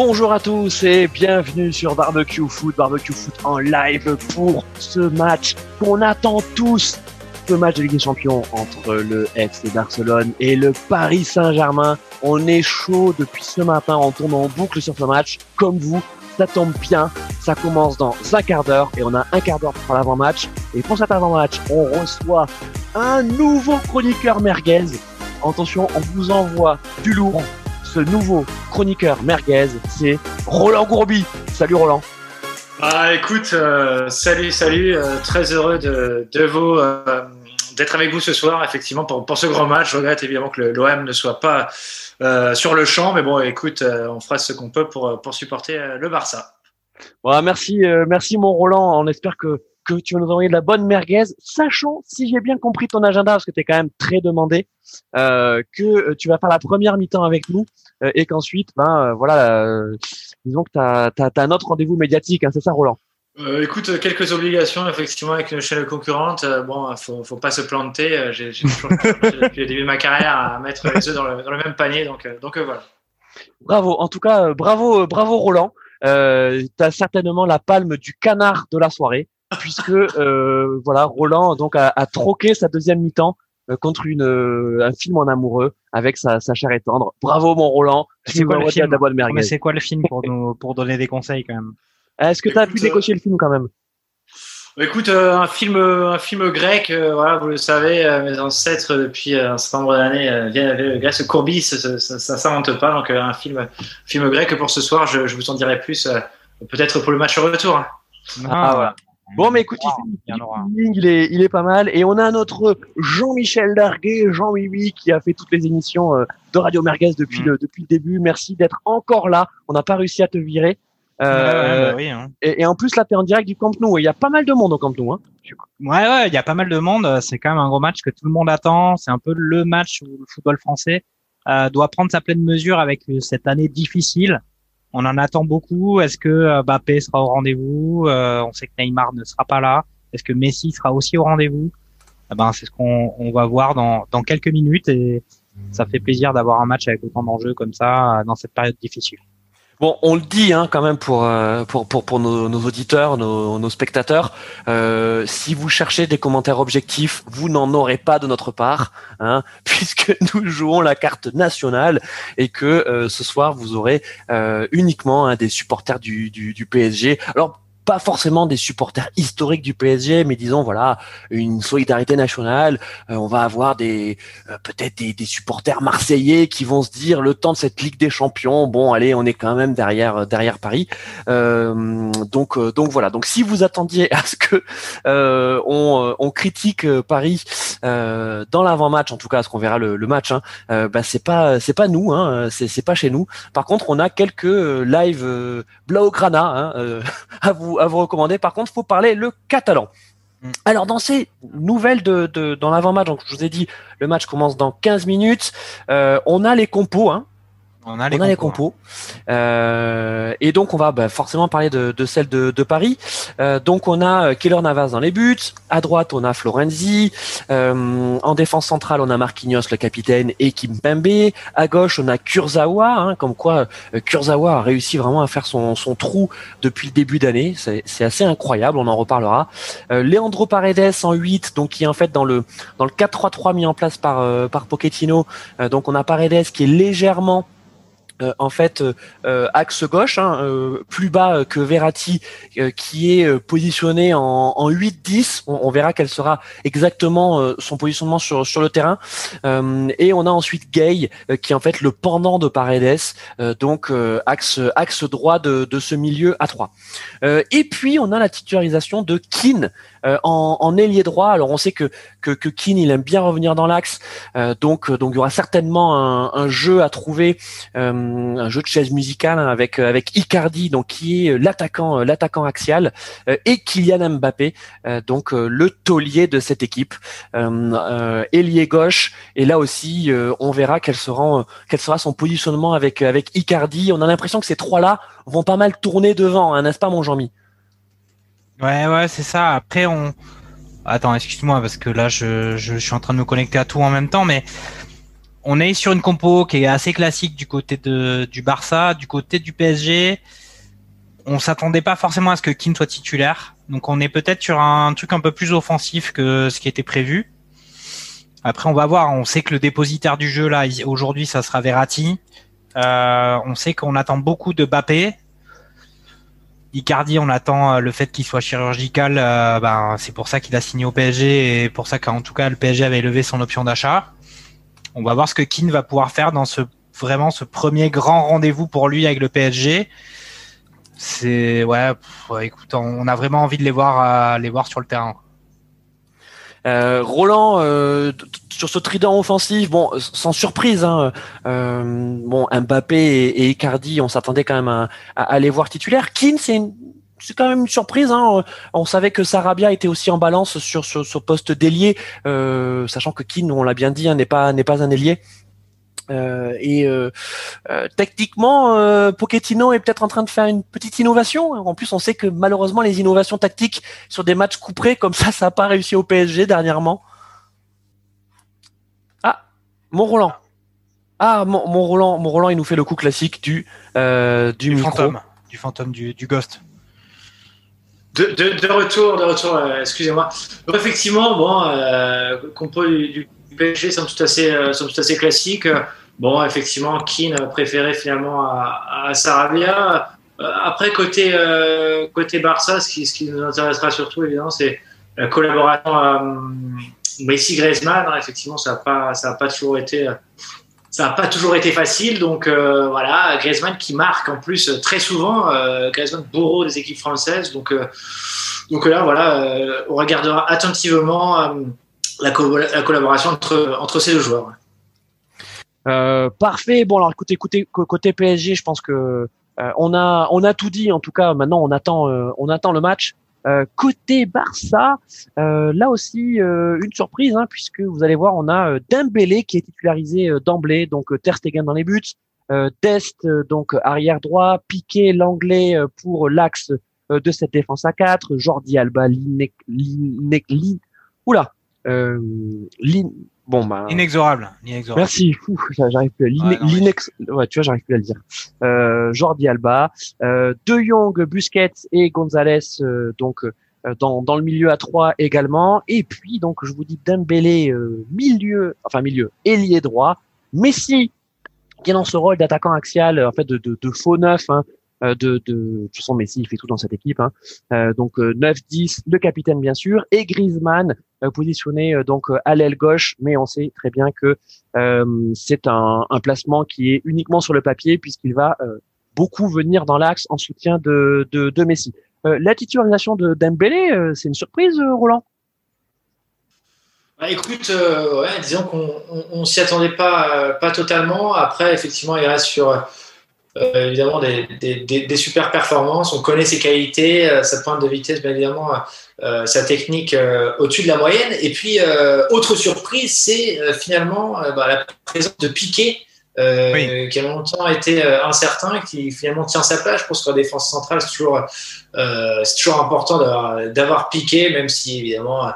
Bonjour à tous et bienvenue sur Barbecue Foot, Barbecue Foot en live pour ce match qu'on attend tous. Ce match de Ligue des Champions entre le FC Barcelone et le Paris Saint-Germain. On est chaud depuis ce matin, on tourne en boucle sur ce match. Comme vous, ça tombe bien, ça commence dans un quart d'heure et on a un quart d'heure pour l'avant-match. Et pour cet avant-match, on reçoit un nouveau chroniqueur merguez. Attention, on vous envoie du lourd. Ce nouveau chroniqueur merguez, c'est Roland Gourbi. Salut Roland. Ah, écoute, euh, salut, salut, euh, très heureux de, de vous euh, d'être avec vous ce soir, effectivement, pour, pour ce grand match. Je regrette évidemment que l'OM ne soit pas sur le champ, mais bon, écoute, on fera ce qu'on peut pour, pour supporter le Barça. Voilà, merci, merci mon Roland. On espère que que tu vas nous envoyer de la bonne merguez, sachant, si j'ai bien compris ton agenda, parce que tu es quand même très demandé, que tu vas faire la première mi-temps avec nous euh, et qu'ensuite, ben voilà, euh, disons que tu as, as, un autre rendez-vous médiatique, hein, c'est ça Roland? Euh, écoute, quelques obligations effectivement avec une chaîne concurrente. Euh, bon, faut, faut pas se planter. J'ai toujours depuis le début de ma carrière à mettre les œufs dans le, dans le même panier, donc donc voilà. Bravo. En tout cas, bravo, bravo Roland. Euh, tu as certainement la palme du canard de la soirée puisque euh, voilà Roland donc a, a, troqué sa deuxième mi-temps euh, contre une euh, un film en amoureux avec sa, sa chair et tendre. Bravo mon Roland. C'est quoi, le film Mais c'est quoi le film pour nous pour donner des conseils quand même? Est-ce que tu as pu décocher le film quand même? Écoute, euh, un film, un film grec, euh, voilà, vous le savez, euh, mes ancêtres depuis un certain nombre d'années viennent avec Grèce. Courbis, ça, ça, ça s'invente pas, donc un film, film grec pour ce soir. Je, je vous en dirai plus, peut-être pour le match retour. Ah, ah voilà. Bon, mais écoute, wow, il, il, est, il est pas mal. Et on a notre Jean-Michel Darguet, Jean oui qui a fait toutes les émissions de Radio Merguez depuis, mmh. le, depuis le début. Merci d'être encore là. On n'a pas réussi à te virer. Euh, ouais, bah oui, hein. et, et, en plus, là, tu es en direct du Camp Nou. Il y a pas mal de monde au Camp Nou. Hein. Ouais, ouais, il y a pas mal de monde. C'est quand même un gros match que tout le monde attend. C'est un peu le match où le football français euh, doit prendre sa pleine mesure avec cette année difficile. On en attend beaucoup. Est-ce que euh, Mbappé sera au rendez-vous? Euh, On sait que Neymar ne sera pas là. Est-ce que Messi sera aussi au rendez-vous? Eh ben, C'est ce qu'on on va voir dans, dans quelques minutes et ça fait plaisir d'avoir un match avec autant d'enjeux comme ça dans cette période difficile. Bon, on le dit hein, quand même pour euh, pour pour, pour nos, auditeurs, nos, spectateurs. Euh, si vous cherchez des commentaires objectifs, vous n'en aurez pas de notre part, hein, puisque nous jouons la carte nationale et que euh, ce soir vous aurez uniquement hein, des supporters du, du, du PSG. Alors pas forcément des supporters historiques du PSG, mais disons voilà une solidarité nationale. Euh, on va avoir des euh, peut-être des, des, supporters marseillais qui vont se dire le temps de cette Ligue des Champions, bon allez, on est quand même derrière derrière Paris. Euh, donc donc voilà. Donc si vous attendiez à ce que on, on, critique Paris dans l'avant-match, en tout cas, à ce qu'on verra le, le match, hein, bah c'est pas c'est pas nous, hein, c'est c'est pas chez nous. Par contre, on a quelques live Blaugrana hein, à vous à vous recommander. Par contre, faut parler le catalan. Mm. Alors dans ces nouvelles de, de dans l'avant-match, donc je vous ai dit, le match commence dans 15 minutes. Euh, on a les compos, hein, on a les on compos. Les compos. Euh, et donc on va bah, forcément parler de, de celle de, de Paris. Euh, donc on a Keller Navas dans les buts. À droite on a Florenzi. Euh, en défense centrale on a Marquinhos le capitaine et Kimpembe. À gauche on a Kurzawa. Hein, comme quoi euh, Kurzawa a réussi vraiment à faire son, son trou depuis le début d'année. C'est assez incroyable. On en reparlera. Euh, Leandro Paredes en 8. Donc qui est en fait dans le dans le 4-3-3 mis en place par euh, par Pochettino. donc on a Paredes qui est légèrement euh, en fait euh, axe gauche, hein, euh, plus bas que Verratti, qui est positionné en, en 8-10. On, on, verra quel sera exactement son positionnement sur, sur le terrain. et on a ensuite Gay, qui est en fait le pendant de Paredes, donc axe axe droit de, de ce milieu à 3. et puis on a la titularisation de Keane en, en ailier droit. Alors on sait que que, que Keane il aime bien revenir dans l'axe, donc donc il y aura certainement un, jeu à trouver. Euh, un jeu de chaise musicale hein, avec avec Icardi donc qui est l'attaquant l'attaquant axial et Kylian Mbappé donc le taulier de cette équipe euh, ailier gauche et là aussi on verra quel sera quel sera son positionnement avec avec Icardi on a l'impression que ces trois là vont pas mal tourner devant hein, n'est-ce pas mon Jean-Mi? Ouais ouais c'est ça après on Attends, excuse-moi parce que là je, je, suis en train de me connecter à tout en même temps, mais on est sur une compo qui est assez classique du côté de, du Barça, du côté du PSG. On s'attendait pas forcément à ce que Keane soit titulaire, donc on est peut-être sur un truc un peu plus offensif que ce qui était prévu. Après, on va voir. On sait que le dépositaire du jeu là aujourd'hui, ça sera Verratti. Euh, on sait qu'on attend beaucoup de Bappé. Icardi, on attend euh, le fait qu'il soit chirurgical. Euh, ben, c'est pour ça qu'il a signé au PSG et pour ça qu'en tout cas le PSG avait levé son option d'achat. On va voir ce que Keane va pouvoir faire dans ce vraiment ce premier grand rendez-vous pour lui avec le PSG. C'est ouais, écoute, on a vraiment envie de les voir, les voir sur le terrain. Euh, Roland, euh, sur ce trident offensif, bon, sans surprise, hein, euh, bon, Mbappé et, Icardi, on s'attendait quand même à, à, les voir titulaires. Keane, c'est c'est quand même une surprise. Hein. On savait que Sarabia était aussi en balance sur ce poste d'ailier, sachant que Keane, on l'a bien dit, hein, n'est pas n'est pas un ailier. Euh, et euh, euh, techniquement, euh, Pochettino est peut-être en train de faire une petite innovation. En plus, on sait que malheureusement, les innovations tactiques sur des matchs couperés comme ça, ça n'a pas réussi au PSG dernièrement. Ah, mon Roland. Ah, mon, mon Roland, mon Roland, il nous fait le coup classique du du, du fantôme, du fantôme du, du ghost. De, de, de, retour, de retour. Excusez-moi. Effectivement, bon, compo du PSG sont tout assez, euh, sont tout assez classiques. Bon, effectivement, Keane préféré finalement à, à Sarabia. Euh, après, côté, euh, côté Barça, ce qui, nous intéressera surtout, évidemment, c'est la collaboration Messi-Griezmann. Hein, effectivement, ça n'a pas, pas toujours été pas toujours été facile. Donc voilà, Griezmann qui marque en plus très souvent, Griezmann bourreau des équipes françaises. Donc, donc là, voilà, on regardera attentivement la, collaboration entre, entre ces deux joueurs. Euh, parfait. Bon alors écoutez, écoutez côté PSG, je pense que euh, on a on a tout dit. En tout cas, maintenant on attend euh, on attend le match. côté Barça, là aussi une surprise hein, puisque vous allez voir, on a Dembélé qui est titularisé d'emblée, donc Ter Stegen dans les buts, Dest donc arrière droit, Piqué l'anglais pour l'axe de cette défense à 4, Jordi Alba, Linek, Linek, oula, euh, bon, bah, inexorable, inexorable. Merci. J'arrive plus à l'inex. Ouais, tu vois, j'arrive plus à le dire. Euh, Jordi Alba, euh, De Jong, Busquets et Gonzalez, euh, donc euh, dans, dans le milieu à 3 également. Et puis donc je vous dis Dembélé milieu, enfin milieu, ailier droit. Messi qui est dans ce rôle d'attaquant axial, en fait de, de, de faux neuf, hein, euh, de, de, de toute façon Messi il fait tout dans cette équipe hein. euh, donc 9-10 euh, le capitaine bien sûr et Griezmann positionné donc à l'aile gauche mais on sait très bien que c'est un, un, placement qui est uniquement sur le papier puisqu'il va beaucoup venir dans l'axe en soutien de, de, de Messi la titularisation de Dembélé c'est une surprise Roland? Bah, écoute, ouais, disons qu'on on, on s'y attendait pas, pas totalement. Après, effectivement, il reste sur euh, évidemment des, des, des, super performances. On connaît ses qualités, euh, sa pointe de vitesse, bien évidemment, euh, sa technique au-dessus de la moyenne. Et puis, autre surprise, c'est finalement bah, la présence de Piquet. qui a longtemps été incertain, qui finalement tient sa place. Je pense qu'en défense centrale, c'est toujours, c'est toujours important d'avoir Piqué, même si évidemment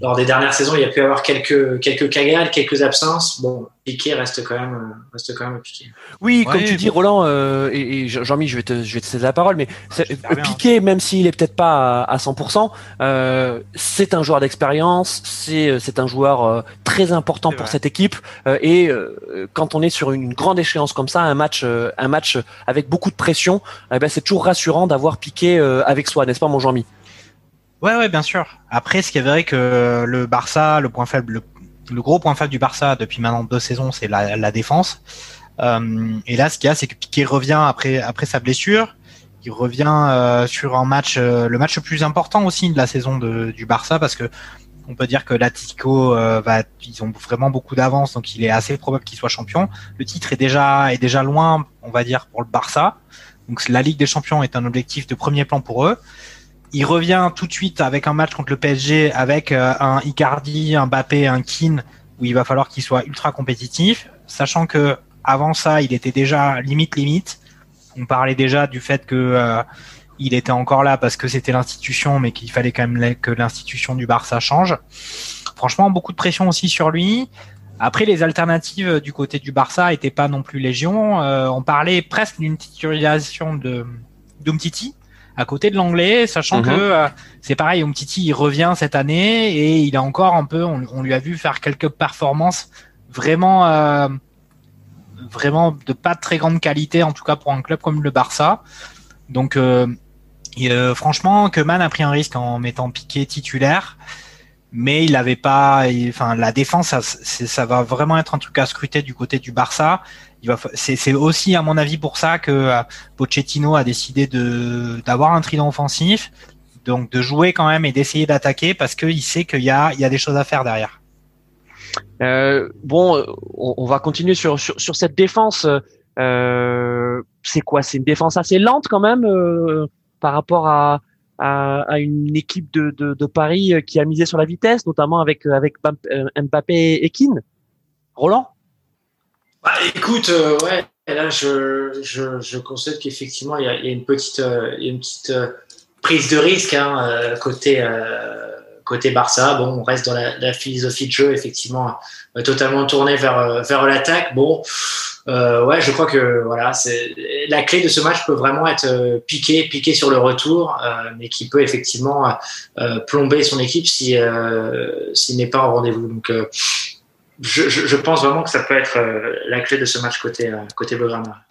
lors des dernières saisons, il y a pu avoir quelques, quelques cagades, quelques absences. Bon, Piqué reste quand même, reste quand même Piqué. Oui, comme tu dis, Roland, euh, et, Jean-Mi, je vais te, je vais te céder la parole, mais Piqué, même s'il est peut-être pas à, 100%, euh, c'est un joueur d'expérience, c'est, euh, c'est un joueur euh, très important pour cette équipe, et quand on est sur une grande échéance comme ça, un match, un match avec beaucoup de pression, eh ben, c'est toujours rassurant d'avoir Piqué avec soi, n'est-ce pas, mon Jean-Mi? Ouais, ouais, bien sûr. Après, ce qui est vrai que le Barça, le point faible, le, gros point faible du Barça depuis maintenant deux saisons, c'est la, la, défense. Euh, et là, ce qu'il y a, c'est que Piqué revient après après sa blessure. Il revient euh, sur un match, euh, le match le plus important aussi de la saison de, du Barça, parce que on peut dire que l'Atlético euh, va, ils ont vraiment beaucoup d'avance, donc il est assez probable qu'il soit champion. Le titre est déjà est déjà loin, on va dire, pour le Barça. Donc la Ligue des Champions est un objectif de premier plan pour eux il revient tout de suite avec un match contre le PSG avec euh, un Icardi, un Mbappé, un Keane où il va falloir qu'il soit ultra compétitif, sachant que avant ça, il était déjà limite limite. On parlait déjà du fait que euh, il était encore là parce que c'était l'institution, mais qu'il fallait quand même que l'institution du Barça change. Franchement, beaucoup de pression aussi sur lui. Après, les alternatives du côté du Barça étaient pas non plus légion. on parlait presque d'une titularisation de d'Umtiti à côté de l'anglais, sachant que mhm. c'est pareil, Umtiti il revient cette année et il a encore un peu, on, lui a vu faire quelques performances vraiment vraiment de pas très grande qualité, en tout cas pour un club comme le Barça. Donc, euh, euh, franchement, Keman a pris un risque en mettant Piqué titulaire, mais il n'avait pas. enfin, la défense, ça, ça, va vraiment être un truc à scruter du côté du Barça. C'est aussi, à mon avis, pour ça que euh, Pochettino a décidé d'avoir un trident offensif, donc de jouer quand même et d'essayer d'attaquer parce qu'il sait qu'il y a, des choses à faire derrière. Euh, bon, on, va continuer sur, cette défense. Euh, c'est quoi? C'est une défense assez lente quand même euh, par rapport à, une équipe de, Paris qui a misé sur la vitesse, notamment avec avec Mbappé et Keane. Roland? Bah, Écoute, ouais, là je, je, je constate qu'effectivement il y y a, une petite, a une petite prise de risque hein, côté côté Barça, bon, on reste dans la, philosophie de jeu, effectivement, euh, totalement tourné vers, euh, vers l'attaque. Bon, euh, ouais, je crois que voilà, la clé de ce match peut vraiment être piqué, piqué sur le retour, mais qui peut effectivement plomber son équipe si s'il n'est pas en rendez-vous. Donc, je, je, pense vraiment que ça peut être la clé de ce match côté côté Blaugrana.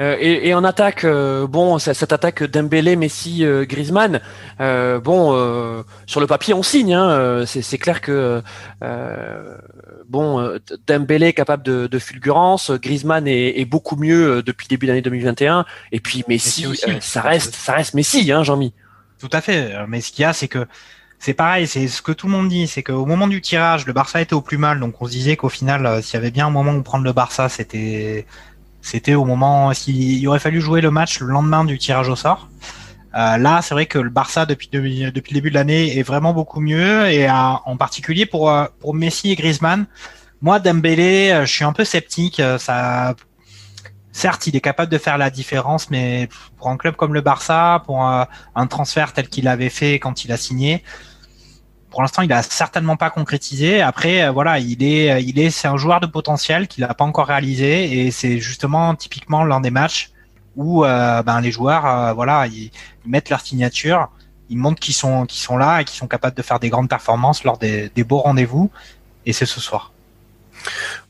Euh, et, et, en attaque, euh, bon, cette attaque Dembélé, Messi, euh, Griezmann, bon, sur le papier on signe. Hein, c'est clair que bon, Dembélé est capable de, de fulgurance, Griezmann est, est, beaucoup mieux depuis le début de l'année 2021, et puis Messi, ça reste, ça reste Messi, hein, Jean-Mi. Tout à fait. Mais ce qu'il y a, c'est que c'est pareil, c'est ce que tout le monde dit, c'est qu'au moment du tirage, le Barça était au plus mal, donc on se disait qu'au final, s'il y avait bien un moment où prendre le Barça, c'était c'était au moment s'il aurait fallu jouer le match le lendemain du tirage au sort. Euh, là, c'est vrai que le Barça depuis depuis le début de l'année est vraiment beaucoup mieux et en particulier pour euh, pour Messi et Griezmann. Moi, Dembélé, euh, je suis un peu sceptique. Ça, certes, il est capable de faire la différence, mais pour un club comme le Barça, pour un, un transfert tel qu'il avait fait quand il a signé, pour l'instant, il a certainement pas concrétisé. Après, euh, voilà, il est, euh, il est, c'est un joueur de potentiel qu'il n'a pas encore réalisé, et c'est justement typiquement l'un des matchs où euh, ben, les joueurs, voilà, ils, mettent leur signature, ils montrent qu'ils sont, qu'ils sont là et qu'ils sont capables de faire des grandes performances lors des, des beaux rendez-vous, et c'est ce soir.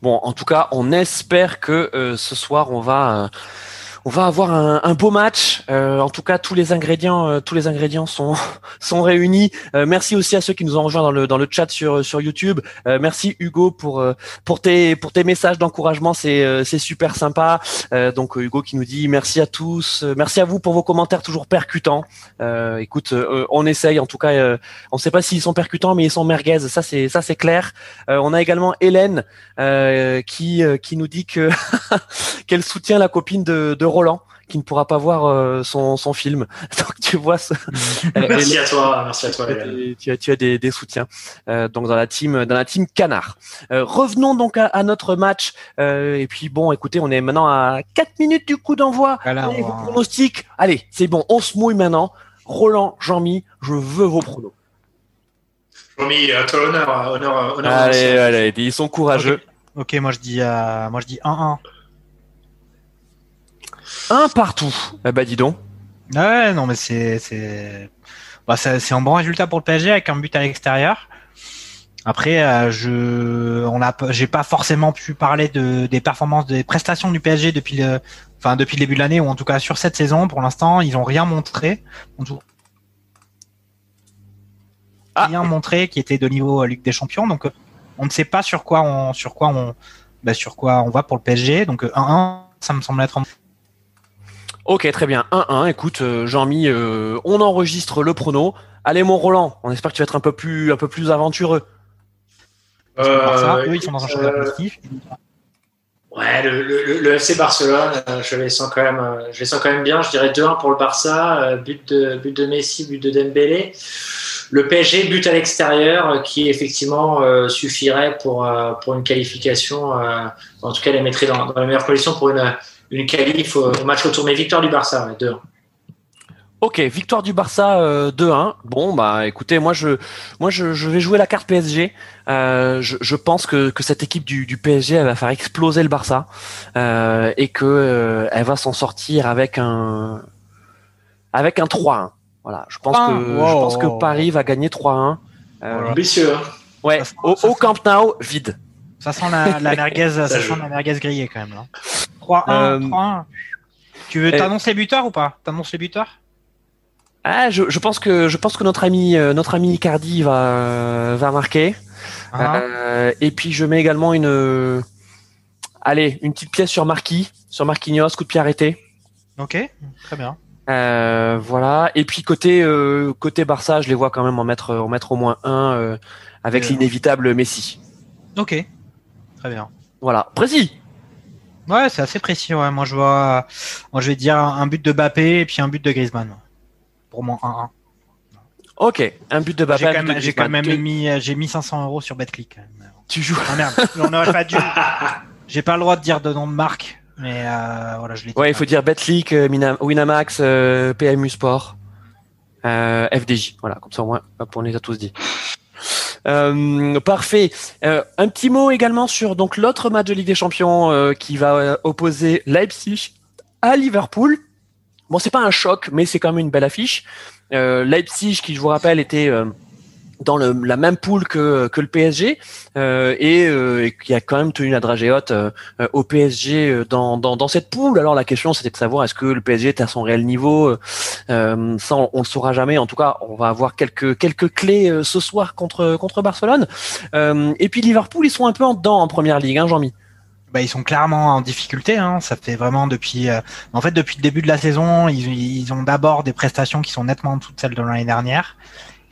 Bon, en tout cas, on espère que ce soir, on va on va avoir un, un beau match. Euh, en tout cas, tous les ingrédients, euh, tous les ingrédients sont sont réunis. Euh, merci aussi à ceux qui nous ont rejoints dans le dans le chat sur sur YouTube. merci Hugo pour pour tes pour tes messages d'encouragement, c'est c'est super sympa. donc Hugo qui nous dit merci à tous, merci à vous pour vos commentaires toujours percutants. écoute, on essaye. En tout cas, on ne sait pas s'ils sont percutants, mais ils sont merguez. Ça c'est ça c'est clair. on a également Hélène qui qui nous dit que qu'elle soutient la copine de, de Roland qui ne pourra pas voir euh, son, son, film. Donc tu vois. Ce... merci à toi, merci à toi. Tu as, tu as des, des soutiens. Euh, donc dans la team, dans la team Canard. Euh, revenons donc à, à notre match. Euh, et puis bon, écoutez, on est maintenant à 4 minutes du coup d'envoi. Allez, vos pronostics. Allez, c'est bon, on se mouille maintenant. Roland, Jean-Mi, je veux vos pronos. Jean-Mi, à toi l'honneur, honneur, honneur. Allez, allez, ils sont courageux. Ok, moi je dis, moi je dis 1-1. Un partout. Eh bah dis donc. Ouais, non mais c'est c'est bah, c'est un bon résultat pour le PSG avec un but à l'extérieur. Après, euh, je, on a, j'ai pas forcément pu parler de des performances, des prestations du PSG depuis le, enfin depuis le début de l'année ou en tout cas sur cette saison. Pour l'instant, ils ont rien montré. Ah. Rien montré qui était de niveau Ligue des Champions. Donc, on ne sait pas sur quoi on, sur quoi on, bah, sur quoi on va pour le PSG. Donc 1-1, ça me semble être un Ok, très bien. 1-1. Écoute, euh, Jean-Mi, euh, on enregistre le prono. Allez, mon Roland, on espère que tu vas être un peu plus, un peu plus aventureux. Euh, eux, ils sont dans un championnat positif. Ouais, le, le, le, FC Barcelone, je les sens quand même, je les sens quand même bien. Je dirais 2-1 pour le Barça, but de, but de Messi, but de Dembélé. Le PSG, but à l'extérieur, qui effectivement suffirait pour, pour une qualification. en tout cas, les mettrait dans, dans les meilleures conditions pour une, une qualif au, match retour, mais victoire du Barça, 2 Ok, victoire du Barça 2-1. Bon, bah écoutez, moi je, moi je, vais jouer la carte PSG. je, pense que, que cette équipe du, du PSG elle va faire exploser le Barça et que elle va s'en sortir avec un, avec un 3-1. Voilà, je pense que je pense que Paris va gagner 3-1. Euh, Ambitieux. Hein. Ouais, au, Camp Nou, vide. Ça sent la, la merguez, ça, sent la merguez grillée quand même 3-1, euh, 3-1. Tu veux t'annoncer les buteurs ou pas? T'annonces les buteurs? Ah, je, je, pense que je pense que notre ami euh, notre ami Icardi va va marquer. Ah. Euh, et puis je mets également une allez une petite pièce sur Marquis, sur Marquinhos, coup de pied arrêté. Ok, très bien. Euh, voilà. Et puis côté euh, côté Barça, je les vois quand même en mettre en mettre au moins un euh, avec l'inévitable Messi. Ok, très bien. Voilà, précis. Ouais, c'est assez précis. Ouais. Moi, je vois, moi, je vais dire un but de Bappé et puis un but de Griezmann. Pour moi, 1-1. Ok, un but de Bappé. J'ai quand, même mis, j'ai mis 500 euros sur BetClick. Tu joues. Ah merde, on aurait pas dû. J'ai pas le droit de dire de nom de marque. Mais euh, voilà, je l'ai Ouais, il faut dire Betclic, euh, Winamax, euh, PMU Sport, euh, FDJ. Voilà, comme ça au moins, on les a tous dit. Euh, parfait. Euh, un petit mot également sur donc l'autre match de Ligue des Champions qui va opposer Leipzig à Liverpool. Bon, c'est pas un choc, mais c'est quand même une belle affiche. Leipzig, qui je vous rappelle était dans le, la même poule que, que le PSG euh, et, euh, qui a quand même tenu la dragée haute euh, au PSG euh, dans, dans, dans, cette poule. Alors la question c'était de savoir est-ce que le PSG est à son réel niveau. Euh, ça on, le saura jamais. En tout cas, on va avoir quelques quelques clés ce soir contre contre Barcelone. et puis Liverpool, ils sont un peu en dedans en première ligue, hein, Jean-Mi. Bah, ils sont clairement en difficulté. Hein. Ça fait vraiment depuis, en fait, depuis le début de la saison, ils, ils ont d'abord des prestations qui sont nettement en dessous de celles de l'année dernière.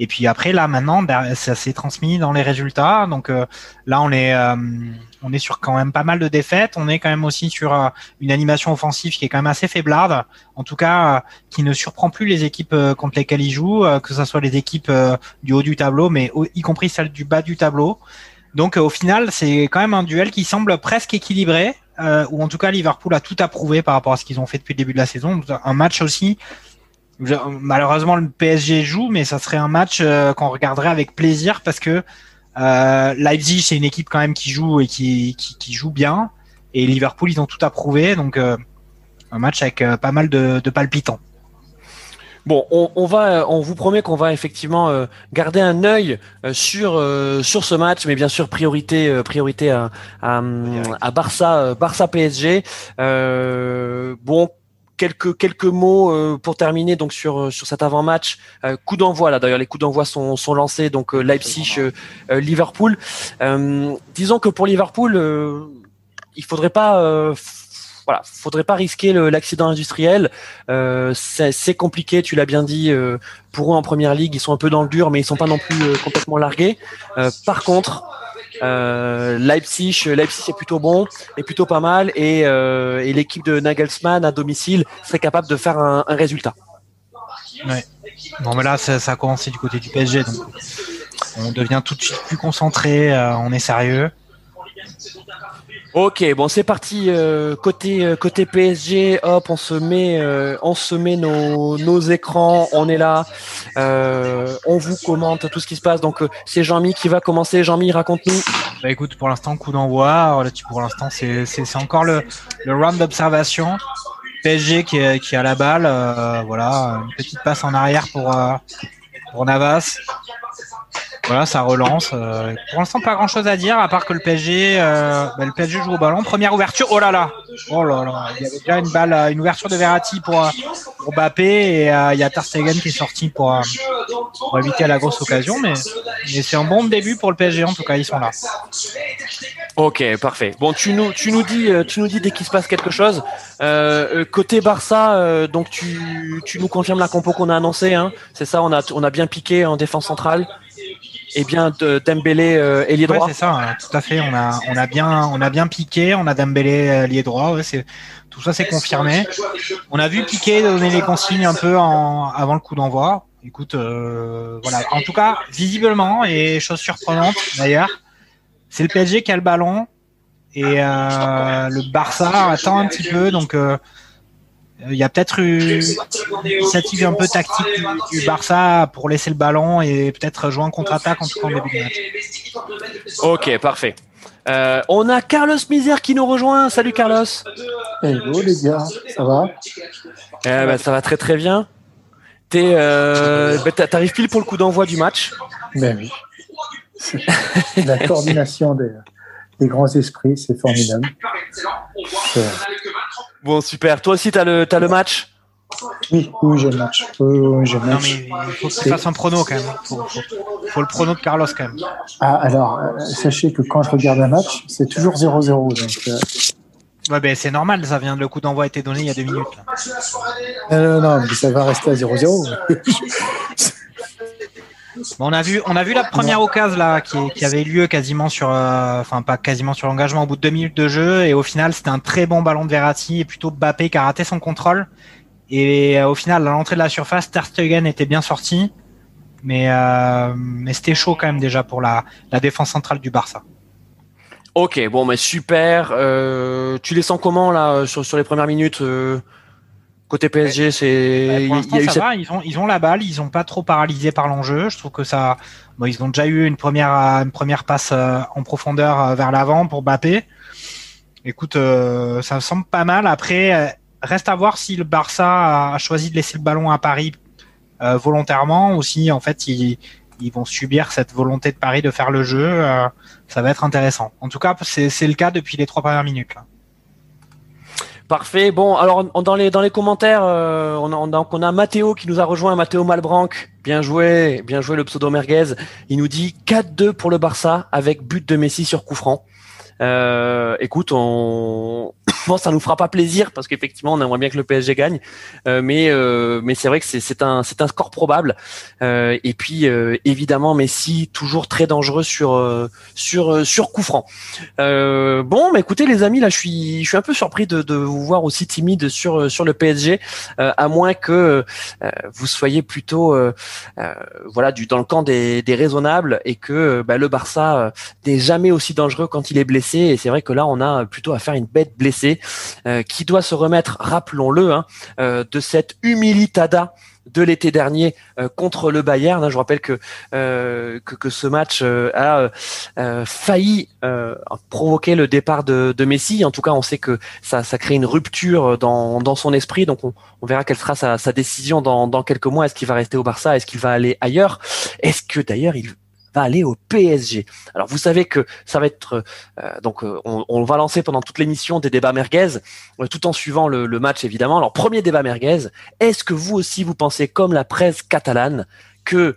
Et puis après, là, maintenant, ben, ça s'est transmis dans les résultats. Donc euh, là, on est, euh, on est sur quand même pas mal de défaites. On est quand même aussi sur euh, une animation offensive qui est quand même assez faiblarde. En tout cas, qui ne surprend plus les équipes contre lesquelles il joue, que ce soit les équipes du haut du tableau, mais y compris celles du bas du tableau. Donc au final, c'est quand même un duel qui semble presque équilibré, ou en tout cas Liverpool a tout approuvé par rapport à ce qu'ils ont fait depuis le début de la saison. Un match aussi Malheureusement, le PSG joue, mais ça serait un match euh, qu'on regarderait avec plaisir parce que euh, Leipzig, c'est une équipe quand même qui joue et qui, qui, joue bien. Et Liverpool, ils ont tout approuvé. Donc, euh, un match avec euh, pas mal de, de palpitants. Bon, on, on, va, on vous promet qu'on va effectivement garder un œil sur sur ce match, mais bien sûr priorité priorité à, à, à Barça Barça PSG. bon, quelques quelques mots euh, pour terminer donc sur euh, sur cet avant-match. Euh, coup d'envoi là d'ailleurs les coups d'envoi sont sont lancés donc Leipzig Liverpool. disons que pour Liverpool il faudrait pas voilà, faudrait pas risquer l'accident industriel. Euh, c'est compliqué, tu l'as bien dit. pour eux en première ligue, ils sont un peu dans le dur, mais ils sont pas non plus complètement largués. par contre, euh, Leipzig, Leipzig est plutôt bon, est plutôt pas mal, et, euh, et l'équipe de Nagelsmann à domicile serait capable de faire un, résultat. Ouais. Bon, mais là, ça, a commencé du côté du PSG, donc on devient tout de suite plus concentré, euh, on est sérieux. Ok, bon c'est parti euh, côté euh, côté PSG. Hop, on se met euh, on se met nos, nos écrans. On est là. on vous commente tout ce qui se passe. Donc c'est Jean-Mi qui va commencer. Jean-Mi, raconte-nous. Bah écoute, pour l'instant coup d'envoi. Pour l'instant c'est c'est encore le le round d'observation. PSG qui est, qui a la balle. voilà, une petite passe en arrière pour pour Navas. Voilà, ça relance. Euh, pour l'instant, pas grand chose à dire, à part que le PSG, euh, bah, le PSG joue au ballon. Première ouverture. Oh là là. Oh là là. Il y avait déjà une balle, euh, une ouverture de Verratti pour, pour Mbappé et il y a Ter Stegen qui est sorti pour, éviter la grosse occasion. Mais, mais c'est un bon début pour le PSG en tout cas. Ils sont là. Ok, parfait. Bon, tu nous, tu nous dis, tu nous dis dès qu'il se passe quelque chose. côté Barça, donc tu, tu nous confirmes la compo qu'on a annoncée. Hein c'est ça, on a, on a bien piqué en défense centrale et bien de Dembélé euh, ailier droit. c'est ça, hein, tout à fait. On a on a bien on a bien piqué, on a Dembélé euh, ailier droit. Ouais, c'est tout ça c'est confirmé. On a vu Piqué donner les consignes un peu en, avant le coup d'envoi. Écoute, euh, voilà. En tout cas, visiblement et chose surprenante d'ailleurs, c'est le PSG qui a le ballon et euh, le Barça attend un petit peu. Donc il y a peut-être une initiative un peu tactique du, Barça pour laisser le ballon et peut-être jouer en contre-attaque en tout cas en début de match. Ok, parfait. Euh, on a Carlos Misère qui nous rejoint. Salut Carlos. Hello les gars, ça va? Eh ben, Ça va très très bien. Euh, ben, t'arrives pile pour le coup d'envoi du match. Ben oui. La coordination des, des grands esprits, c'est formidable. Bon, super. Toi aussi, tu as le, as le match? Oui, oui, j'ai le match. Oui, j'ai le match. Non, mais il faut que tu fasses un prono quand même. Il faut, faut, le prono de Carlos quand même. Ah, alors, euh, sachez que quand je regarde un match, c'est toujours 0-0. Donc, euh... Ouais, ben, c'est normal, ça vient, le coup d'envoi a été donné il y a deux minutes. Là. Non, non, non, mais ça va rester à 0-0. on a vu, la première occasion qui, avait lieu quasiment sur, euh, pas quasiment sur l'engagement au bout de deux minutes de jeu et au final c'était un très bon ballon de Verratti et plutôt Bappé qui a raté son contrôle et euh, au final à l'entrée de la surface Ter était bien sorti mais euh, mais c'était chaud quand même déjà pour la, défense centrale du Barça. Ok bon mais super. tu les sens comment là sur les premières minutes Côté PSG, c'est. Bah, pour ça va, ils ont, ils ont la balle, ils ont pas trop paralysé par l'enjeu. Je trouve que ça. Bon, ils ont déjà eu une première, une première passe euh, en profondeur euh, vers l'avant pour Bappé. Écoute, euh, ça semble pas mal. Après, reste à voir si le Barça a choisi de laisser le ballon à Paris volontairement ou si en fait ils, ils vont subir cette volonté de Paris de faire le jeu. ça va être intéressant. En tout cas, c'est le cas depuis les trois premières minutes. Là. Parfait. Bon, alors dans les dans les commentaires, euh, on, a, on, a, Mathéo qui nous a rejoint, Mathéo Malbranc. Bien joué, bien joué le pseudo merguez. Il nous dit 4-2 pour le Barça avec but de Messi sur coup franc. Euh, écoute, on, bon, ça nous fera pas plaisir parce qu'effectivement, on aimerait bien que le PSG gagne, euh, mais euh, mais c'est vrai que c'est un c'est un score probable. Euh, et puis évidemment, Messi toujours très dangereux sur sur sur coup bon, mais écoutez les amis, là, je suis je suis un peu surpris de, vous voir aussi timide sur sur le PSG, à moins que vous soyez plutôt voilà dans le camp des, des raisonnables et que bah, le Barça n'est jamais aussi dangereux quand il est blessé. Et c'est vrai que là, on a plutôt à faire une bête blessée euh, qui doit se remettre, rappelons-le, hein, euh, de cette humilitada de l'été dernier euh, contre le Bayern. Hein. Je rappelle que, que, ce match a failli provoquer le départ de, Messi. En tout cas, on sait que ça, ça crée une rupture dans, dans son esprit. Donc, on, verra quelle sera sa, sa décision dans, dans quelques mois. Est-ce qu'il va rester au Barça? Est-ce qu'il va aller ailleurs? Est-ce que d'ailleurs il va aller au PSG. Alors vous savez que ça va être euh, donc euh, on, va lancer pendant toute l'émission des débats merguez, euh, tout en suivant le, match évidemment. Alors premier débat merguez, est-ce que vous aussi vous pensez comme la presse catalane que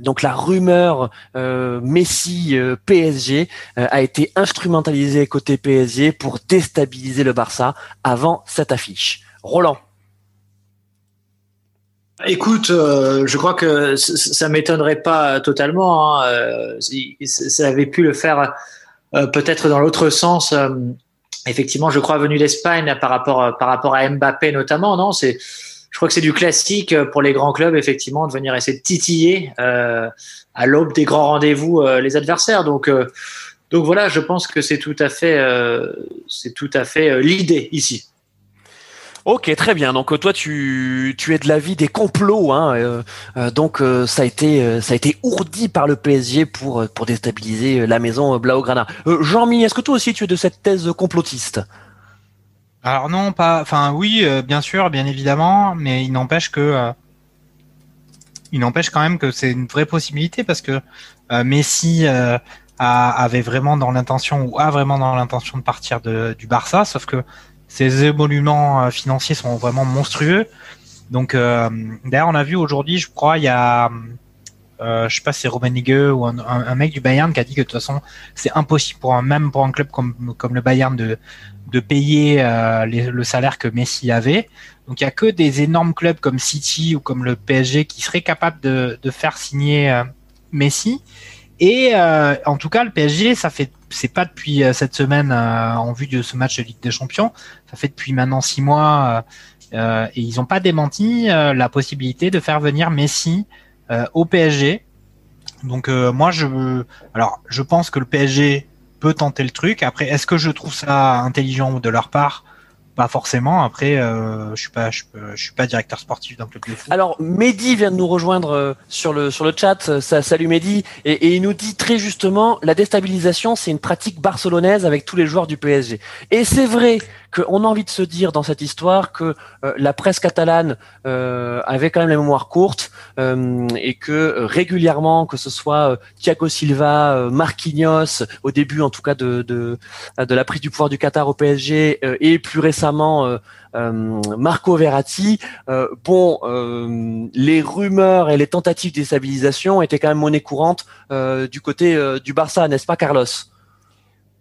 donc la rumeur Messi PSG a été instrumentalisée côté PSG pour déstabiliser le Barça avant cette affiche? Roland. Écoute, euh, je crois que ça m'étonnerait pas totalement. Hein, euh, ça avait pu le faire euh, peut-être dans l'autre sens. effectivement, je crois venu d'Espagne par rapport par rapport à Mbappé notamment. Non, c'est je crois que c'est du classique pour les grands clubs effectivement de venir essayer de titiller à l'aube des grands rendez-vous les adversaires. Donc donc voilà, je pense que c'est tout à fait c'est tout à fait l'idée ici. Ok, très bien. Donc toi, tu, es de l'avis des complots, hein, euh, euh, donc euh, ça a été ça a été ourdi par le PSG pour pour déstabiliser la maison Blaugrana. Jean-Mi, est-ce que toi aussi tu es de cette thèse complotiste? Alors non, pas. Enfin oui, bien sûr, bien évidemment, mais il n'empêche que il n'empêche quand même que c'est une vraie possibilité parce que Messi avait vraiment dans l'intention ou a vraiment dans l'intention de partir du Barça, sauf que ces émoluments euh, financiers sont vraiment monstrueux. Donc, euh, d'ailleurs, on a vu aujourd'hui, je crois, il y a, euh, je sais pas, c'est Rummenigge ou un, mec du Bayern qui a dit que de toute façon, c'est impossible pour un même pour un club comme le Bayern de de payer euh, le salaire que Messi avait. Donc, il y a que des énormes clubs comme City ou comme le PSG qui seraient capables de de faire signer euh, Messi. Et en tout cas, le PSG, ça fait, c'est pas depuis euh, cette semaine euh, en vue de ce match de Ligue des Champions, ça fait depuis maintenant six mois, et ils n'ont pas démenti la possibilité de faire venir Messi au PSG. Donc moi, je, alors, je pense que le PSG peut tenter le truc. Après, est-ce que je trouve ça intelligent de leur part? Pas forcément. Après, euh, je suis pas, je, suis pas directeur sportif d'un club. Alors, Mehdi vient de nous rejoindre euh, sur le sur le chat. Ça, salut Mehdi, et, et, il nous dit très justement, la déstabilisation, c'est une pratique barcelonaise avec tous les joueurs du PSG. Et c'est vrai qu'on a envie de se dire dans cette histoire que euh, la presse catalane euh, avait quand même la mémoire courte euh, et que régulièrement, que ce soit Thiago Silva, Marquinhos, au début en tout cas de, de, la prise du pouvoir du Qatar au PSG et plus récemment Marco Verratti, bon, les rumeurs et les tentatives de déstabilisation étaient quand même monnaie courante du côté du Barça, n'est-ce pas Carlos?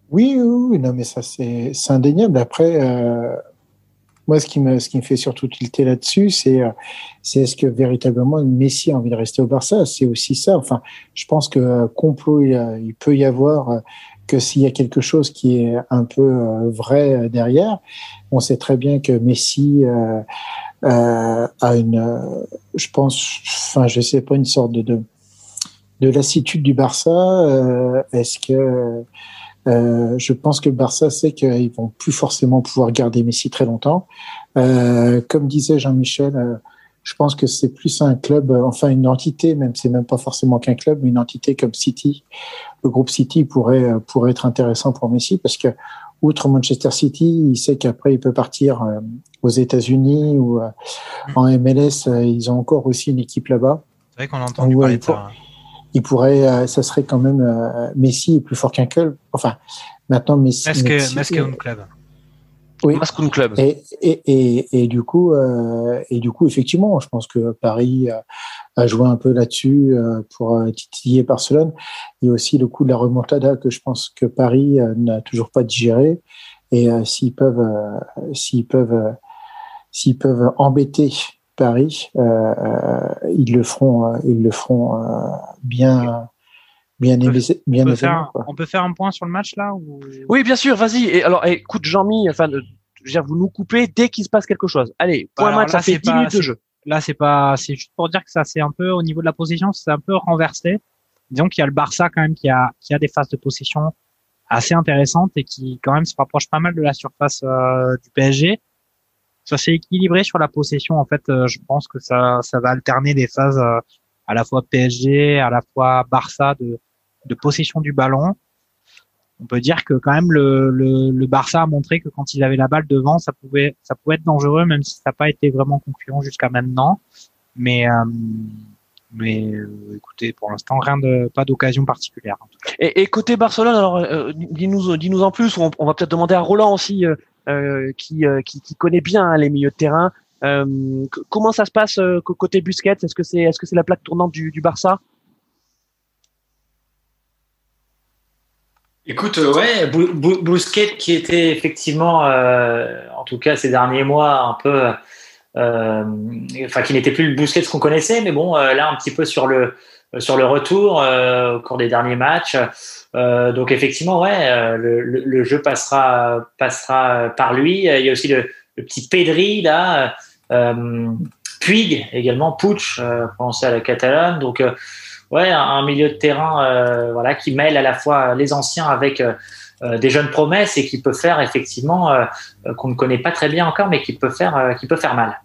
Oui, oui, non, mais ça, c'est indéniable. Après, euh, moi, ce qui, me, ce qui me fait surtout tilter là-dessus, c'est euh, c'est est-ce que véritablement Messi a envie de rester au Barça? C'est aussi ça. Enfin, je pense que euh, complot, il, peut y avoir que s'il y a quelque chose qui est un peu vrai derrière. On sait très bien que Messi euh, a une, je pense, enfin, je sais pas, une sorte de, de, de lassitude du Barça. est-ce que euh, je pense que Barça sait qu'ils vont plus forcément pouvoir garder Messi très longtemps. Euh, comme disait Jean-Michel, euh, je pense que c'est plus un club, enfin une entité, même c'est même pas forcément qu'un club, mais une entité comme City. Le groupe City pourrait pourrait être intéressant pour Messi parce que outre Manchester City, il sait qu'après il peut partir aux États-Unis ou en MLS. Ils ont encore aussi une équipe là-bas. C'est vrai qu'on a entendu parler de ça. Hein il pourrait, euh, ça serait quand même euh, Messi est plus fort qu'un club. Enfin, maintenant Messi. Messi, un club. Oui. Club. Et, et, et, et, du coup, euh, et du coup, effectivement, je pense que Paris a joué un peu là-dessus pour titiller Barcelone. Il y a aussi le coup de la remontada que je pense que Paris n'a toujours pas digéré. Et s'ils peuvent, s'ils peuvent, s'ils peuvent embêter Paris, euh, euh, ils le feront, euh, ils le feront bien. Bien, on, bien peut faire, on peut faire un point sur le match là Oui, bien sûr, vas-y. Et alors, écoute, Jean-Mi, enfin, vous nous coupez dès qu'il se passe quelque chose. Allez, point match, ça fait 10 minutes de jeu. Là, c'est pas, c'est juste pour dire que ça, c'est un peu au niveau de la position, c'est un peu renversé. Disons qu'il y a le Barça quand même qui a, qui a des phases de possession assez intéressantes et qui quand même se rapproche pas mal de la surface du PSG ça s'est équilibré sur la possession. En fait, euh, je pense que ça, ça va alterner des phases euh, à la fois PSG, à la fois Barça de, de possession du ballon. On peut dire que quand même le, le, le Barça a montré que quand il avait la balle devant, ça pouvait, ça pouvait être dangereux, même si ça n'a pas été vraiment concluant jusqu'à maintenant. Mais euh, mais écoutez, pour l'instant, rien de pas d'occasion particulière. Et, et, côté Barcelone, alors dis-nous, dis-nous en plus. On, on va peut-être demander à Roland aussi euh, qui, euh, qui, connaît bien hein, les milieux de terrain. Euh, comment ça se passe côté Busquets? Est-ce que c'est la plaque tournante du, Barça? Écoute, ouais, Busquets qui était effectivement, en tout cas ces derniers mois, un peu, enfin qui n'était plus le Busquets qu'on connaissait, mais bon, là un petit peu sur le retour au cours des derniers matchs. Euh, donc effectivement, ouais, euh, le, le, jeu passera passera par lui. Il y a aussi le, le petit Pedri là, euh, Puig également, Puig, euh, français à la Catalogne. Donc euh, ouais, un, milieu de terrain, voilà, qui mêle à la fois les anciens avec des jeunes promesses et qui peut faire effectivement qu'on ne connaît pas très bien encore, mais qui peut faire qui peut faire mal.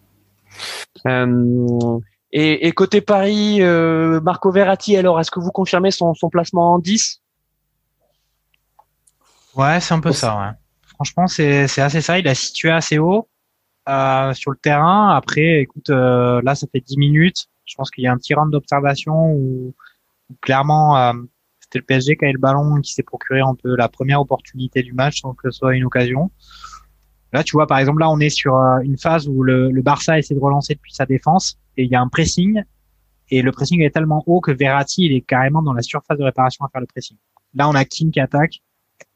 Et, et, côté Paris, Marco Verratti, alors est-ce que vous confirmez son, son placement en 10 Ouais, c'est un peu ça. Ouais. Franchement, c'est assez ça. Il a situé assez haut euh, sur le terrain. Après, écoute, euh, là, ça fait 10 minutes. Je pense qu'il y a un petit round d'observation où, clairement euh, c'était le PSG qui a eu le ballon qui s'est procuré un peu la première opportunité du match sans que ce soit une occasion. Là, tu vois, par exemple, là, on est sur euh, une phase où le, le Barça essaie de relancer depuis sa défense et il y a un pressing et le pressing est tellement haut que Verratti il est carrément dans la surface de réparation à faire le pressing. Là, on a King qui attaque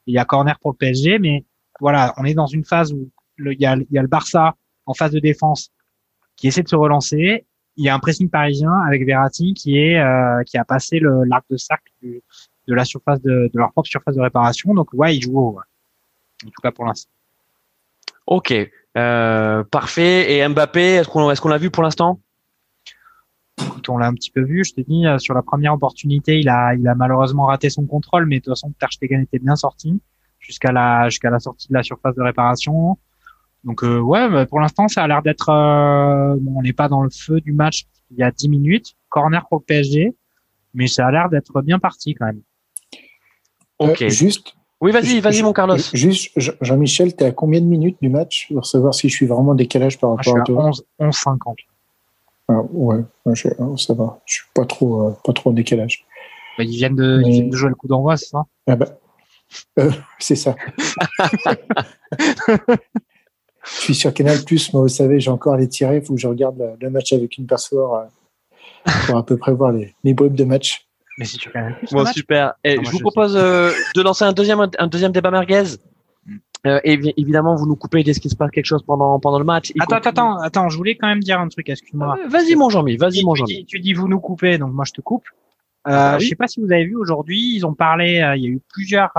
il y a corner pour le PSG, mais voilà, on est dans une phase où il, y a, y a le Barça en phase de défense qui essaie de se relancer. Il y a un pressing parisien avec Verratti qui est euh, qui a passé l'arc de cercle de la surface de, de, leur propre surface de réparation. Donc ouais, il joue haut. En tout cas pour l'instant. Ok, euh, parfait. Et Mbappé, est-ce qu'on est-ce qu'on l'a vu pour l'instant? On l'a un petit peu vu. Je te dis, euh, sur la première opportunité, il a, il a malheureusement raté son contrôle, mais de toute façon, Ter Stegen était bien sorti jusqu'à la, jusqu'à la sortie de la surface de réparation. Donc ouais, pour l'instant, ça a l'air d'être. on n'est pas dans le feu du match il y a 10 minutes. Corner pour le PSG, mais ça a l'air d'être bien parti quand même. Ok. juste. Oui, vas-y, vas-y, mon Carlos. Juste, Jean-Michel, tu es à combien de minutes du match pour savoir si je suis vraiment en décalage par rapport à toi? 11, 11 50. Ah, ouais, ça va. Je suis pas trop, pas trop en décalage. Bah, ils, viennent de, ils viennent de jouer le coup d'envoi, c'est ça? Ah bah, euh, C'est ça. je suis sur Canal Plus, moi, vous savez, j'ai encore les tirés. Il faut que je regarde le, match avec une passoire euh, pour à peu près voir les, les bribes de match. Mais si tu Canal Bon, super. Et je vous propose euh, de lancer un deuxième, un deuxième débat merguez. Euh, évidemment, vous nous coupez dès qu'il se passe quelque chose pendant pendant le match. Attends, attends, attends, je voulais quand même dire un truc. Excuse-moi. Euh, vas-y, mon Jean-Mi. Vas-y, mon Jean-Mi. Tu, dis vous nous coupez, donc moi je te coupe. Euh, ah, Je sais pas si vous avez vu aujourd'hui, ils ont parlé. Euh, il y a eu plusieurs,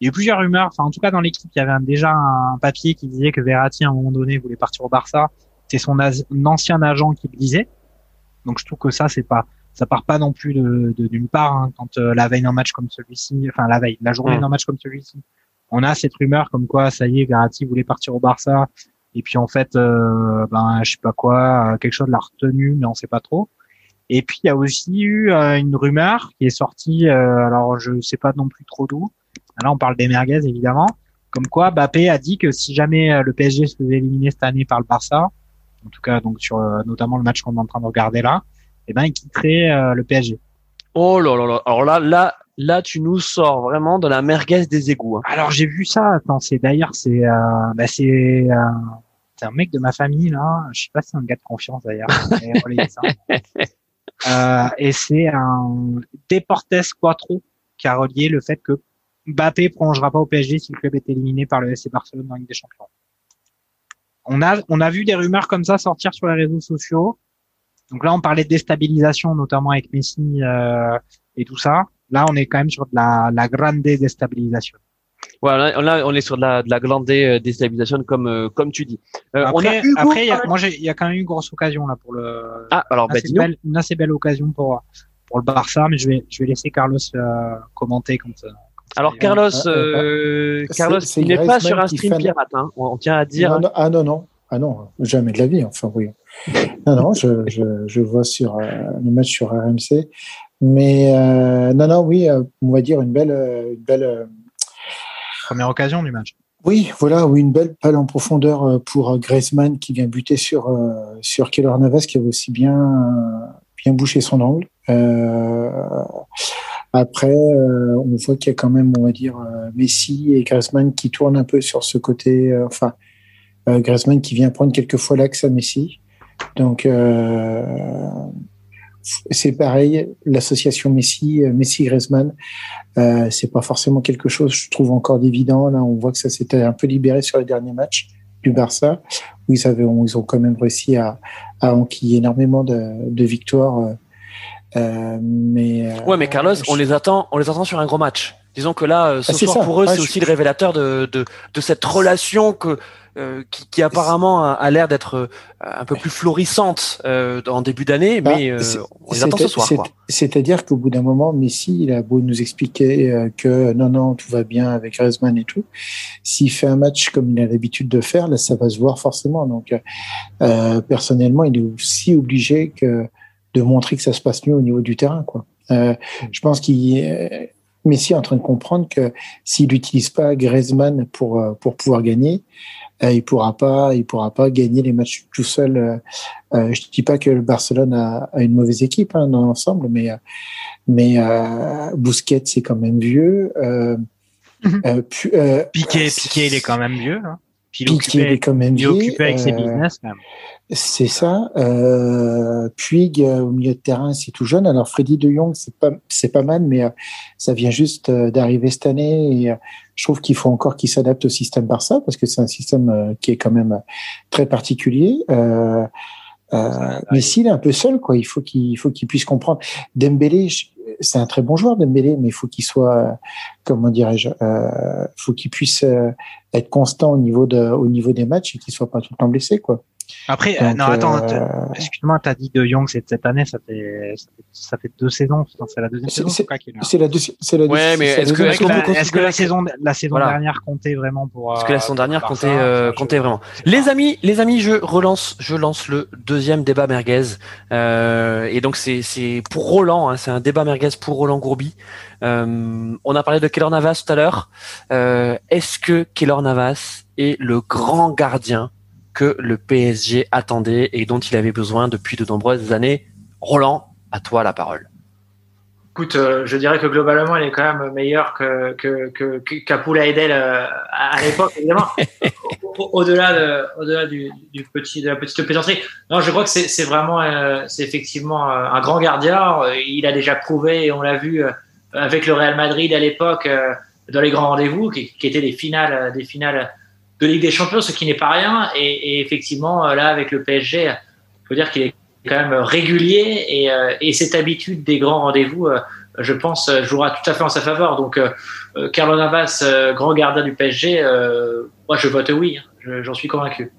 il y a eu plusieurs rumeurs. Enfin, en tout cas, dans l'équipe, il y avait déjà un papier qui disait que Verratti, à un moment donné, voulait partir au Barça. C'est son ancien agent qui le disait. Donc, je trouve que ça, c'est pas, ça part pas non plus de, de d'une part. Hein, quand la veille d'un match comme celui-ci, enfin la veille, la journée mmh. d'un match comme celui-ci, on a cette rumeur comme quoi ça y est, Verratti voulait partir au Barça et puis en fait, euh, ben je sais pas quoi, quelque chose l'a retenu, mais on sait pas trop. Et puis il y a aussi eu euh, une rumeur qui est sortie, euh, alors je sais pas non plus trop d'où. Là on parle des merguez évidemment, comme quoi Mbappé a dit que si jamais euh, le PSG se faisait éliminer cette année par le Barça, en tout cas donc sur notamment le match qu'on est en train de regarder là, eh ben il quitterait le PSG. Oh là, alors là là là, tu nous sors vraiment de la merguez des égouts. Hein. Alors j'ai vu ça. Attends, c'est d'ailleurs c'est euh, bah, c'est euh, c'est un mec de ma famille là. Je sais pas si c'est un gars de confiance d'ailleurs. euh, et c'est un Deportes Quattro qui a relié le fait que Mbappé prolongera pas au PSG si le club est éliminé par le FC Barcelone dans Ligue des Champions. On a on a vu des rumeurs comme ça sortir sur les réseaux sociaux. Donc là, on parlait de déstabilisation, notamment avec Messi euh, et tout ça. Là, on est quand même sur de la, la grande déstabilisation. Voilà, là, on est sur de la, de la grande euh, déstabilisation, comme euh, comme tu dis. Euh, après, après, y a, moi, il y a quand même eu une grosse occasion là pour le. Ah, alors, une, bah, belle, une assez belle occasion pour pour le Barça, mais je vais je vais laisser Carlos commenter quand. alors Carlos, Carlos, il n'est pas sur un stream pirate, hein, on, tient à dire. ah non non, ah non, jamais de la vie. Enfin oui. non non, je, je, je vois sur le match sur RMC. Mais euh, non, non, oui, euh, on va dire une belle, euh, une belle première occasion du match. Oui, voilà, oui, une belle palle en profondeur pour Griezmann qui vient buter sur sur Keller Navas qui avait aussi bien bien bouché son angle. après, on voit qu'il y a quand même, on va dire, Messi et Griezmann qui tournent un peu sur ce côté. enfin, Griezmann qui vient prendre quelquefois l'axe à Messi. Donc, c'est pareil, l'association Messi, euh, Messi Griezmann, euh, c'est pas forcément quelque chose, je trouve encore d'évident. Là, on voit que ça s'était un peu libéré sur les derniers matchs du Barça, où ils avaient, ils ont quand même réussi à, à enquiller énormément de, de victoires. Euh, mais ouais, mais Carlos, on les attend, on les attend sur un gros match. Disons que là, ce ah, soir pour eux, c'est aussi le révélateur de, de, de cette relation que euh, qui, qui, apparemment a, l'air d'être euh, un peu plus florissante euh, en début d'année, bah, mais on les attend ce soir. C'est-à-dire qu'au bout d'un moment, Messi, il a beau nous expliquer que non, non, tout va bien avec Griezmann et tout. S'il fait un match comme il a l'habitude de faire, là, ça va se voir forcément. Donc, personnellement, il est aussi obligé que de montrer que ça se passe mieux au niveau du terrain, quoi. je pense qu'il Messi est en train de comprendre que s'il n'utilise pas Griezmann pour pour pouvoir gagner, il pourra pas, il pourra pas gagner les matchs tout seul. Euh, euh je dis pas que le Barcelone a, a une mauvaise équipe hein, dans l'ensemble, mais mais euh, Bousquet c'est quand même vieux. Euh, mhm. euh, Piqué, Piqué, il est quand même vieux. Hein. Piqué, il est quand même occupé avec ses business. C'est ça. Euh, Puig au milieu de terrain, c'est tout jeune. Alors Freddy De Jong, c'est pas c'est pas mal, mais ça vient juste d'arriver cette année. Et, je trouve qu'il faut encore qu'il s'adapte au système Barça parce que c'est un système euh, qui est quand même euh, très particulier. Euh, euh, mais s'il est un peu seul, quoi, il faut qu'il faut qu'il puisse comprendre. Dembélé, c'est un très bon joueur Dembélé, mais il faut qu'il soit, comment dirais-je, euh, faut qu'il puisse être constant au niveau de au niveau des matchs et qu'il soit pas tout le temps blessé, quoi. Après, euh, non, attends, excuse-moi, t'as dit De Jong, c'est cette année, ça fait, ça fait deux saisons, c'est la deuxième saison. C'est la deuxième, c'est la Ouais, mais est-ce que, est-ce la, est que la saison, la saison dernière comptait vraiment pour, Est-ce que la saison dernière comptait, euh, comptait vraiment? Les amis, les amis, je relance, je lance le deuxième débat merguez, euh, et donc c'est, c'est pour Roland, hein, c'est un débat merguez pour Roland Gourbi. Euh, on a parlé de Keller Navas tout à l'heure. Euh, est-ce que Keller Navas est le grand gardien que le PSG attendait et dont il avait besoin depuis de nombreuses années. Roland, à toi la parole. Écoute, euh, je dirais que globalement, il est quand même meilleur que que que, qu'Apoula Edel euh, à, l'époque, évidemment. au-delà de, au-delà du, du, petit de la petite plaisanterie. Non, je crois que c'est, c'est vraiment, euh, c'est effectivement un grand gardien. Il a déjà prouvé, et on l'a vu avec le Real Madrid à l'époque dans les grands rendez-vous, qui, qui étaient des finales, des finales de Ligue des Champions, ce qui n'est pas rien. Et, et, effectivement, euh, là, avec le PSG, il faut dire qu'il est quand même régulier et, euh, et cette habitude des grands rendez-vous, euh, je pense, jouera tout à fait en sa faveur. Donc, Carlo Navas, grand gardien du PSG, moi, je vote oui. Hein. J'en suis convaincu.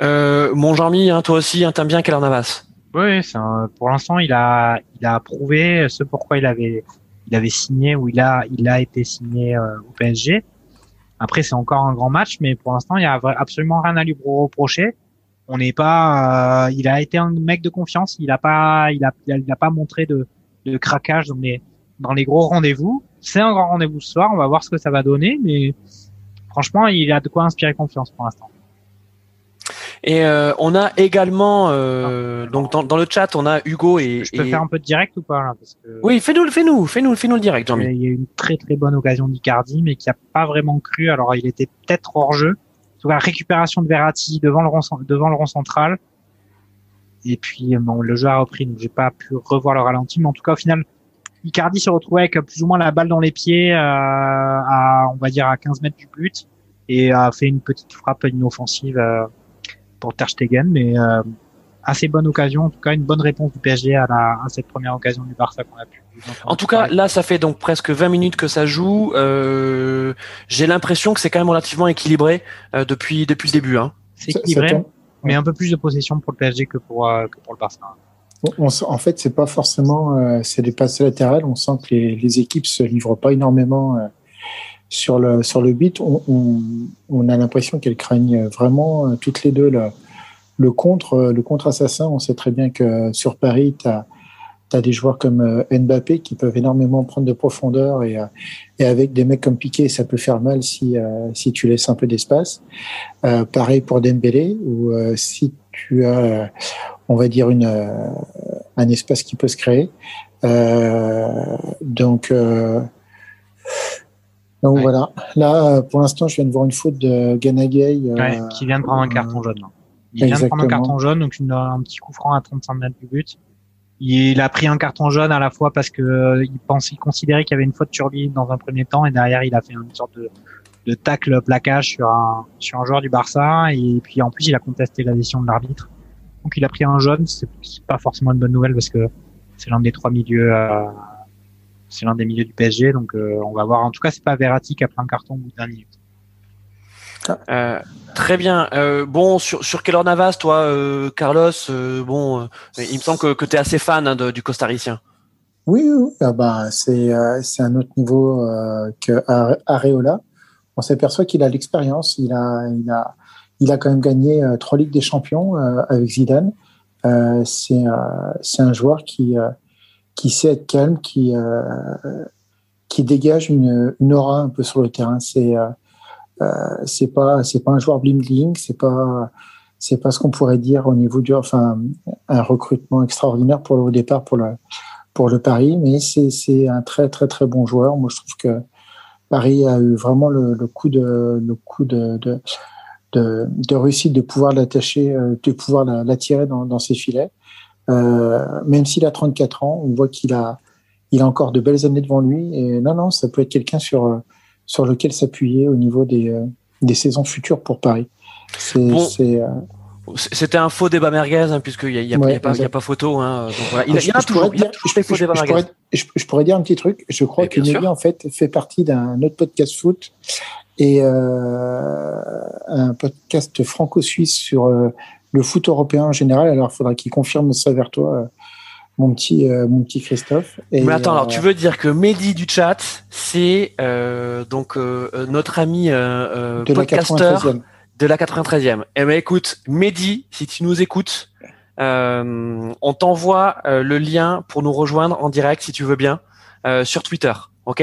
mon Jean-Mi, hein, toi aussi, hein, t'aimes bien Carlo Navas? Oui, un, pour l'instant, il a, il a prouvé ce pourquoi il avait, il avait signé ou il a, il a été signé au PSG. Après, c'est encore un grand match, mais pour l'instant, il y a absolument rien à lui reprocher. On n'est pas, euh, il a été un mec de confiance. Il a pas, il a, il a pas montré de, de craquage dans les, dans les gros rendez-vous. C'est un grand rendez-vous ce soir. On va voir ce que ça va donner, mais franchement, il a de quoi inspirer confiance pour l'instant. Et euh, on a également euh, donc dans, dans, le chat, on a Hugo et. Je peux faire un peu de direct ou pas là parce que... Oui, fais-nous, fais-nous, fais-nous, fais-nous le direct, jean Il y a eu une très très bonne occasion d'Icardi, mais qui a pas vraiment cru. Alors il était peut-être hors jeu. En la récupération de Verratti devant le rond devant le rond central. Et puis bon, le jeu a repris, donc j'ai pas pu revoir le ralenti, mais en tout cas au final, Icardi se retrouvait avec plus ou moins la balle dans les pieds, euh, à on va dire à 15 mètres du but, et a fait une petite frappe inoffensive. Pour Ter Stegen, mais euh, assez bonne occasion, en tout cas une bonne réponse du PSG à, la, à cette première occasion du Barça qu'on a pu. En tout cas, là, ça fait donc presque 20 minutes que ça joue. Euh, J'ai l'impression que c'est quand même relativement équilibré euh, depuis depuis le début. Hein. C'est équilibré, mais un peu plus de possession pour le PSG que pour euh, que pour le Barça. On, en fait, c'est pas forcément euh, c'est des passes latérales. On sent que les, les équipes se livrent pas énormément sur le sur le beat, on, on, a l'impression qu'elles craignent vraiment euh, toutes les deux le, le contre euh, le contre assassin. On sait très bien que sur Paris, tu as, des joueurs comme euh, Mbappé qui peuvent énormément prendre de profondeur et, et avec des mecs comme Piqué, ça peut faire mal si si tu laisses un peu d'espace. Euh, pareil pour Dembélé ou si tu as on va dire une un espace qui peut se créer. donc donc voilà. Là, pour l'instant, je viens de voir une faute de Ganagay. Euh, qui vient de prendre un carton jaune. Il vient de prendre un carton jaune, donc une, un petit coup franc à 35 mètres du but. Il a pris un carton jaune à la fois parce que euh, il pense, il considérait qu'il y avait une faute sur lui dans un premier temps, et derrière il a fait une sorte de, de tacle plaquage sur un sur un joueur du Barça, et puis en plus il a contesté la décision de l'arbitre. Donc il a pris un jaune, c'est pas forcément une bonne nouvelle parce que c'est l'un des trois milieux euh, c'est l'un des milieux du PSG, donc euh, on va voir. En tout cas, c'est pas Verratti qui a pris un carton au bout d'un minute. Euh, très bien. Euh, bon, sur, sur Keller Navas, toi, euh, Carlos, euh, bon, euh, il me semble que, que tu es assez fan hein, de, du costaricien. Oui, oui ah bah, c'est c'est un autre niveau que Areola. On s'aperçoit qu'il a l'expérience. Il a, il, a, il a quand même gagné trois Ligues des Champions avec Zidane. c'est c'est un joueur qui qui sait être calme, qui euh, qui dégage une, une aura un peu sur le terrain. C'est euh, euh c'est pas c'est pas un joueur bling bling, c'est pas c'est pas ce qu'on pourrait dire au niveau du enfin un recrutement extraordinaire pour le départ pour le pour le Paris, mais c'est c'est un très très très bon joueur. Moi je trouve que Paris a eu vraiment le, le coup de le coup de, de de, de réussite de pouvoir l'attacher, euh, de pouvoir l'attirer dans, dans ses filets. Euh, même s'il a 34 ans, on voit qu'il a, il a encore de belles années devant lui. Et non, non, ça peut être quelqu'un sur, sur lequel s'appuyer au niveau des, euh, des saisons futures pour Paris. C'est, bon. Euh, C'était un faux débat merguez, hein, puisqu'il n'y a, y a, Ouais, y a, pas- exact. y a pas photo. Hein, donc voilà. Il, y Je- en a toujours, il y a dire- toujours je- des faux je- débats je merguez. pourrais- je, pourrais dire un petit truc. Je crois que. Nelly, en fait, fait partie d'un autre podcast foot et euh, un podcast franco-suisse sur euh, le foot européen en général. Alors, il faudra qu'il confirme ça vers toi, euh, mon petit, euh, mon petit Christophe. Et, Mais attends, alors euh, tu veux dire que Mehdi du chat, c'est euh, donc notre ami de la podcaster 93e. de la 93e. Eh ben écoute, Mehdi, si tu nous écoutes, euh, on t'envoie euh, le lien pour nous rejoindre en direct si tu veux bien euh, sur Twitter, ok?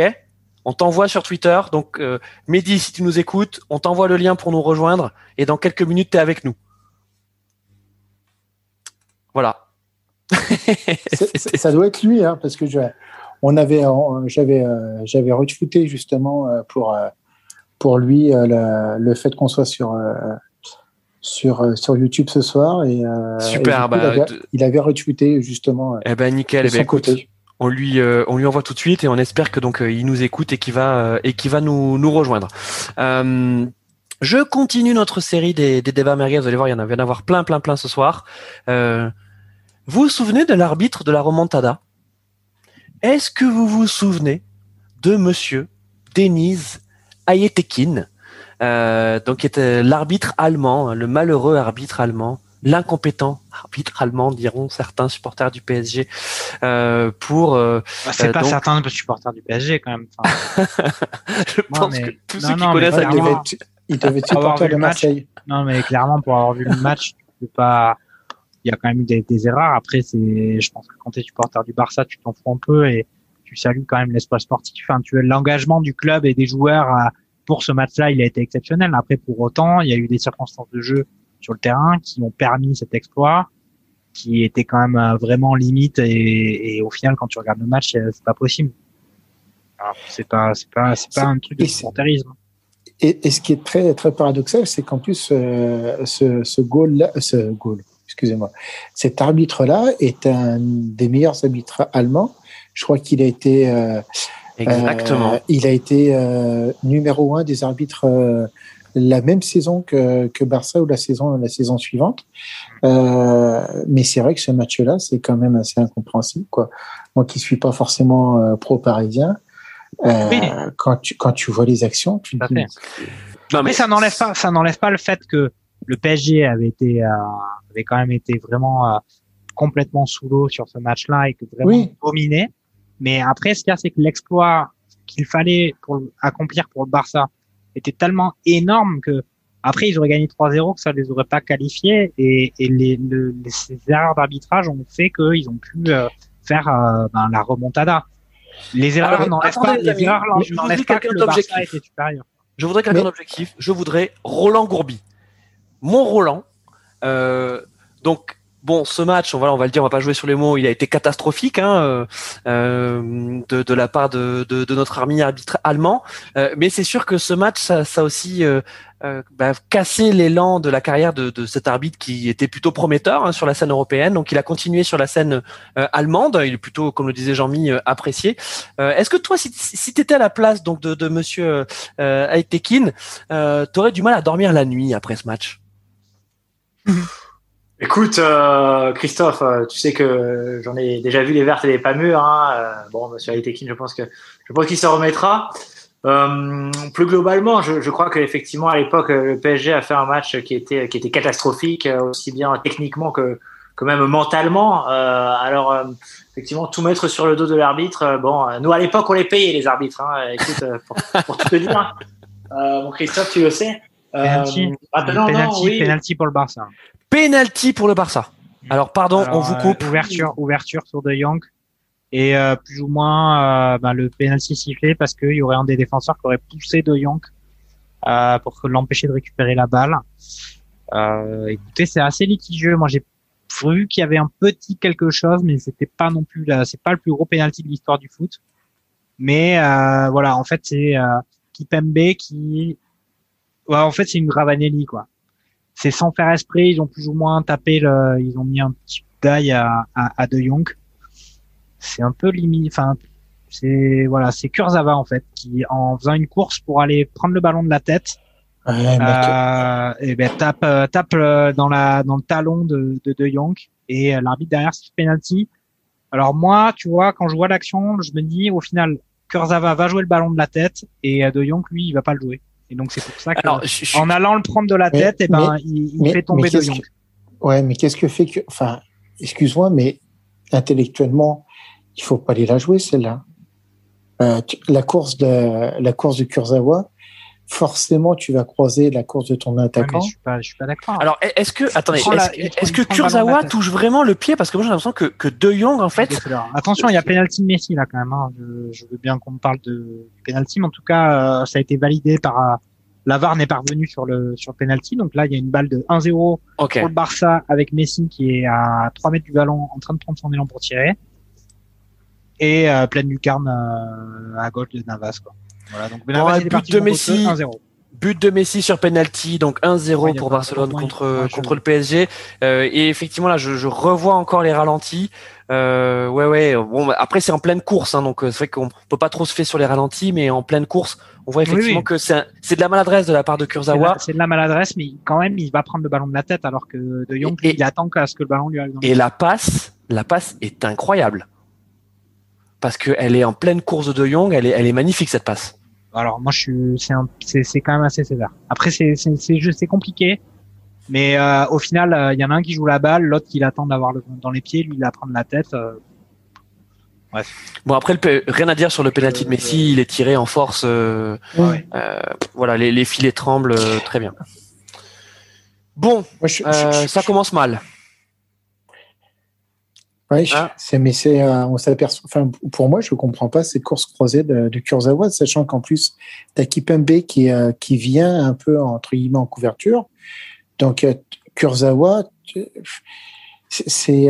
On t'envoie sur Twitter. Donc euh, Mehdi, si tu nous écoutes, on t'envoie le lien pour nous rejoindre et dans quelques minutes tu es avec nous. Voilà. Ça doit être lui, hein, parce que je, on avait, on- j'avais, euh, j'avais retweeté justement euh, pour euh, pour lui euh, le fait qu'on soit sur sur sur YouTube ce soir et Super, et du coup, bah, il, avait, il avait retweeté justement Eh ben nickel. de Eh ben, écoute, on lui on lui envoie tout de suite et on espère que donc il nous écoute et qu'il va et qu'il va nous nous rejoindre. Je continue notre série des, des débats merguez. Vous allez voir, il y en a, il y en avoir plein plein plein ce soir. Euh, vous vous souvenez de l'arbitre de la remontada? Est-ce que vous vous souvenez de Monsieur Denise Ayetekin, euh, donc qui était l'arbitre allemand, hein, le malheureux arbitre allemand, l'incompétent arbitre allemand, diront certains supporters du PSG, euh, pour, euh, Bah, c'est Euh, pas donc- certains supporters du PSG quand même. Enfin, je Non, pense mais- que tous non, ceux qui non, mais connaissent il devait être, il devait être Avoir supporter de le match. Marseille. non, mais clairement, pour avoir vu le match, tu peux pas. Il y a quand même eu des, des erreurs. Après, c'est, je pense que quand tu es supporter du Barça, tu t'en fous un peu et tu salues quand même l'espoir sportif. Enfin, tu l'engagement du club et des joueurs euh, pour ce match-là, il a été exceptionnel. Après, pour autant, il y a eu des circonstances de jeu sur le terrain qui ont permis cet exploit, qui était quand même euh, vraiment limite et, et au final, quand tu regardes le match, euh, c'est pas possible. C'est pas, c'est pas, c'est pas un truc de supporterisme. Et, et ce qui est très très paradoxal, c'est qu'en plus euh, ce ce goal là, ce goal, excusez-moi, cet arbitre là est un des meilleurs arbitres allemands. Je crois qu'il a été euh, exactement. Euh, il a été euh, numéro un des arbitres euh, la même saison que, que Barça ou la saison la saison suivante. Euh, mais c'est vrai que ce match-là, c'est quand même assez incompréhensible. Quoi. Moi qui suis pas forcément euh, pro-parisien, euh, Oui. quand, tu, quand tu vois les actions, tu te dis, non, Mais ça n'enlève pas, ça n'enlève pas le fait que le PSG avait été, euh, avait quand même été vraiment euh, complètement sous l'eau sur ce match-là et que vraiment Oui. dominé. Mais après, ce qu'il y a, c'est que l'exploit qu'il fallait pour accomplir pour le Barça était tellement énorme que après ils auraient gagné 3-0 que ça les aurait pas qualifiés et, et les, le- les- ces erreurs d'arbitrage ont fait qu'ils ont pu euh, faire euh, ben, la remontada. Les erreurs Alors, n'enlèvent pas, les amis, erreurs n'enlèvent pas que quelqu'un le Barça d'objectif. était supérieur. Je voudrais quelqu'un d'objectif. Je voudrais Roland Gourbi. Mon Roland. Euh, donc bon, ce match, on va, le dire, on va pas jouer sur les mots. Il a été catastrophique hein, euh, euh, de, la part de, notre armée arbitre allemand. Euh, mais c'est sûr que ce match, ça, ça aussi euh, bah, cassé l'élan de la carrière de, de cet arbitre qui était plutôt prometteur hein, sur la scène européenne. Donc il a continué sur la scène allemande. Il est plutôt, comme le disait Jean-Mi, apprécié. Est-ce que toi, si, si tu à la place donc de, de Monsieur euh, Aitekin, euh, t'aurais du mal à dormir la nuit après ce match? Écoute, euh, Christophe, euh, tu sais que j'en ai déjà vu les vertes et les pas mûres. Hein. Euh, bon, Monsieur Alitekin, je pense que je pense qu'il se remettra. Euh, plus globalement, je, je crois qu'effectivement à l'époque, le PSG a fait un match qui était qui était catastrophique, aussi bien techniquement que que même mentalement. Euh, alors effectivement, tout mettre sur le dos de l'arbitre. bon, nous à l'époque, on les payait les arbitres. Hein. Écoute, pour, pour tout te dire, mon Christophe, tu le sais. Euh, non, penalty, oui. penalty pour le Barça. Penalty pour le Barça. Alors pardon, Alors, on vous euh, coupe. ouverture, ouverture sur De Jong. Et euh, plus ou moins euh, ben, le penalty sifflé parce qu'il y aurait un des défenseurs qui aurait poussé De Jong euh, pour l'empêcher de récupérer la balle. Euh, écoutez, c'est assez litigieux. Moi, j'ai vu qu'il y avait un petit quelque chose, mais c'était pas non plus. C'est pas le plus gros penalty de l'histoire du foot. Mais euh, voilà, en fait, c'est euh, Kipembe qui, ouais, en fait, c'est une Gravanelli quoi c'est sans faire esprit, ils ont plus ou moins tapé le, ils ont mis un petit d'ail à, à, à De Jong. C'est un peu limite, enfin, c'est, voilà, c'est Kurzawa, en fait, qui, en faisant une course pour aller prendre le ballon de la tête, euh, et ben tape tape dans la dans le talon de de, de Young et l'arbitre derrière c'est penalty. Alors moi, tu vois, quand je vois l'action, je me dis au final Kurzawa va jouer le ballon de la tête et De Jong lui il va pas le jouer. Et donc c'est pour ça qu'en allant le prendre de la tête, et eh ben il, fait tomber De Jong. Ouais, mais qu'est-ce que fait que enfin excuse-moi mais intellectuellement il faut pas aller la jouer celle-là. Euh, la course de la course de Kurzawa, forcément tu vas croiser la course de ton attaquant. je suis pas, je suis pas d'accord. Alors est-ce que attendez, est-ce que Kurzawa touche vraiment le pied? Parce que moi j'ai l'impression que que De Jong en fait. Attention, il y a penalty de Messi là quand même. Hein. Je, veux bien qu'on me parle de penalty, mais en tout cas euh, ça a été validé par euh, la VAR n'est pas revenue sur le sur penalty. Donc là il y a une balle de 1-0 pour le Barça avec Messi qui est à 3 mètres du ballon en train de prendre son élan pour tirer et euh, pleine lucarne euh, à gauche de Navas. Quoi. Voilà, donc but de Messi. 1-0. But de Messi sur penalty, donc 1-0 pour Barcelone contre contre le PSG. Euh, et effectivement là, je, je, revois encore les ralentis. Euh, ouais ouais. Bon, bah, après c'est en pleine course, hein, donc euh, c'est vrai qu'on peut pas trop se faire sur les ralentis, mais en pleine course, on voit effectivement que c'est c'est de la maladresse de la part de Kurzawa. C'est de la maladresse, mais quand même il va prendre le ballon de la tête, alors que De Jong il attend qu'à ce que le ballon lui arrive. Dans et la passe, la passe est incroyable parce qu'elle est en pleine course de Young, elle est, elle est magnifique cette passe. Alors moi je suis, c'est, c'est, quand même assez sévère. Après c'est, c'est, c'est, compliqué, mais euh, au final il euh, y en a un qui joue la balle, l'autre qui l'attend d'avoir le dans les pieds, lui il a prendre la tête. Euh. Bref. Bon après rien à dire sur le penalty de Messi, il est tiré en force. voilà les, les filets tremblent très bien. Bon, ça commence mal. Ouais, ah. c'est, mais c'est, euh, on s'aperçoit. Enfin, pour moi, je comprends pas cette course croisée de, de Kurzawa, sachant qu'en plus, t'as Kipembe qui euh, qui vient un peu entre guillemets en couverture. Donc euh, Kurzawa, c'est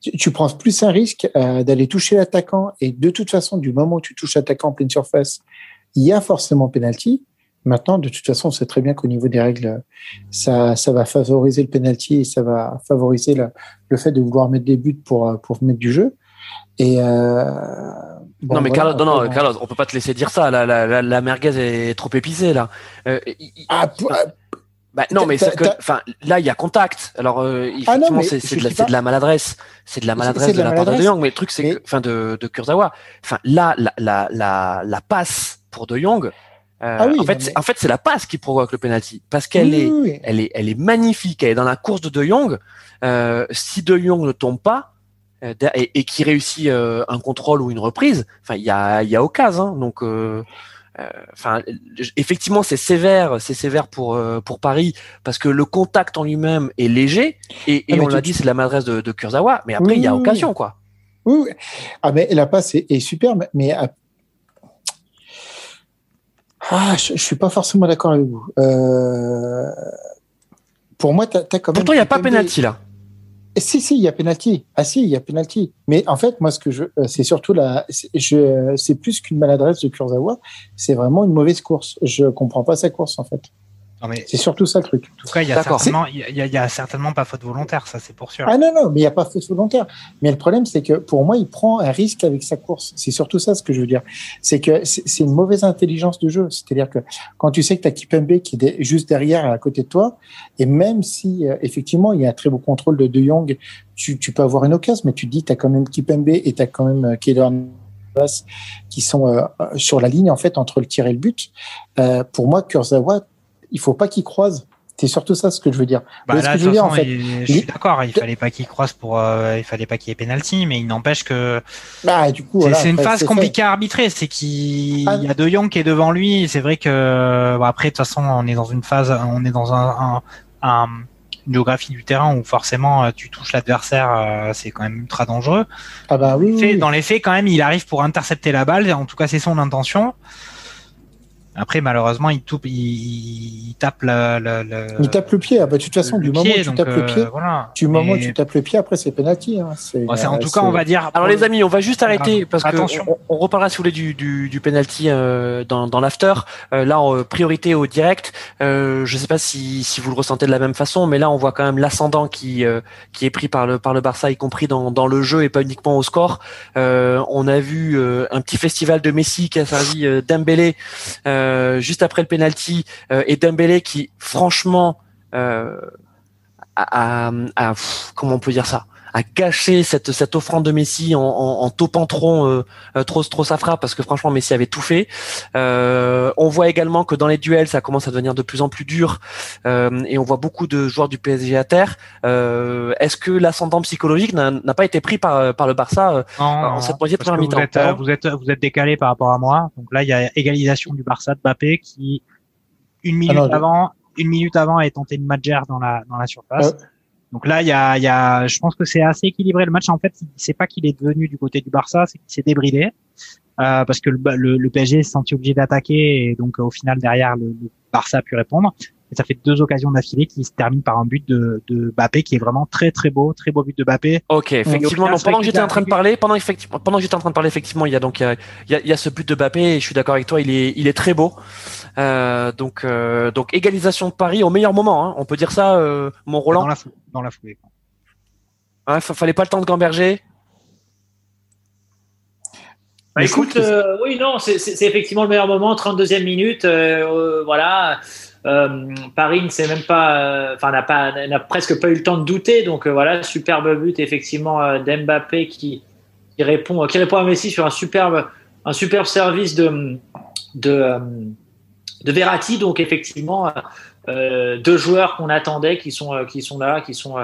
tu prends plus un risque d'aller toucher l'attaquant et de toute façon, du moment où tu touches l'attaquant en pleine surface, il y a forcément penalty. Maintenant, de toute façon, on sait très bien qu'au niveau des règles, ça, ça va favoriser le penalty et ça va favoriser le, le fait de vouloir mettre des buts pour, pour mettre du jeu. Et euh, non, mais Carlos, non, non, Carlos, on peut pas te laisser dire ça. La, la, la, merguez est trop épicée là. Euh, ah, bah, non, mais enfin, là, il y a contact. Alors, euh, ah c'est de, de, la maladresse. C'est de la maladresse de, la, part de De Jong. Mais le truc, c'est que, enfin, de, de Kurzawa. Enfin, là, la, la, la, la passe pour De Jong, euh, ah en fait, en fait, c'est la passe qui provoque le penalty parce qu'elle est, elle est, elle est magnifique. Elle est dans la course de De Jong. Euh, si De Jong ne tombe pas euh, et, et qui réussit euh, un contrôle ou une reprise, enfin, il y a, il y a occasion. Hein, donc, enfin, effectivement, c'est sévère, c'est sévère pour pour Paris parce que le contact en lui-même est léger et, et ah, on l'a dit, c'est de la maladresse de, de Kurzawa. Mais après, il y a occasion, quoi. Oui, ah mais la passe est, est super, mais ah, je, je suis pas forcément d'accord avec vous. Euh, pour moi, tu as, quand même. Pourtant, il n'y a pas penalty là. Si, si, il y a penalty. Ah, si, il y a penalty. Mais en fait, moi, ce que je, euh, c'est surtout la, je, c'est plus qu'une maladresse de Kurzawa. C'est vraiment une mauvaise course. Je comprends pas sa course, en fait c'est surtout ça le truc. En tout cas, il y a certainement, il y, y, a certainement pas faute volontaire, ça c'est pour sûr. Ah non non, mais il y a pas faute volontaire. Mais le problème, c'est que pour moi, il prend un risque avec sa course. C'est surtout ça ce que je veux dire. C'est que c'est une mauvaise intelligence de jeu. C'est-à-dire que quand tu sais que tu as Kipembe qui est juste derrière, à côté de toi, et même si euh, effectivement il y a un très beau contrôle de De Jong, tu, tu peux avoir une occasion, mais tu dis tu as quand même Kipembe et tu as quand même euh, qui sont euh, sur la ligne en fait entre le tir et le but. Euh, pour moi, Kurzawa, il faut pas qu'il croise. C'est surtout ça ce que je veux dire. Bah, là, je, en fait, je suis d'accord, il fallait pas qu'il croise pour, euh, il fallait pas qu'il y ait penalty, mais il n'empêche que. Bah, du coup, c'est une phase compliquée à arbitrer. C'est qu'il ah. y a De Jong qui est devant lui. C'est vrai que bon, après, de toute façon, on est dans une phase, on est dans un, un, une géographie du terrain où forcément euh, tu touches l'adversaire, euh, c'est quand même ultra dangereux. Ah bah oui, Dans les faits, quand même, il arrive pour intercepter la balle. En tout cas, c'est son intention. Après, malheureusement, il, toupe, il, tape le, le, Il tape le pied. Ah bah, de toute façon, du moment où tu tapes le pied, voilà. du moment où tu tapes le pied, après, c'est penalty. Hein. en tout cas, on va dire. Alors, les amis, on va juste arrêter parce que on, on, reparlera sous les du, du, du penalty euh, dans, dans l'after. Euh, là, en priorité au direct. Euh, je sais pas si, si vous le ressentez de la même façon, mais là, on voit quand même l'ascendant qui, euh, qui est pris par le, par le Barça, y compris dans, dans le jeu et pas uniquement au score. Euh, on a vu un petit festival de Messi qui a servi Dembélé. Euh, juste après le penalty et Dembélé qui franchement a, a, comment on peut dire ça? À cacher cette, cette offrande de Messi en, en, en topant trop, euh, euh, trop, trop sa frappe parce que franchement Messi avait tout fait. Euh, on voit également que dans les duels ça commence à devenir de plus en plus dur euh, et on voit beaucoup de joueurs du PSG à terre. Euh, Est-ce que l'ascendant psychologique n'a pas été pris par, par le Barça en cette moitié de première mi-temps vous êtes, vous êtes, vous êtes décalé par rapport à moi. Donc là il y a égalisation du Barça de Mbappé qui une minute avant une minute avant a tenté une majère dans la dans la surface. Donc là, il y a, je pense que c'est assez équilibré. Le match, en fait, c'est pas qu'il est devenu du côté du Barça, c'est qu'il s'est débridé. Euh, parce que le, le, le PSG s'est senti obligé d'attaquer et donc au final derrière le, le, Barça a pu répondre. Et ça fait deux occasions d'affilée qui se terminent par un but de, de Bappé qui est vraiment très très beau, très beau but de Bappé. Ok, effectivement. Donc, pendant que j'étais en train de parler, pendant effectivement, pendant que j'étais en train de parler, effectivement, il y a donc il y a, il y a, ce but de Bappé et je suis d'accord avec toi, il est il est très beau. Euh, donc euh, donc égalisation de Paris au meilleur moment, hein, on peut dire ça, euh, mon Roland. Dans la, dans la foulée. Hein, fallait pas le temps de gamberger. Bah, écoute, euh, oui, non, c'est effectivement le meilleur moment, 32e minute, euh, voilà. Euh, Paris ne sait même pas, enfin n'a pas, n'a presque pas eu le temps de douter, donc voilà, superbe but effectivement d'Mbappé qui, répond, qui répond à Messi sur un superbe, un service de de, de donc effectivement deux joueurs qu'on attendait qui sont qui sont là, qui sont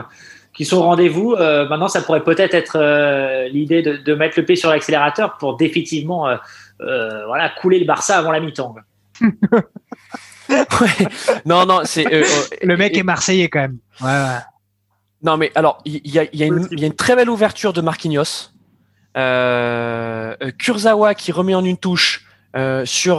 qui sont au rendez-vous. Euh, maintenant, ça pourrait peut-être être, euh, l'idée de, mettre le pied sur l'accélérateur pour définitivement euh, euh voilà, couler le Barça avant la mi-temps. ouais. Non, non, c'est le mec est marseillais quand même. Ouais, ouais. Non, mais alors il y, y, a, y, a y, a, une très belle ouverture de Marquinhos. Kurzawa qui remet en une touche. sur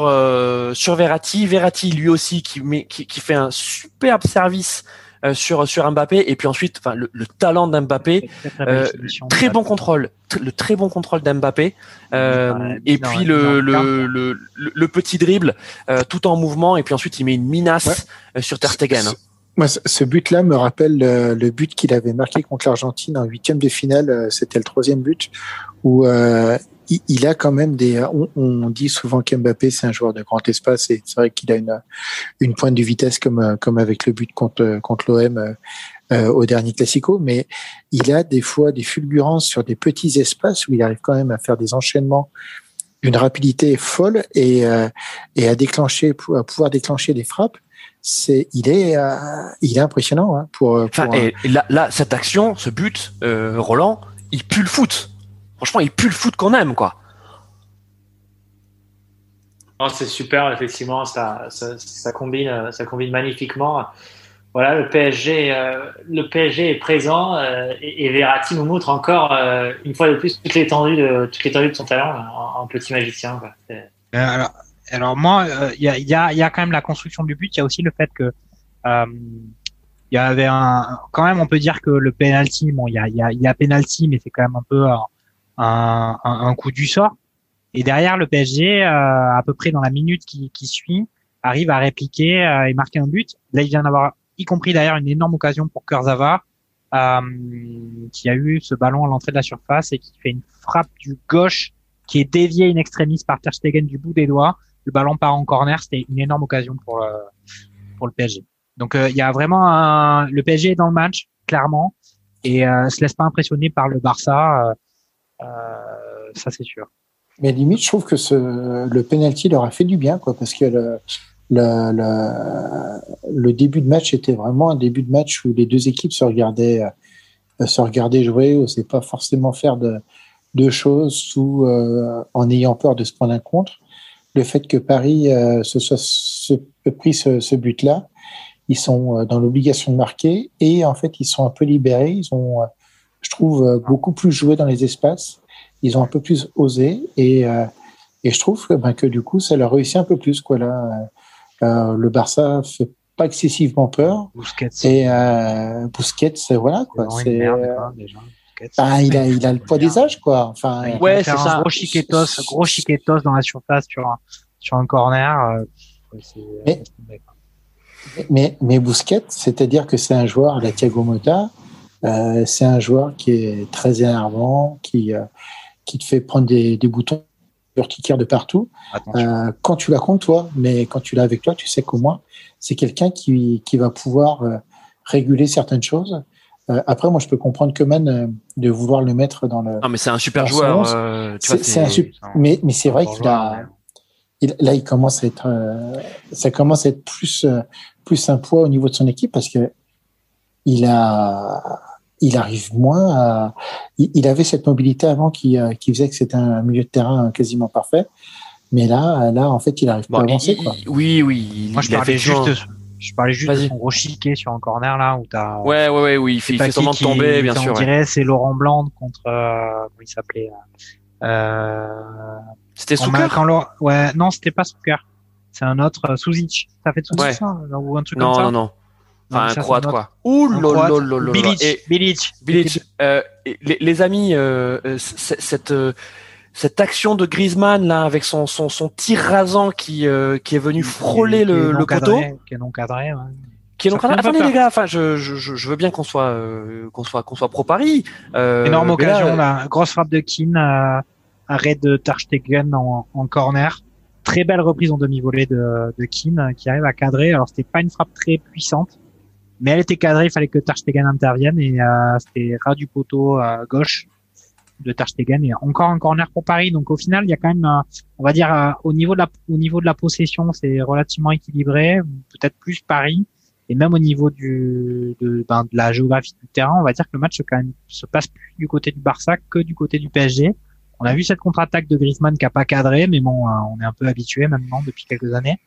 sur Verratti, Verratti lui aussi qui, met, qui, qui fait un superbe service euh, sur sur Mbappé. Et puis ensuite enfin le, le talent d'Mbappé euh, très bon contrôle le très bon contrôle d'Mbappé. Euh, et puis le, le, le, le, petit dribble euh, tout en mouvement. Et puis ensuite il met une minace sur Ter Stegen hein. Moi, ce but-là me rappelle le, but qu'il avait marqué contre l'Argentine en huitième de finale. C'était le troisième but où euh, il, a quand même des. On, dit souvent qu'Mbappé c'est un joueur de grand espace et c'est vrai qu'il a une une pointe de vitesse comme comme avec le but contre contre l'OM euh, euh, au dernier Classico, mais il a des fois des fulgurances sur des petits espaces où il arrive quand même à faire des enchaînements d'une rapidité folle et euh, et à déclencher à pouvoir déclencher des frappes c'est il est il est impressionnant hein, pour, enfin, et là, là, cette action ce but Roland il pue le foot franchement, il pue le foot qu'on aime, quoi. Oh, c'est super, effectivement, ça, ça, combine, ça combine magnifiquement. Voilà, le PSG, euh, le PSG est présent euh, et, Verratti nous montre encore euh, une fois de plus toute l'étendue de toute l'étendue de son talent en, petit magicien. Alors, alors, moi, il y a, y, a, y, a, quand même la construction du but. Il y a aussi le fait que il y avait un, quand même, on peut dire que le penalty, bon, il y a, y a, y a penalty, mais c'est quand même un peu un, un, coup du sort. Et derrière, le PSG, euh, à peu près dans la minute qui, qui suit, arrive à répliquer euh, et marquer un but. Là, il vient d'avoir, y compris d'ailleurs, une énorme occasion pour Kurzawa, euh, qui a eu ce ballon à l'entrée de la surface et qui fait une frappe du gauche qui est déviée in extremis par Ter Stegen du bout des doigts. Le ballon part en corner, c'était une énorme occasion pour euh, pour le PSG. Donc il y a vraiment un... le PSG est dans le match clairement et euh, se laisse pas impressionner par le Barça. Euh, ça, c'est sûr. Mais limite, je trouve que le penalty leur a fait du bien, quoi, parce que le, début de match était vraiment un début de match où les deux équipes se regardaient, euh, se regardaient jouer, osaient pas forcément faire de, choses sous, euh, en ayant peur de se prendre un contre. Le fait que Paris se soit pris ce, ce but-là, ils sont dans l'obligation de marquer et en fait ils sont un peu libérés. Ils ont je trouve, euh, beaucoup plus joué dans les espaces. Ils ont un peu plus osé et, euh, et je trouve que, ben, que du coup, ça leur réussit un peu plus. Quoi, là. Euh, le Barça fait pas excessivement peur. Busquets. Et euh, Busquets, voilà. Quoi, c'est, il, a, il a le poids des âges, quoi. Enfin, ouais, c'est ça. Gros chiquetos, gros chiquetos dans la surface sur un, sur un corner. mais, mais, mais Busquets, c'est-à-dire que c'est un joueur, la Thiago Motta, euh, c'est un joueur qui est très énervant, qui, euh, qui te fait prendre des, des boutons urticaire de partout. Euh, quand tu l'as contre toi, mais quand tu l'as avec toi, tu sais qu'au moins, c'est quelqu'un qui, qui va pouvoir euh, réguler certaines choses. Euh, après, moi, je peux comprendre que Man euh, de vouloir le mettre dans le. Non, mais c'est un super joueur. c'est un super... Mais, mais c'est vrai qu'il a. Il, là, il commence à être. ça commence à être plus, plus un poids au niveau de son équipe parce que il a il arrive moins à. Il, avait cette mobilité avant qui, euh, qui faisait que c'était un milieu de terrain quasiment parfait. Mais là, là, en fait, il arrive pas à avancer. Quoi. Oui, oui. Moi, je parlais juste, je parlais juste de son gros chiquet sur un corner là où t'as. Ouais, ouais, ouais, oui. Il fait, il fait semblant de tomber, bien sûr. On dirait c'est Laurent Blanc contre. Euh, comment il s'appelait euh, C'était Souker Ouais, non, c'était pas Souker. C'est un autre, euh, Suzic. T'as fait tout ouais. ça ou un truc non, comme ça Non, non, non. Enfin, un croate, quoi. Ouh Bilic. Bilic. Bilic. Euh, les, les, amis, euh, euh cette euh, cette action de Griezmann là avec son son, son tir rasant qui euh, qui est venu frôler le, le poteau, qui est non cadré. Ouais. Qui est cadré. Attendez les gars, enfin je, je, je veux bien qu'on soit qu'on soit qu'on soit pro Paris. Énorme occasion là, grosse frappe de Keane, arrêt de Tarstegen en, en corner très belle reprise en demi-volée de, de Keane qui arrive à cadrer. Alors c'était pas une frappe très puissante, mais elle était cadrée, il fallait que Tarstegen intervienne et euh, c'était ras du poteau à gauche de Tarstegen et encore un corner pour Paris. Donc au final, il y a quand même, euh, on va dire, euh, au niveau de la, au niveau de la possession, c'est relativement équilibré, peut-être plus Paris. Et même au niveau du, de, ben, de la géographie du terrain, on va dire que le match quand même se passe plus du côté du Barça que du côté du PSG. On a vu cette contre-attaque de Griezmann qui a pas cadré, mais bon, on est un peu habitué maintenant depuis quelques années.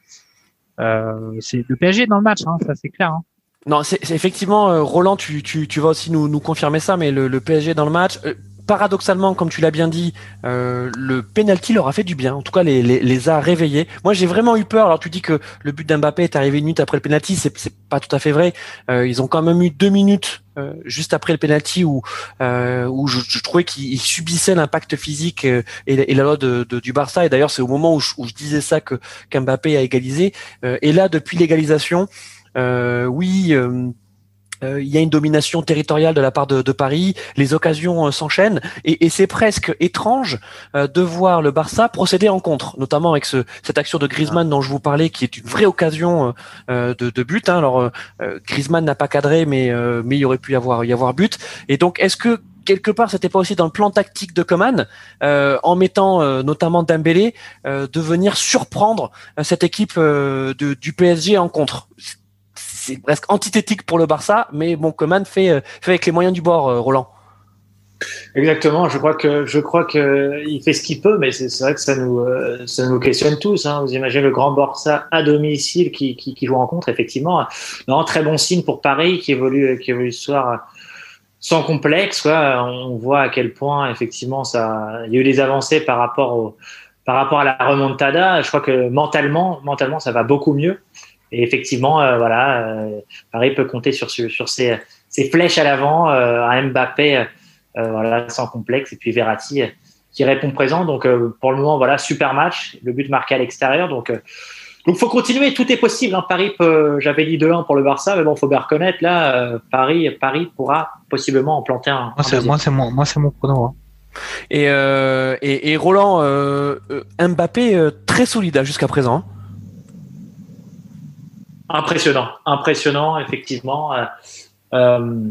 Euh, c'est le PSG dans le match, hein, ça c'est clair. Hein. Non, c'est effectivement, euh, Roland, tu, tu, tu vas aussi nous, nous confirmer ça, mais le, le PSG dans le match, euh, paradoxalement, comme tu l'as bien dit, euh, le penalty leur a fait du bien. En tout cas, les, les, les a réveillés. Moi, j'ai vraiment eu peur. Alors, tu dis que le but d'Mbappé est arrivé une minute après le penalty, c'est pas tout à fait vrai. ils ont quand même eu deux minutes juste après le penalty où où je, je trouvais qu'ils subissaient l'impact physique et, et, la loi de, de, du Barça. Et d'ailleurs, c'est au moment où je, où je, disais ça que qu'Mbappé a égalisé. et là, depuis l'égalisation. Euh, oui. Euh, euh, il y a une domination territoriale de la part de, Paris, les occasions s'enchaînent et, c'est presque étrange de voir le Barça procéder en contre, notamment avec ce, cette action de Griezmann dont je vous parlais, qui est une vraie occasion de, de, but. Hein. Alors Griezmann n'a pas cadré, mais mais il aurait pu y avoir but. Et donc est-ce que quelque part, c'était pas aussi dans le plan tactique de Coman, en mettant notamment Dembélé, de venir surprendre cette équipe de, du PSG en contre? C'est presque antithétique pour le Barça, mais bon, Coman fait, euh, avec les moyens du bord, euh, Roland. Exactement. Je crois que je crois que il fait ce qu'il peut, mais c'est vrai que ça nous euh, ça nous questionne tous. Hein. Vous imaginez le grand Barça à domicile qui, qui, qui joue en contre, effectivement. Non, très bon signe pour Paris qui évolue qui évolue ce soir sans complexe. On voit à quel point effectivement ça il y a eu des avancées par rapport par rapport à la remontada. Je crois que mentalement mentalement ça va beaucoup mieux. Et effectivement, euh, voilà, euh, Paris peut compter sur, sur ses, ses flèches à l'avant, euh, à Mbappé, voilà, sans complexe, et puis Verratti qui répond présent. Donc pour le moment, voilà, super match, le but marqué à l'extérieur. Donc donc faut continuer, tout est possible. Hein. Paris peut, j'avais dit 2-1 pour le Barça, mais bon, faut bien reconnaître là, Paris, Paris pourra possiblement en planter un. Moi, c'est moi, c'est mon, moi, c'est mon pronom. Hein. Et, euh, et, et Roland, euh, Mbappé très solide hein, jusqu'à présent. Hein. Impressionnant, impressionnant, effectivement. Euh, euh,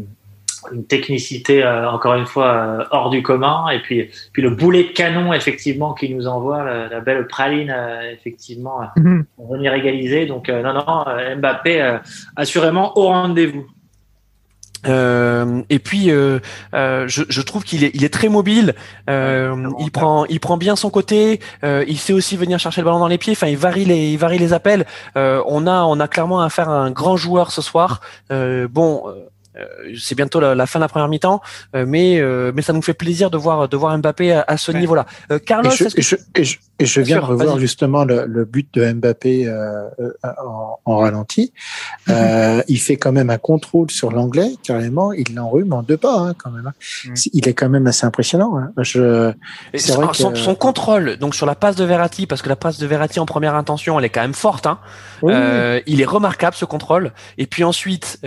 une technicité, euh, encore une fois, hors du commun. Et puis, puis le boulet de canon, effectivement, qui nous envoie, la, belle praline, effectivement, mm pour venir égaliser. Donc, non, non, Mbappé, assurément au rendez-vous. Euh, et puis, euh, euh, je, je, trouve qu'il est, il est très mobile. Euh, il prend, il prend bien son côté. Euh, il sait aussi venir chercher le ballon dans les pieds. Enfin, il varie les, il varie les appels. on a, on a clairement affaire à un grand joueur ce soir. bon euh, c'est bientôt la, fin de la première mi-temps, euh, mais euh, mais ça nous fait plaisir de voir de voir Mbappé à, ce niveau-là. Carlos, et je, et je, et je, viens de revoir justement le, le, but de Mbappé en, en, ralenti. Mhm. il fait quand même un contrôle sur l'anglais carrément. Il l'enrhume en deux pas hein, quand même. Hein. Mhm. Il est quand même assez impressionnant. Hein. Je, c'est vrai son, que... son, contrôle donc sur la passe de Verratti parce que la passe de Verratti en première intention elle est quand même forte. Hein. il est remarquable ce contrôle. Et puis ensuite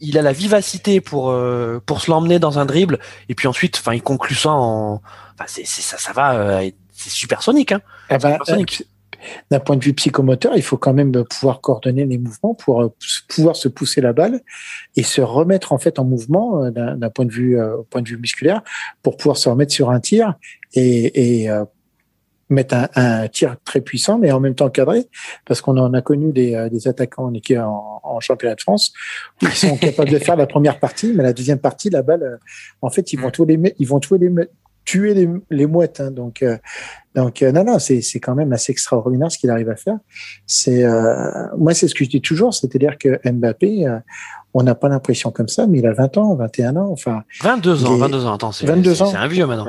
il a la vivacité pour euh, pour se l'emmener dans un dribble et puis ensuite enfin il conclut ça en enfin c'est ça ça va euh, c'est supersonique. Hein. Eh ben, d'un point de vue psychomoteur, il faut quand même pouvoir coordonner les mouvements pour euh, pouvoir se pousser la balle et se remettre en fait en mouvement euh, d'un point de vue euh, point de vue musculaire pour pouvoir se remettre sur un tir et, et mettre un, un, tir très puissant mais en même temps cadré parce qu'on en a connu des, des attaquants en, en, championnat de France qui sont capables de faire la première partie mais la deuxième partie la balle en fait ils vont tous les ils vont tous les tuer les, les mouettes hein, donc donc euh, non, non, c'est c'est quand même assez extraordinaire ce qu'il arrive à faire. C'est euh, moi, c'est ce que je dis toujours, c'est-à-dire que Mbappé, euh, on n'a pas l'impression comme ça, mais il a 20 ans, 21 ans, enfin. 22 ans, 22 ans. Attends, c'est 22 ans. C'est un vieux maintenant.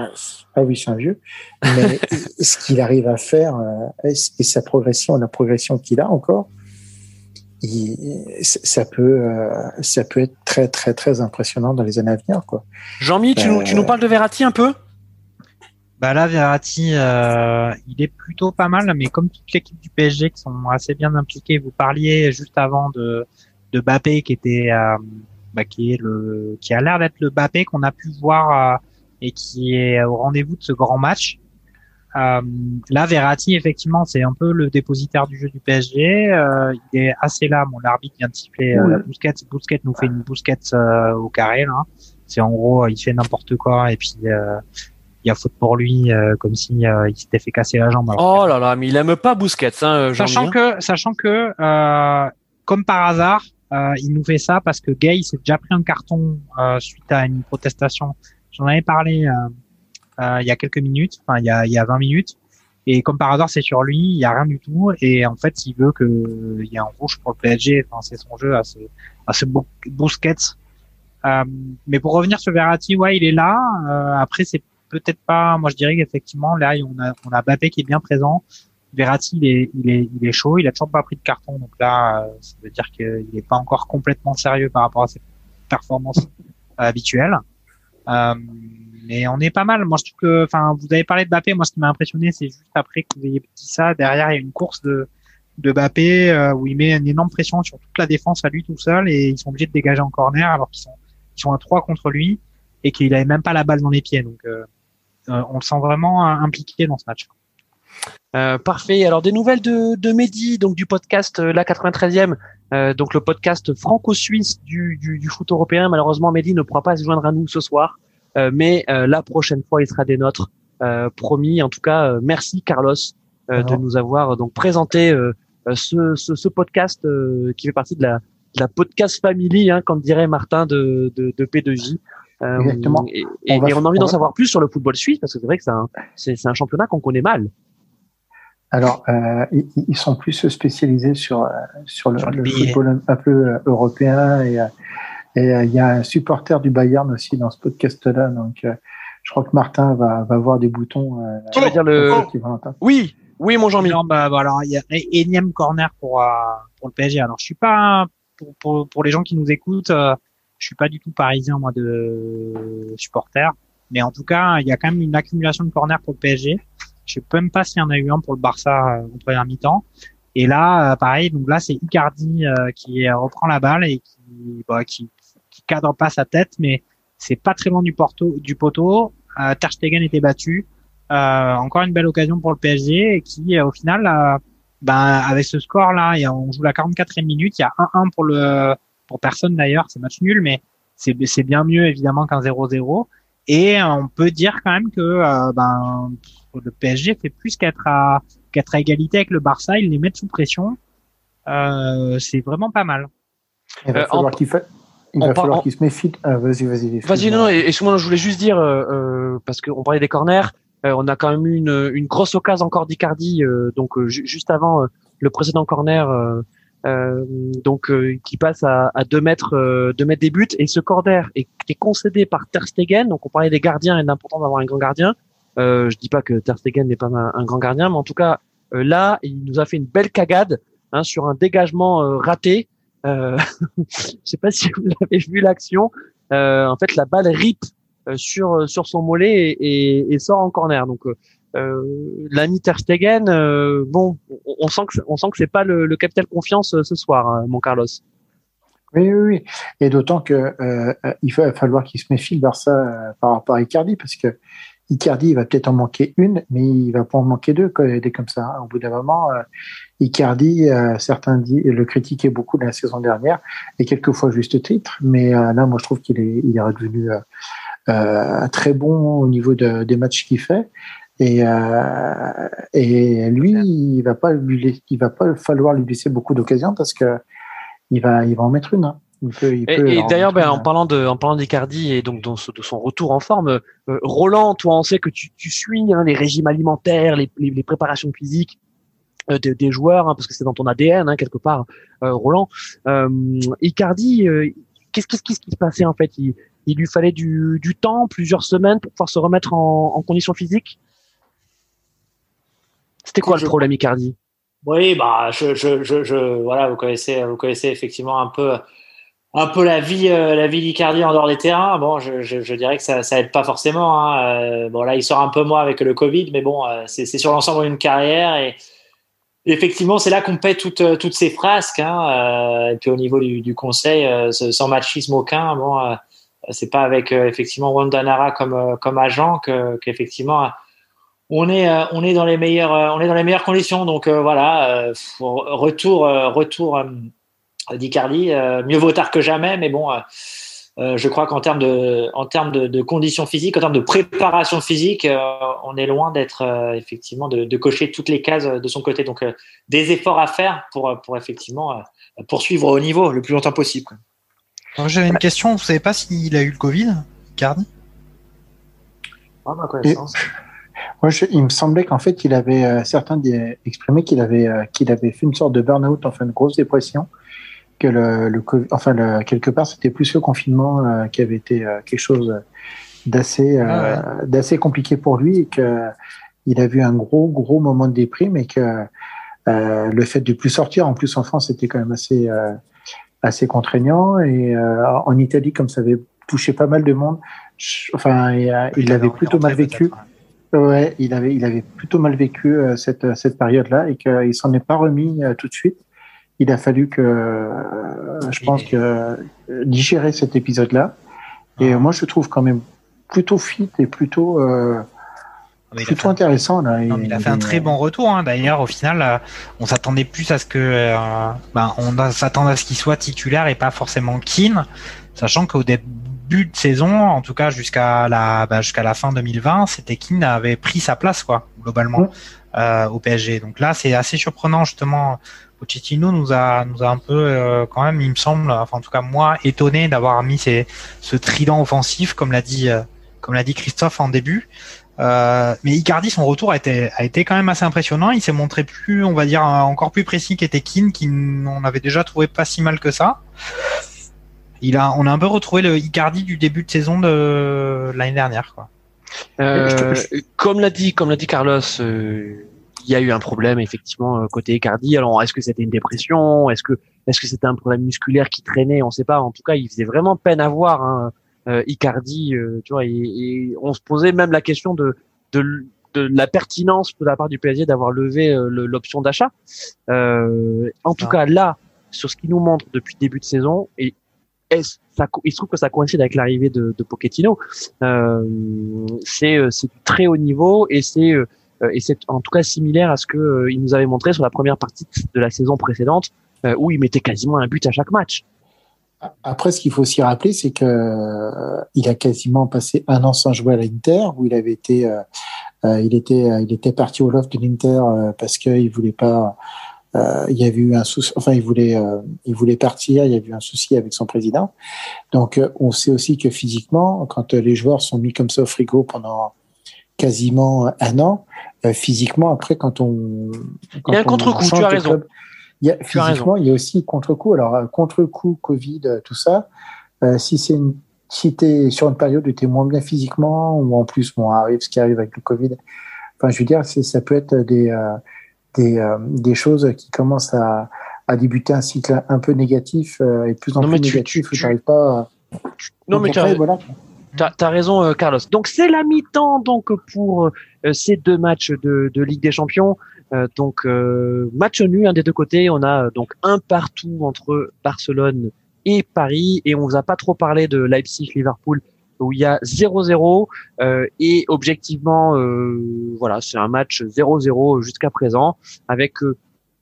Ah oui, c'est un vieux. Mais ce qu'il arrive à faire et sa progression, la progression qu'il a encore, ça peut ça peut être très très très impressionnant dans les années à venir, quoi. Jean-Mi, tu, tu nous parles de Verratti un peu? Bah là, Verratti, euh, il est plutôt pas mal, mais comme toute l'équipe du PSG qui sont assez bien impliqués, vous parliez juste avant de de Bappé qui était euh, bah, qui est le qui a l'air d'être le Bappé qu'on a pu voir euh, et qui est au rendez-vous de ce grand match. Euh, là, Verratti, effectivement, c'est un peu le dépositaire du jeu du PSG. Euh, il est assez là. Bon, l'arbitre vient de siffler euh, la Busquets. Busquets nous fait une Busquets au carré. Là. C'est en gros, il fait n'importe quoi et puis a faute pour lui, euh, comme si euh, il s'était fait casser la jambe. oh là là, mais il aime pas Busquets, hein, euh, Sachant que, sachant que, comme par hasard, il nous fait ça parce que Gay s'est déjà pris un carton suite à une protestation. J'en avais parlé il y a quelques minutes, enfin il y a, il y a 20 minutes. Et comme par hasard, c'est sur lui, il y a rien du tout. Et en fait, il veut que il y ait un rouge pour le PSG. Enfin, c'est son jeu à ce, à ce Busquets. Euh, mais pour revenir sur Verratti, ouais, il est là. Euh, après, c'est peut-être pas. Moi, je dirais qu'effectivement, là, on a, on a Bappé qui est bien présent. Verratti, il est, il est, il est chaud. Il a toujours pas pris de carton. Donc là, euh, ça veut dire qu'il n'est pas encore complètement sérieux par rapport à ses performances habituelles. Euh, mais on est pas mal. Moi, je trouve que, enfin, vous avez parlé de Bappé. Moi, ce qui m'a impressionné, c'est juste après que vous ayez dit ça. Derrière, il y a une course de, de Bappé euh, où il met une énorme pression sur toute la défense à lui tout seul et ils sont obligés de dégager en corner alors qu'ils sont, ils sont à trois contre lui et qu'il avait même pas la balle dans les pieds. Donc, euh, euh, on le sent vraiment impliqué dans ce match. Euh, parfait. Alors des nouvelles de, de Mehdi, donc du podcast euh, La 93e, donc le podcast franco-suisse du, du, du, foot européen. Malheureusement, Mehdi ne pourra pas se joindre à nous ce soir, mais la prochaine fois, il sera des nôtres. promis. En tout cas, merci Carlos de nous avoir donc présenté ce, ce, ce, podcast qui fait partie de la, de la podcast family, hein, comme dirait Martin de, de, de P2J. Euh, Exactement. Et, on, a envie d'en savoir plus sur le football suisse parce que c'est vrai que c'est un, c'est, un championnat qu'on connaît mal. Alors, euh, ils, sont plus spécialisés sur euh, sur le, football un peu euh, européen et et il y a un supporter du Bayern aussi dans ce podcast-là, donc je crois que Martin va va voir des boutons. tu vas dire le oui oui mon Jean-Mi. Bah, bah, alors il y a énième corner pour pour le PSG. Alors je suis pas pour pour, pour les gens qui nous écoutent. Je suis pas du tout parisien moi de supporter, mais en tout cas, il y a quand même une accumulation de corners pour le PSG. Je sais même pas s'il y en a eu un pour le Barça euh, en première mi-temps. Et là, euh, pareil, donc là c'est Icardi euh, qui reprend la balle et qui, bah, qui, qui cadre pas sa tête, mais c'est pas très loin du, porto, du poteau. Euh, Ter Stegen était battu. Euh, encore une belle occasion pour le PSG et qui, au final, ben, avec ce score là, on joue la 44e minute, il y a 1-1 pour le pour personne d'ailleurs, c'est match nul, mais c'est bien mieux évidemment qu'un 0-0. Et on peut dire quand même que euh, ben, le PSG fait plus qu'être à, qu'être à égalité avec le Barça, ils les mettent sous pression. Euh, c'est vraiment pas mal. Il va euh, falloir qu'il se méfie. Ah, vas-y, vas-y. Vas-y, non, non, et, moi, je voulais juste dire, parce qu'on parlait des corners, on a quand même eu une, une grosse occasion encore d'Icardi, donc juste avant le précédent corner euh, donc euh, qui passe à, à 2 mètres, euh, 2 mètres des buts. Et ce corner est, est, concédé par Ter Stegen. Donc on parlait des gardiens et de l'importance d'avoir un grand gardien. Euh, je dis pas que Ter Stegen n'est pas un, grand gardien, mais en tout cas euh, là, il nous a fait une belle cagade hein, sur un dégagement raté. Euh, je sais pas si vous avez vu l'action. en fait, la balle rip sur sur son mollet et, et, et, sort en corner. Donc euh, l'ami euh, bon, on, sent que on sent c'est pas le, capital confiance euh, ce soir, hein, mon Carlos. Oui, oui, oui. Et d'autant que il va falloir qu'il se méfie le Barça par rapport à Icardi parce que Icardi, il va peut-être en manquer une, mais il va pas en manquer deux, des comme ça. Au bout d'un moment, euh, Icardi, euh, certains le critiquaient beaucoup la saison dernière, et quelquefois juste titre, mais euh, là, moi, je trouve qu'il est, redevenu très bon au niveau de, des matchs qu'il fait. Et, et lui, il va pas lui, il va pas falloir lui laisser beaucoup d'occasions parce que il va, il va en mettre une. Hein et, d'ailleurs, ben, en parlant de, en parlant d'Icardi et donc de son retour en forme, euh, Roland, toi, on sait que tu, tu suis hein, les régimes alimentaires, les, les, préparations physiques euh, des, joueurs, hein, parce que c'est dans ton ADN hein, quelque part, euh, Roland. Icardi, qu'est-ce qu'est-ce qui se passait en fait? Il, il, lui fallait du, du temps, plusieurs semaines pour pouvoir se remettre en, en condition physique. C'était quoi le problème, Icardi? Oui, bah, je, je, je, je, voilà, vous connaissez, vous connaissez effectivement un peu un peu la vie, euh, la vie d'Icardi en dehors des terrains. Bon, je, je, je, dirais que ça, ça aide pas forcément. Hein. Euh, bon, là, il sort un peu moins avec le Covid, mais bon, euh, c'est sur l'ensemble d'une carrière et effectivement, c'est là qu'on paie toutes, toutes ces frasques. Hein. et puis au niveau du, du conseil, sans machisme aucun, bon, c'est pas avec effectivement Wanda Nara comme, comme agent que qu'effectivement on est on est dans les meilleures on est dans les meilleures conditions. Donc voilà, retour retour d'Icardi. Euh, mieux vaut tard que jamais, mais bon, euh, euh, je crois qu'en termes de, en termes de, conditions physiques, en termes de préparation physique, on est loin d'être effectivement de, cocher toutes les cases de son côté. Donc, des efforts à faire pour, pour effectivement poursuivre au niveau le plus longtemps possible. J'avais une question. Vous savez pas s'il a eu le Covid, Icardi ah, ma connaissance. Moi, il me semblait qu'en fait, il avait certains exprimé qu'il avait qu'il avait fait une sorte de burn-out, enfin une grosse dépression, que le, le enfin le, quelque part c'était plus le confinement euh, qui avait été euh, quelque chose d'assez euh, ah d'assez compliqué pour lui et que il a vu un gros gros moment de déprime et que le fait de plus sortir en plus en France c'était quand même assez assez contraignant et en Italie comme ça avait touché pas mal de monde enfin il l'avait plutôt mal vécu ouais il avait il avait plutôt mal vécu cette cette période là et qu'il s'en est pas remis tout de suite il a fallu que, euh, je pense que euh, digérer cet épisode-là. Et ah. moi, je trouve quand même plutôt fit et plutôt euh, ah, plutôt intéressant là. il a fait un très bon retour. Hein. D'ailleurs, au final, on s'attendait plus à ce que, ben, on s'attendait à ce qu'il soit titulaire et pas forcément keen, sachant qu'au début de saison, en tout cas jusqu'à la ben, jusqu'à la fin 2020, c'était Keane avait pris sa place quoi globalement mmh. au PSG. Donc là, c'est assez surprenant justement Pochettino nous a nous a un peu euh, quand même, il me semble, enfin en tout cas moi, étonné d'avoir mis ces, ce trident offensif, comme l'a dit euh, comme l'a dit Christophe en début. Euh, mais Icardi, son retour a été a été quand même assez impressionnant. Il s'est montré plus, on va dire, encore plus précis qu'était Keane, qui on avait déjà trouvé pas si mal que ça. Il a, on a un peu retrouvé le Icardi du début de saison de l'année dernière, quoi. comme l'a dit, comme l'a dit Carlos, il y a eu un problème effectivement euh, côté Icardi. Alors est-ce que c'était une dépression? Est-ce que est-ce que c'était un problème musculaire qui traînait? On ne sait pas. En tout cas, il faisait vraiment peine à voir hein, euh, Icardi. Euh, tu vois, et, on se posait même la question de de, de la pertinence de la part du PSG d'avoir levé l'option d'achat. en tout ah. cas, là, sur ce qui nous montre depuis le début de saison, et il se trouve que ça coïncide avec l'arrivée de, de. Euh, c'est c'est très haut niveau et c'est euh, et c'est en tout cas similaire à ce que euh, il nous avait montré sur la première partie de la saison précédente, euh, où il mettait quasiment un but à chaque match. Après, ce qu'il faut aussi rappeler, c'est que il a quasiment passé un an sans jouer à l'Inter, où il avait été, était, il était parti au loft de l'Inter parce qu'il voulait pas. Il y avait eu un souci, enfin, il voulait, il voulait partir. Il y a eu un souci avec son président. Donc, on sait aussi que physiquement, quand les joueurs sont mis comme ça au frigo pendant quasiment un an, euh, physiquement, après, quand on. il y a un contre-coup, tu as raison. il y a, physiquement, il y a aussi contre-coup. Alors, euh, contre-coup, Covid, euh, tout ça, si c'est une si tu es sur une période où tu es moins bien physiquement, ou en plus, bon, arrive ce qui arrive avec le Covid, enfin, je veux dire, ça peut être des, des, des choses qui commencent à, à débuter un cycle un peu négatif et de plus en plus négatif, où tu n'arrives pas à... Non, mais tu voilà. T'as as raison, euh, Carlos. Donc c'est la mi-temps donc pour euh, ces deux matchs de, de Ligue des Champions. Euh, donc match nul un des deux côtés. On a donc un partout entre Barcelone et Paris. Et on vous a pas trop parlé de Leipzig-Liverpool où il y a 0-0 et objectivement, voilà, c'est un match 0-0 jusqu'à présent avec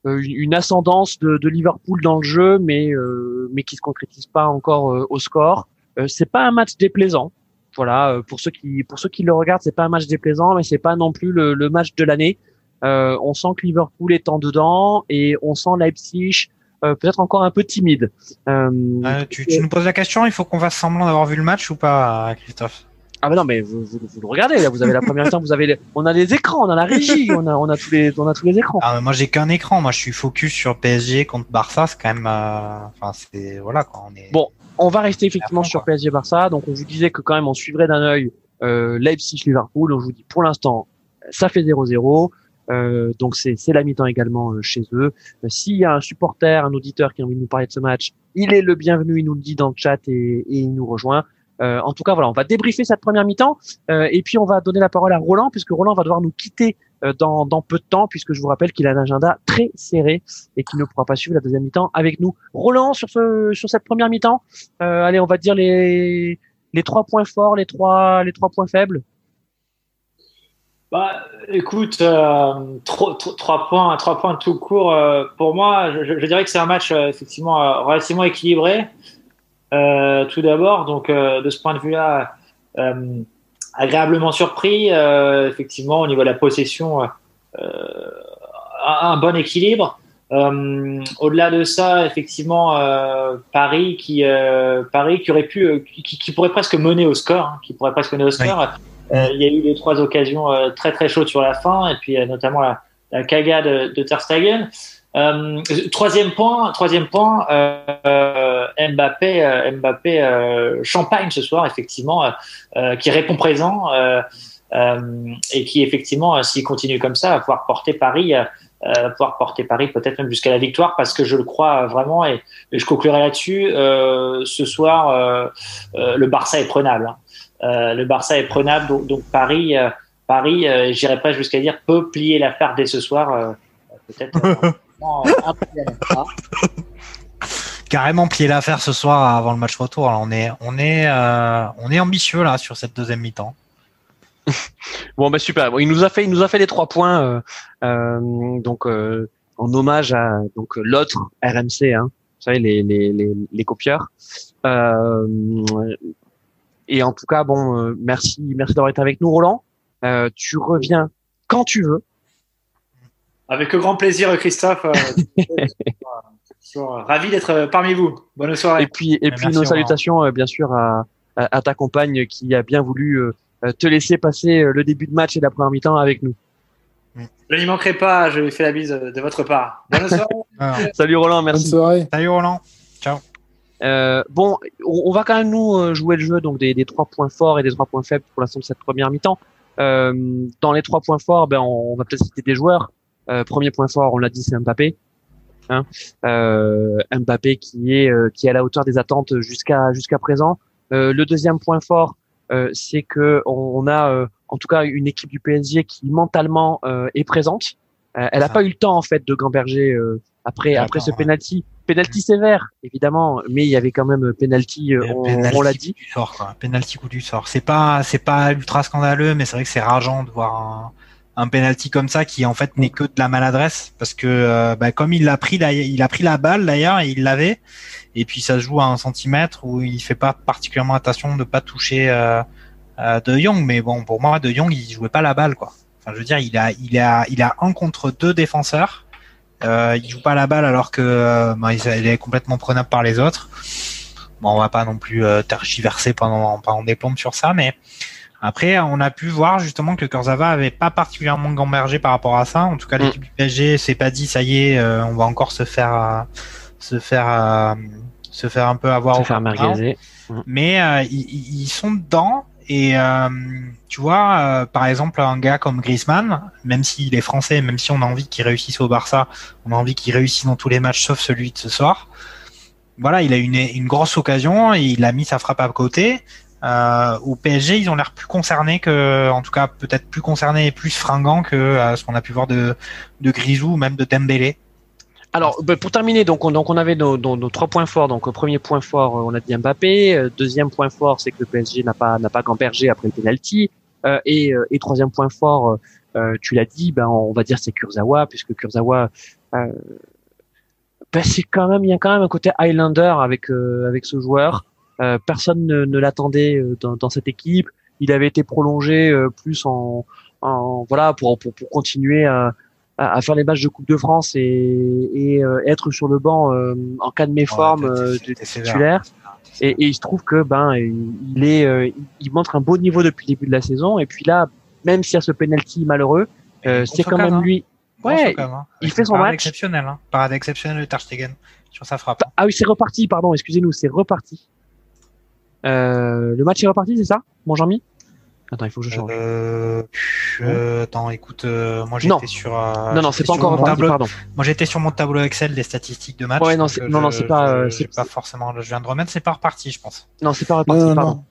une, ascendance de, de, Liverpool dans le jeu, mais mais qui se concrétise pas encore au score. c'est pas un match déplaisant voilà, pour ceux qui pour ceux qui le regardent, c'est pas un match déplaisant, mais c'est pas non plus le, le match de l'année. Euh, on sent que Liverpool est en dedans et on sent Leipzig euh, peut-être encore un peu timide. Euh, tu, tu, nous poses la question, il faut qu'on fasse semblant d'avoir vu le match ou pas, Christophe? Ah ben non mais vous, vous, vous, le regardez là, vous avez la première temps, vous avez on a les écrans, on a la régie, on a on a tous les on a tous les écrans. Ah, moi j'ai qu'un écran, moi je suis focus sur PSG contre Barça, c'est quand même enfin c'est voilà quoi, on est Bon, on va rester effectivement sur PSG Barça, donc on vous disait que quand même on suivrait d'un œil euh, Leipzig Liverpool, on vous dit pour l'instant ça fait 0-0. Euh, donc c'est la mi-temps également euh, chez eux. Euh, s'il y a un supporter, un auditeur qui a envie de nous parler de ce match, il est le bienvenu, il nous le dit dans le chat et, et il nous rejoint. en tout cas, voilà, on va débriefer cette première mi-temps et puis on va donner la parole à Roland puisque Roland va devoir nous quitter dans, dans peu de temps puisque je vous rappelle qu'il a un agenda très serré et qu'il ne pourra pas suivre la deuxième mi-temps avec nous. Roland sur ce sur cette première mi-temps, allez, on va dire les les trois points forts, les trois les trois points faibles. Bah, écoute, euh, trois, points, trois points tout court. Euh, pour moi, je, je, dirais que c'est un match euh, effectivement euh, relativement équilibré. tout d'abord, donc de ce point de vue-là, agréablement surpris. effectivement, au niveau de la possession, un, bon équilibre. Au-delà de ça, effectivement, Paris qui Paris qui aurait pu, qui, qui, pourrait presque mener au score, hein, qui pourrait presque mener au score. Euh, il y a eu les trois occasions euh, très très chaudes sur la fin, et puis euh, notamment la, la caga de, de Ter Stegen. Euh, troisième point, troisième point, euh, Mbappé, Mbappé champagne ce soir effectivement, qui répond présent et qui effectivement, s'il continue comme ça, va pouvoir porter Paris, pouvoir porter Paris peut-être même jusqu'à la victoire, parce que je le crois vraiment et, je conclurai là-dessus. ce soir, le Barça est prenable. Hein. Euh, le Barça est prenable, donc, donc Paris, euh, Paris, euh, j'irai pas jusqu'à dire peut plier l'affaire dès ce soir, peut-être. Carrément plier l'affaire ce soir avant le match retour. on est, on est, on est ambitieux là sur cette deuxième mi-temps. bon bah super. il nous a fait, il nous a fait les trois points. donc en hommage à donc l'autre RMC, hein, vous savez les les les, les copieurs. Et en tout cas, bon, euh, merci, merci d'avoir été avec nous, Roland. Euh, tu reviens quand tu veux. Avec grand plaisir, Christophe. Euh, ravi d'être parmi vous. Bonne soirée. Et puis, et puis nos salutations, bien sûr, à, à, ta compagne qui a bien voulu te laisser passer le début de match et la première mi-temps avec nous. Je n'y manquerai pas. Je lui fais la bise de votre part. Bonne soirée. Salut Roland, merci. Bonne soirée. Salut Roland. Euh, bon, on, va quand même nous euh, jouer le jeu donc des, des, trois points forts et des trois points faibles pour l'instant de cette première mi-temps. Euh, dans les trois points forts, ben on, va peut-être citer des joueurs. Euh, premier point fort, on l'a dit, c'est Mbappé. Hein euh, Mbappé qui est qui est à la hauteur des attentes jusqu'à jusqu'à présent. le deuxième point fort, c'est que on, a en tout cas une équipe du PSG qui mentalement est présente. elle n'a pas eu le temps en fait de gamberger après après ce penalty penalty sévère, évidemment, mais il y avait quand même penalty, euh, on, l'a dit. Du sort, quoi. Penalty coup du sort. C'est pas, c'est pas ultra scandaleux, mais c'est vrai que c'est rageant de voir un, un penalty comme ça qui en fait n'est que de la maladresse parce que euh, bah, comme il a pris la, il a pris la balle d'ailleurs et il l'avait et puis ça se joue à un centimètre où il fait pas particulièrement attention de pas toucher euh, De Jong, mais bon pour moi De Jong il jouait pas la balle quoi. Enfin je veux dire il a, il a, il a un contre deux défenseurs euh, il joue pas la balle alors que euh, bah, il est complètement prenable par les autres. Bon, on va pas non plus euh, tergiverser pendant pendant des plombes sur ça, mais après on a pu voir justement que Kurzawa avait pas particulièrement gambergé par rapport à ça. En tout cas, l'équipe du PSG s'est pas dit ça y est, euh, on va encore se faire se faire se faire un peu avoir se faire Mais ils, ils sont dedans et euh, tu vois, euh, par exemple, un gars comme Griezmann, même s'il est français, même si on a envie qu'il réussisse au Barça, on a envie qu'il réussisse dans tous les matchs sauf celui de ce soir. Voilà, il a une, une grosse occasion et il a mis sa frappe à côté. Euh, au PSG, ils ont l'air plus concernés que, en tout cas, peut-être plus concernés et plus fringants que euh, ce qu'on a pu voir de, de Grisou ou même de Dembélé. Alors, bah, pour terminer, donc on, donc on avait nos, nos, trois points forts. Donc, premier point fort, on a dit Mbappé. Deuxième point fort, c'est que le PSG n'a pas n'a pas gambergé après le penalty. Euh, et, et troisième point fort, euh, tu l'as dit, ben on va dire c'est Kurzawa, puisque Kurzawa, euh, ben c'est quand même, il y a quand même un côté Highlander avec avec ce joueur. personne ne, ne l'attendait dans, dans, cette équipe. Il avait été prolongé plus en, en voilà pour, pour, pour continuer à à, faire les matchs de Coupe de France et, et euh, être sur le banc euh, en cas de méforme euh, de titulaire. Et, et, il se trouve que ben il est, il montre un beau niveau depuis le début de la saison. Et puis là, même s'il y a ce penalty malheureux, c'est quand même lui. Ouais, hein. il fait son match. exceptionnel, hein. parade exceptionnelle de Ter sur sa frappe. Ah oui, c'est reparti. Pardon, excusez-nous, c'est reparti. le match est reparti, c'est ça, mon Jean-Mi? Attends, il faut que je change. Euh, euh, attends, écoute, euh, moi j'étais sur. Euh, non, non, c'est pas encore reparti, pardon. Moi j'étais sur mon tableau Excel des statistiques de match. Ouais, non, non, non, c'est pas. c'est pas forcément. Je viens de remettre, c'est pas reparti, je pense. Non, c'est pas reparti, pardon.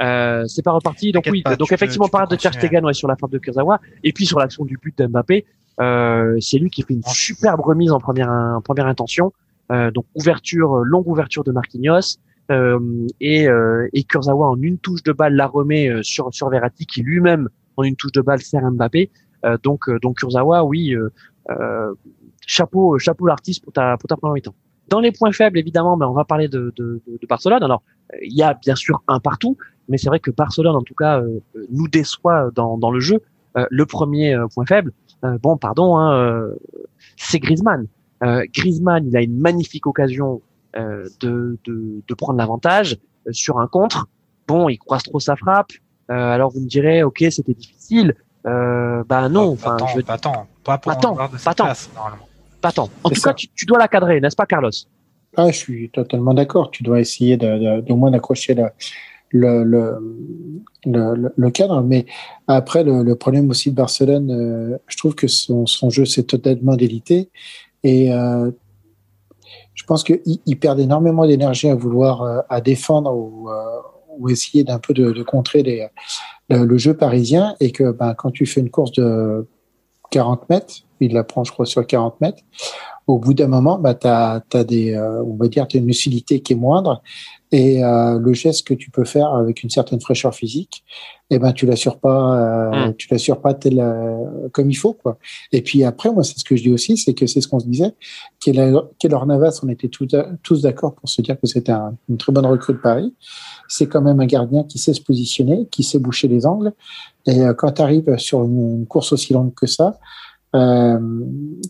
Euh, c'est pas reparti. Donc oui, donc effectivement, parade de Ter Stegen ouais, sur la frappe de Kurzawa, et puis sur l'action du but d'Mbappé, euh, c'est lui qui fait une superbe remise en première, en première intention. Euh, donc ouverture, longue ouverture de Marquinhos, euh, et, euh, et Kurzawa en une touche de balle la remet euh, sur sur Verratti qui lui-même en une touche de balle sert Mbappé. donc donc Kurzawa, oui, chapeau chapeau l'artiste pour ta pour ta première mi-temps. Dans les points faibles, évidemment, ben, on va parler de, de, de Barcelone. Alors, il y a bien sûr un partout, mais c'est vrai que Barcelone, en tout cas, nous déçoit dans, dans le jeu. le premier point faible, bon, pardon, hein, c'est Griezmann. Griezmann, il a une magnifique occasion euh, de, de, de, prendre l'avantage euh, sur un contre. Bon, il croise trop sa frappe. Euh, alors vous me direz, ok, c'était difficile. Euh, bah non, enfin, pas, je... pas tant, pas pour pas tant, pas tant. pas tant. En tout cas, tu, tu, dois la cadrer, n'est-ce pas, Carlos? Ah, je suis totalement d'accord. Tu dois essayer de, de, moins d'accrocher le, le, le, le, cadre. Mais après, le, le, problème aussi de Barcelone, euh, je trouve que son, son jeu s'est totalement délité. Et euh, je pense qu'il perd énormément d'énergie à vouloir euh, à défendre ou, euh, ou essayer d'un peu de, contrer le, jeu parisien et que ben, quand tu fais une course de 40 mètres, il la prend je crois sur 40 mètres, au bout d'un moment, bah, tu as, des, euh, on va dire, as une lucidité qui est moindre et euh, le geste que tu peux faire avec une certaine fraîcheur physique, eh ben tu l'assures pas, euh, mm. tu l'assures pas tel euh, comme il faut quoi. Et puis après, moi c'est ce que je dis aussi, c'est que c'est ce qu'on se disait, Keller Navas, on était tous, tous d'accord pour se dire que c'était une très bonne recrue de Paris. C'est quand même un gardien qui sait se positionner, qui sait boucher les angles. Et quand tu arrives sur une, course aussi longue que ça, euh,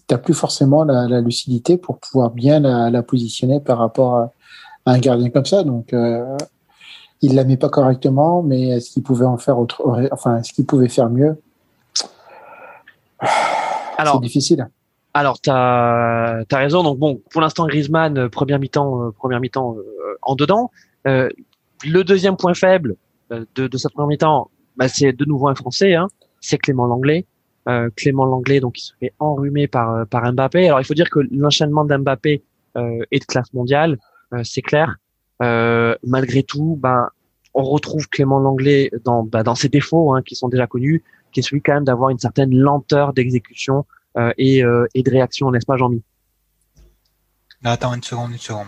t'as plus forcément la, la, lucidité pour pouvoir bien la, la positionner par rapport à, un gardien comme ça. Donc, euh, il la met pas correctement, mais est-ce qu'il pouvait en faire autre, enfin, est-ce qu'il pouvait faire mieux? C'est difficile. Alors, tu as, raison. Donc, bon, pour l'instant, Griezmann, euh, première mi-temps, euh, première mi-temps euh, en dedans. le deuxième point faible de, de cette première mi-temps, bah, c'est de nouveau un Français, hein, c'est Clément Langlais. Clément Langlais, donc, il se fait enrhumer par, par Mbappé. Alors, il faut dire que l'enchaînement d'Mbappé est de classe mondiale. Euh, c'est clair. Euh, malgré tout, ben, on retrouve Clément Langlais dans, ben, dans ses défauts hein, qui sont déjà connus, qui est celui quand même d'avoir une certaine lenteur d'exécution euh, et, et, de réaction, n'est-ce pas, Jean-Mi? Attends une seconde, une seconde.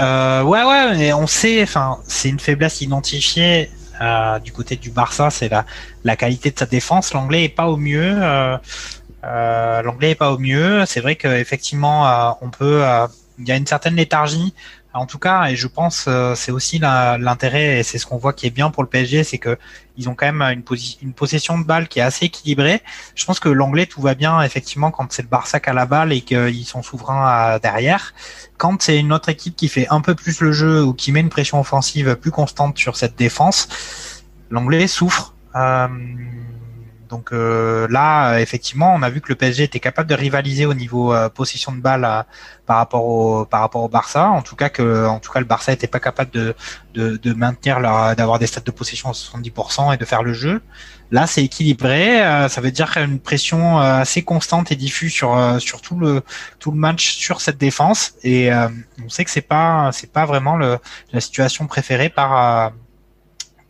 Euh, ouais, ouais, mais on sait, enfin, c'est une faiblesse identifiée euh, du côté du Barça, c'est la, qualité de sa défense. L'anglais est pas au mieux. Euh, L'anglais est pas au mieux. C'est vrai qu'effectivement, on peut il y a une certaine léthargie. En tout cas, et je pense euh, c'est aussi l'intérêt et c'est ce qu'on voit qui est bien pour le PSG, c'est que ils ont quand même une, possession de balle qui est assez équilibrée. Je pense que l'anglais tout va bien effectivement quand c'est le Barça qui a la balle et qu'ils sont souverains derrière. Quand c'est une autre équipe qui fait un peu plus le jeu ou qui met une pression offensive plus constante sur cette défense, l'anglais souffre. Euh, donc euh, là, effectivement, on a vu que le PSG était capable de rivaliser au niveau euh, possession de balle euh, par rapport au par rapport au Barça. En tout cas que, en tout cas, le Barça était pas capable de de, maintenir leur d'avoir des stats de possession à 70% et de faire le jeu. Là, c'est équilibré. ça veut dire qu'il y a une pression assez constante et diffuse sur sur tout le tout le match sur cette défense. Et on sait que c'est pas c'est pas vraiment la situation préférée par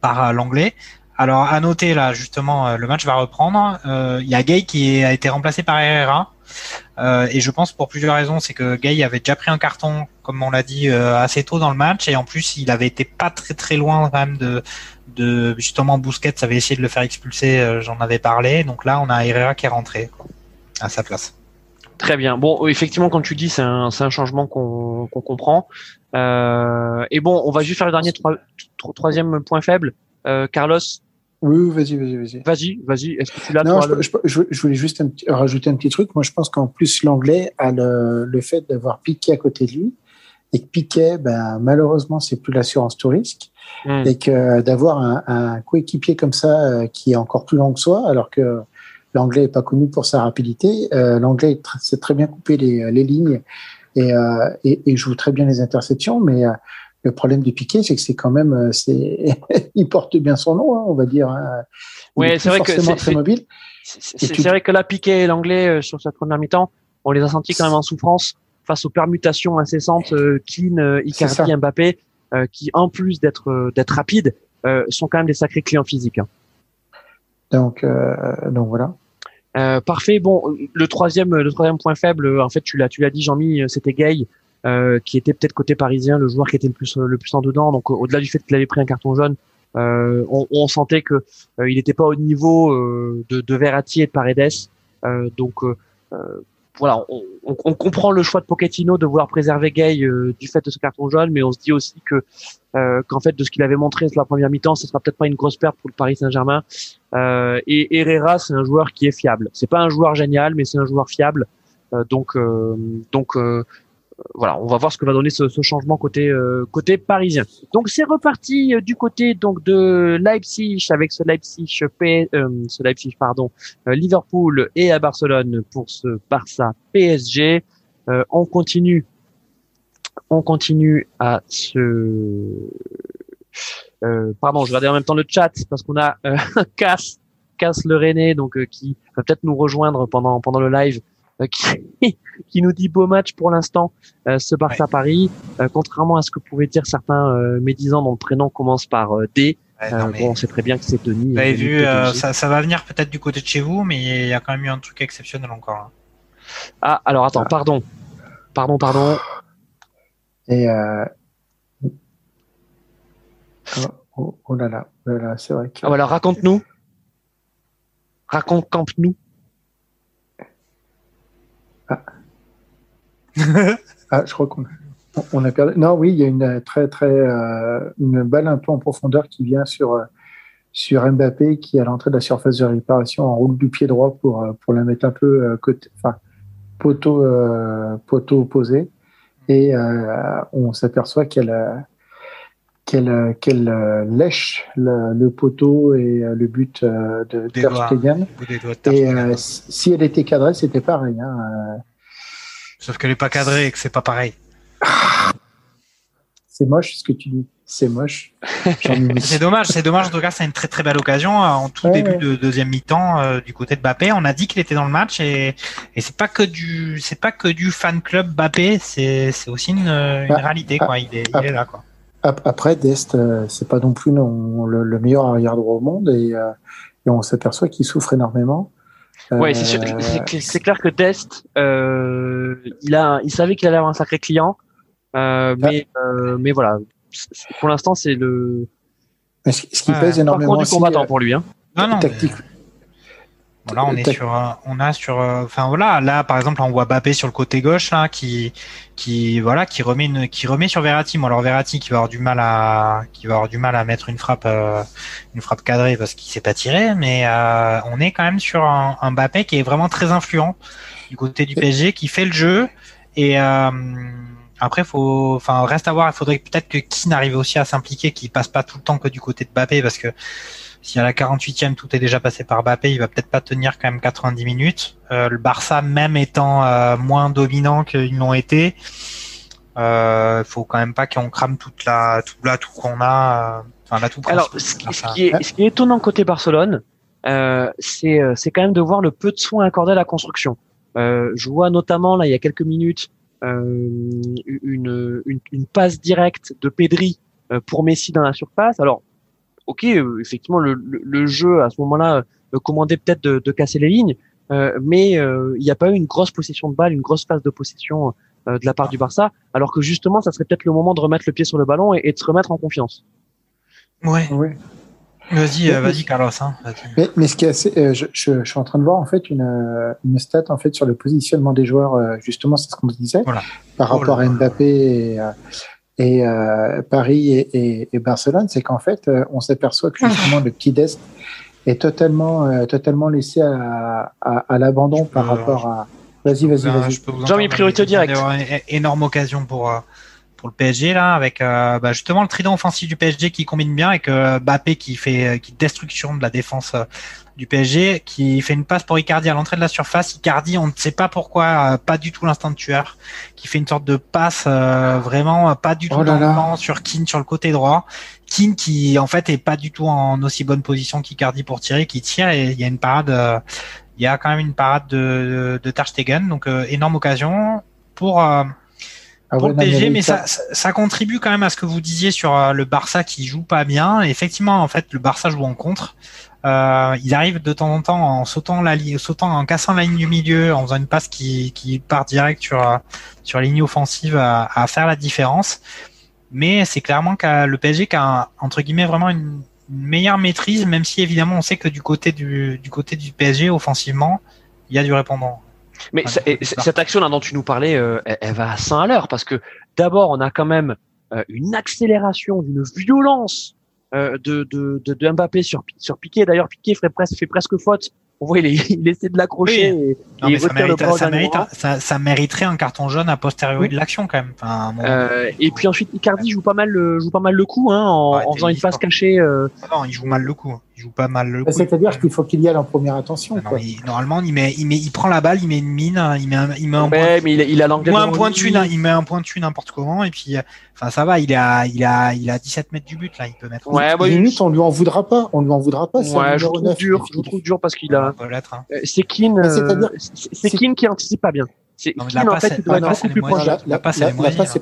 par l'anglais. Alors à noter là justement euh, le match va reprendre. Euh, Il y a Gay qui a été remplacé par Herrera euh, et je pense pour plusieurs raisons, c'est que Gay avait déjà pris un carton comme on l'a dit euh, assez tôt dans le match et en plus il avait été pas très très loin quand même de de justement Bousquet avait essayé de le faire expulser, euh, j'en avais parlé. Donc là on a Herrera qui est rentré à sa place. Très bien. Bon, effectivement, quand tu dis, c'est un, un changement qu'on qu'on comprend. Euh, et bon, on va juste faire le dernier troi- tro- troisième point faible. Euh, Carlos, Oui, oui, vas-y, vas-y, vas-y. vas-y, vas-y. Est-ce que tu l'as Non, je, le- je, je- je voulais juste un petit- rajouter un petit truc. Moi, je pense qu'en plus, l'anglais a le, le fait d'avoir Piquet à côté de lui et que Piquet, ben, malheureusement, c'est plus l'assurance tout risque Hmm. et que d'avoir un, un coéquipier comme ça euh, qui est encore plus lent que soi, alors que l'anglais est pas connu pour sa rapidité. Euh, l'anglais sait très bien couper les, les lignes et, euh, et, et joue très bien les interceptions, mais euh, le problème du Piquet, c'est que c'est quand même, euh, c'est, il porte bien son nom, hein, on va dire. hein. Est c'est vrai que c'est- très mobile. C'est tu- vrai que là, Piquet et l'anglais euh, sur cette première mi-temps, on les a sentis quand même en souffrance face aux permutations incessantes euh, Keane, euh. Icardi, Mbappé, euh, qui en plus d'être euh, d'être rapides, euh, sont quand même des sacrés clients physiques. hein. Donc, euh, donc voilà. Euh, parfait. Bon, le troisième, le troisième point faible, en fait, tu l'as, tu l'as dit, Jean-Mi, c'était Gay, euh, qui était peut-être côté parisien, le joueur qui était le plus, le plus en dedans. Donc, au- au-delà du fait qu'il avait pris un carton jaune, euh, on, on sentait que euh, il n'était pas au niveau euh, de, de Verratti et de Paredes. Euh, donc, euh, euh, voilà, on, on- on comprend le choix de Pochettino de vouloir préserver Gay euh, du fait de ce carton jaune, mais on se dit aussi que euh, qu'en fait de ce qu'il avait montré sur la première mi-temps, ce sera peut-être pas une grosse perte pour le Paris Saint-Germain. Euh, et Herrera, c'est un joueur qui est fiable. C'est pas un joueur génial, mais c'est un joueur fiable. Euh, donc, euh, donc euh, voilà, on va voir ce que va donner ce, ce changement côté euh, côté parisien. Donc c'est reparti euh, du côté donc de Leipzig avec ce Leipzig P- euh, ce Leipzig pardon euh, Liverpool et à Barcelone pour ce Barça PSG. Euh, on continue, on continue à se euh, pardon, je regardais en même temps le chat parce qu'on a Cass, Cass le René, donc qui va peut-être nous rejoindre pendant pendant le live, qui, qui nous dit beau match pour l'instant, euh, ce Barça Paris, euh, contrairement à ce que pouvaient dire certains euh, médisants dont le prénom commence par euh, D. Ouais, euh, non, mais bon, on sait très bien que c'est Denis. vous avez euh, vu, euh, ça, ça va venir peut-être du côté de chez vous, mais il y a quand même eu un truc exceptionnel encore. là. Ah, alors attends, pardon, pardon, pardon. Et euh... oh, oh, oh là là, oh là là, c'est vrai que Ah, voilà, raconte-nous, raconte, campe-nous. Ah, je crois qu'on on a perdu. Non, oui, il y a une très très euh, une balle un peu en profondeur qui vient sur euh, sur Mbappé qui à l'entrée de la surface de réparation enroule du pied droit pour euh, pour la mettre un peu euh, côté, enfin poteau euh, poteau opposé et euh, on s'aperçoit qu'elle euh, qu'elle euh, qu'elle euh, lèche le, le poteau et euh, le but euh, de Ter. Stegen. Et euh, si elle était cadrée, c'était pareil. Hein. Sauf qu'elle est pas cadrée et que c'est pas pareil. C'est moche ce que tu dis. C'est moche. C'est dommage, c'est dommage. En tout cas, c'est une très très belle occasion euh, en tout Ouais, début ouais. de deuxième mi-temps euh, du côté de Mbappé. On a dit qu'il était dans le match et, et c'est pas que du c'est pas que du fan club Mbappé, c'est aussi une, une Ah, réalité quoi. Il est, il ah. est là quoi. Ap- Après, Dest, euh, c'est pas non plus non, le, le meilleur arrière droit au monde et, euh, et on s'aperçoit qu'il souffre énormément. Ouais, c'est sûr- Euh, c'est cl- c'est clair que Dest, euh, il a, il savait qu'il allait avoir un sacré client, euh, mais, euh, mais voilà, pour l'instant c'est le mais ce, qui Ouais, pèse énormément du aussi, combattant pour lui. Hein. Non non. mais- tactique. Là, on est sur, euh, on a sur, euh, enfin voilà, là par exemple, on voit Mbappé sur le côté gauche là, qui, qui, voilà, qui remet une, qui remet sur Verratti. Bon, alors Verratti qui va avoir du mal à, qui va avoir du mal à mettre une frappe, euh, une frappe cadrée parce qu'il s'est pas tiré, mais euh, on est quand même sur un, un Mbappé qui est vraiment très influent du côté du PSG, qui fait le jeu et euh, après faut, enfin reste à voir. Il faudrait peut-être que Keane arrive aussi à s'impliquer, qu'il passe pas tout le temps que du côté de Mbappé parce que si à la 48e tout est déjà passé par Mbappé, il va peut-être pas tenir quand même 90 minutes. Euh, le Barça, même étant euh, moins dominant qu'ils l'ont été, euh, faut quand même pas qu'on crame toute la tout l'atout qu'on a. euh, Enfin, l'atout Alors, principal ce qui, ce qui Barça. est, ce qui est étonnant côté Barcelone, euh, c'est, euh, c'est quand même de voir le peu de soins accordés à la construction. Euh, je vois notamment là il y a quelques minutes euh, une, une, une passe directe de Pedri euh, pour Messi dans la surface. Alors ok, effectivement, le, le, jeu à ce moment-là commandait peut-être de, de, casser les lignes, mais il n'y a pas eu une grosse possession de balle, une grosse phase de possession de la part du Barça, alors que justement, ça serait peut-être le moment de remettre le pied sur le ballon et, et de se remettre en confiance. Ouais. ouais. Vas-y, euh, vas-y, Carlos. Hein, mais, mais, ce qui est assez, euh, je, je, suis en train de voir en fait une, euh, une stat en fait sur le positionnement des joueurs. justement, c'est ce qu'on se disait par oh rapport à Mbappé et, et Paris et, et, Barcelone, c'est qu'en fait, on s'aperçoit que justement le petit Dest est totalement, totalement laissé à, à, à l'abandon par rapport à. Vas-y, vas-y, vas-y. Jean, priorité directe. Énorme occasion pour pour le PSG là, avec euh, bah, justement le trident offensif du PSG qui combine bien avec euh, Bappé qui fait qui destruction de la défense euh, du PSG, qui fait une passe pour Icardi à l'entrée de la surface. Icardi, on ne sait pas pourquoi, pas du tout l'instant de tueur, qui fait une sorte de passe vraiment pas du tout oh dans sur Keane sur le côté droit. Keane qui en fait est pas du tout en aussi bonne position qu'Icardi pour tirer, qui tire et il y a une parade. il y a quand même une parade de, de, Stegen, donc énorme occasion pour ah pour le PSG, mais ça, ça, contribue quand même à ce que vous disiez sur euh, le Barça qui joue pas bien. effectivement, en fait, le Barça joue en contre. Euh, ils arrivent de temps en temps en sautant la sautant, en cassant la ligne du milieu, en faisant une passe qui, qui part direct sur euh, sur la ligne offensive à, à faire la différence. Mais c'est clairement que le PSG qui a entre guillemets vraiment une, meilleure maîtrise, même si évidemment on sait que du côté du, du côté du PSG offensivement, il y a du répondant. Mais cette action là dont tu nous parlais, euh, elle, va à 100 à l'heure parce que d'abord on a quand même euh, une accélération d'une violence euh, de, de, de, de, Mbappé sur, sur Piqué. D'ailleurs Piqué fait presque, fait presque faute on voit, il, il essaie de l'accrocher et, il ça, mérite, ça, ça, mériterait un carton jaune a posteriori de l'action quand même. Enfin, euh, et puis ensuite, Icardi joue pas mal, le, joue pas mal le coup, hein, en, en faisant une passe cachée. Euh... Ah non, il joue mal le coup. Joue pas mal le coup. C'est-à-dire qu'il faut qu'il y aille en première attention. quoi. normalement, il met, il met, il prend la balle, il met une mine, il met, un, il met un ouais, mais il, il a l'anglais. Un point de il met un point de n'importe comment, et puis, enfin, ça va, il a, il a, il a 17 mètres du but là, il peut mettre. Ouais, bah, minutes, on lui en voudra pas, on lui en voudra pas. Ouais, je trouve dur, je trouve dur parce qu'il a. Hein. Euh, c'est Keane, euh, c'est Keane qui anticipe pas bien. En fait. La, passe, c'est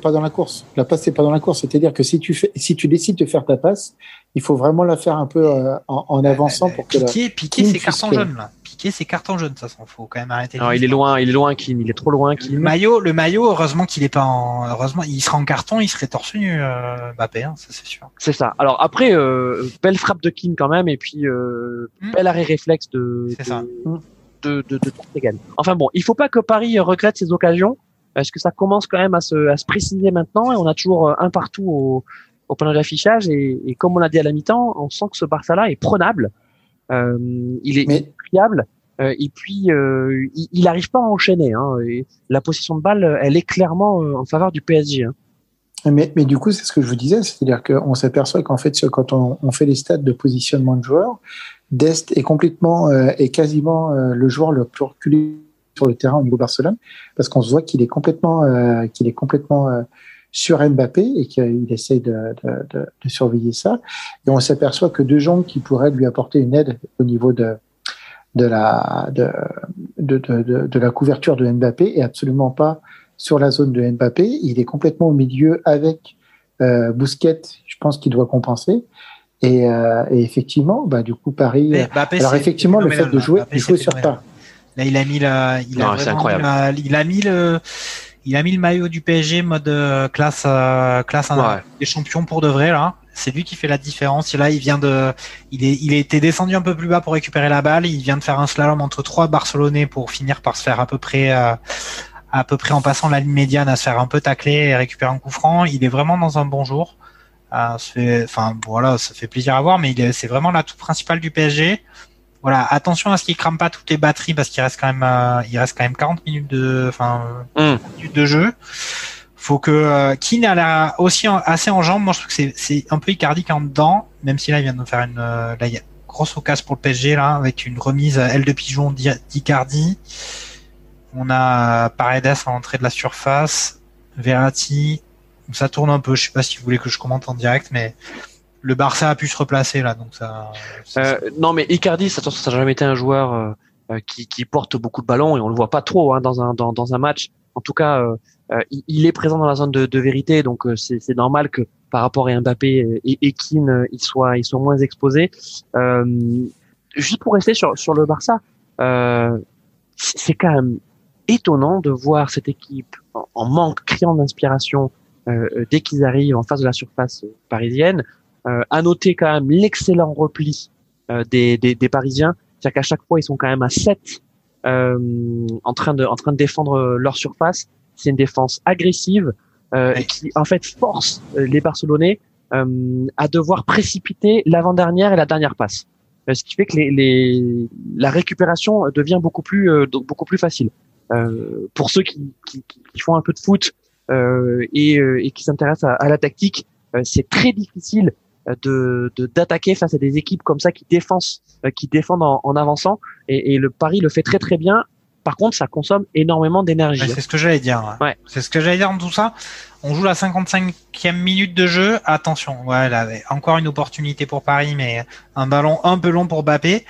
pas dans la course. La passe c'est pas dans la course. C'est-à-dire que si tu fais, si tu décides de faire ta passe, il faut vraiment la faire un peu euh, en, avançant pour que. Piqué, piqué, c'est carton jaune là. Piqué, c'est carton jaune, ça s'en faut quand même arrêter. Non, il est loin, il est loin, Keane, il est trop loin. Le maillot, le maillot, heureusement qu'il est pas en, heureusement, il sera en carton, il serait torse nu, euh, Mbappé, hein, ça c'est sûr. C'est ça. Alors après, euh, belle frappe de Keane quand même, et puis euh, hmm. bel arrêt réflexe de. C'est ça. Hmm de, de, de Enfin bon, il faut pas que Paris regrette ses occasions, parce que ça commence quand même à se, à se préciser maintenant, et on a toujours euh, un partout au, au panneau d'affichage, et, et, comme on l'a dit à la mi-temps, on sent que ce Barça-là est prenable, euh, il est Mais... euh, et puis euh, il n'arrive pas à enchaîner. Hein, et la position de balle, elle est clairement en faveur du PSG. Hein. Mais, mais, du coup, c'est ce que je vous disais, c'est-à-dire qu'on s'aperçoit qu'en fait, quand on, on, fait les stats de positionnement de joueurs, Dest est complètement euh, est quasiment euh, le joueur le plus reculé sur le terrain au niveau Barcelone parce qu'on se voit qu'il est complètement euh, qu'il est complètement sur Mbappé et qu'il essaie de, de, de, de, surveiller ça et on s'aperçoit que deux gens qui pourraient lui apporter une aide au niveau de de la de, de, de, de la couverture de Mbappé est absolument pas sur la zone de Mbappé il est complètement au milieu avec euh, Bousquet je pense qu'il doit compenser et, euh, et, effectivement, bah, du coup, Paris. Euh, alors effectivement, le fait de jouer, de jouer sur pas. Là, il a mis la, il a incroyable. il a mis le, il a mis le maillot du PSG mode euh, classe, euh, classe ouais. des champions pour de vrai là. C'est lui qui fait la différence. Et là, il vient de, il est, il était descendu un peu plus bas pour récupérer la balle. Il vient de faire un slalom entre trois Barcelonais pour finir par se faire à peu près, euh, à peu près en passant la ligne médiane, à se faire un peu tacler et récupérer un coup franc. Il est vraiment dans un bon jour. Ça fait, enfin voilà, ça fait plaisir à voir, mais c'est vraiment l'atout principal du PSG. Voilà, attention à ce qu'il crame pas toutes les batteries parce qu'il reste quand même, euh, il reste quand même 40 minutes de, enfin, mm. minutes de jeu. Faut que euh, Keane a l'air aussi assez en jambes. Moi, je trouve que c'est un peu Icardi en dedans, même si là il vient de faire une, euh, là il y a grosse occasion pour le PSG là, avec une remise aile de pigeon d'Icardi. On a Paredes à l'entrée de la surface, Verratti, ça tourne un peu. Je sais pas si vous voulez que je commente en direct, mais le Barça a pu se replacer là, donc ça. Euh, non, mais Icardi, ça, n'a jamais été un joueur euh, euh, qui, qui, porte beaucoup de ballons et on le voit pas trop hein, dans un dans, un match. En tout cas, il, est présent dans la zone de, de vérité, donc c'est normal que par rapport à Mbappé et, et Keane, ils soient ils sont moins exposés. juste pour rester sur sur le Barça, c'est quand même étonnant de voir cette équipe en, manque criant d'inspiration dès qu'ils arrivent en face de la surface parisienne. À noter quand même l'excellent repli des, des, des Parisiens, c'est-à-dire qu'à chaque fois ils sont quand même à 7 euh, en train de en train de défendre leur surface. C'est une défense agressive euh, qui en fait force euh, les Barcelonais à devoir précipiter l'avant-dernière et la dernière passe. Ce qui fait que les, les, la récupération devient beaucoup plus beaucoup plus facile. Euh, pour ceux qui, qui, qui, font un peu de foot euh, et, et, qui s'intéressent à, à, la tactique c'est très difficile de d'attaquer face à des équipes comme ça qui défendent euh, qui défendent en, en avançant et, et, le Paris le fait très très bien. Par contre, ça consomme énormément d'énergie. c'est ce que j'allais dire. Ouais. C'est ce que j'allais dire dans tout ça. On joue la 55e minute de jeu. Attention, voilà, encore une opportunité pour Paris, mais un ballon un peu long pour Bappé.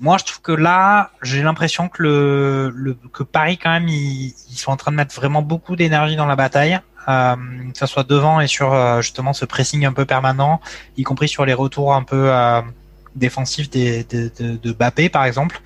Moi, je trouve que là, j'ai l'impression que le, le, que Paris quand même, ils, ils, sont en train de mettre vraiment beaucoup d'énergie dans la bataille euh, que ça soit devant et sur euh, justement ce pressing un peu permanent, y compris sur les retours un peu euh, défensifs des, de, de, de Bappé par exemple.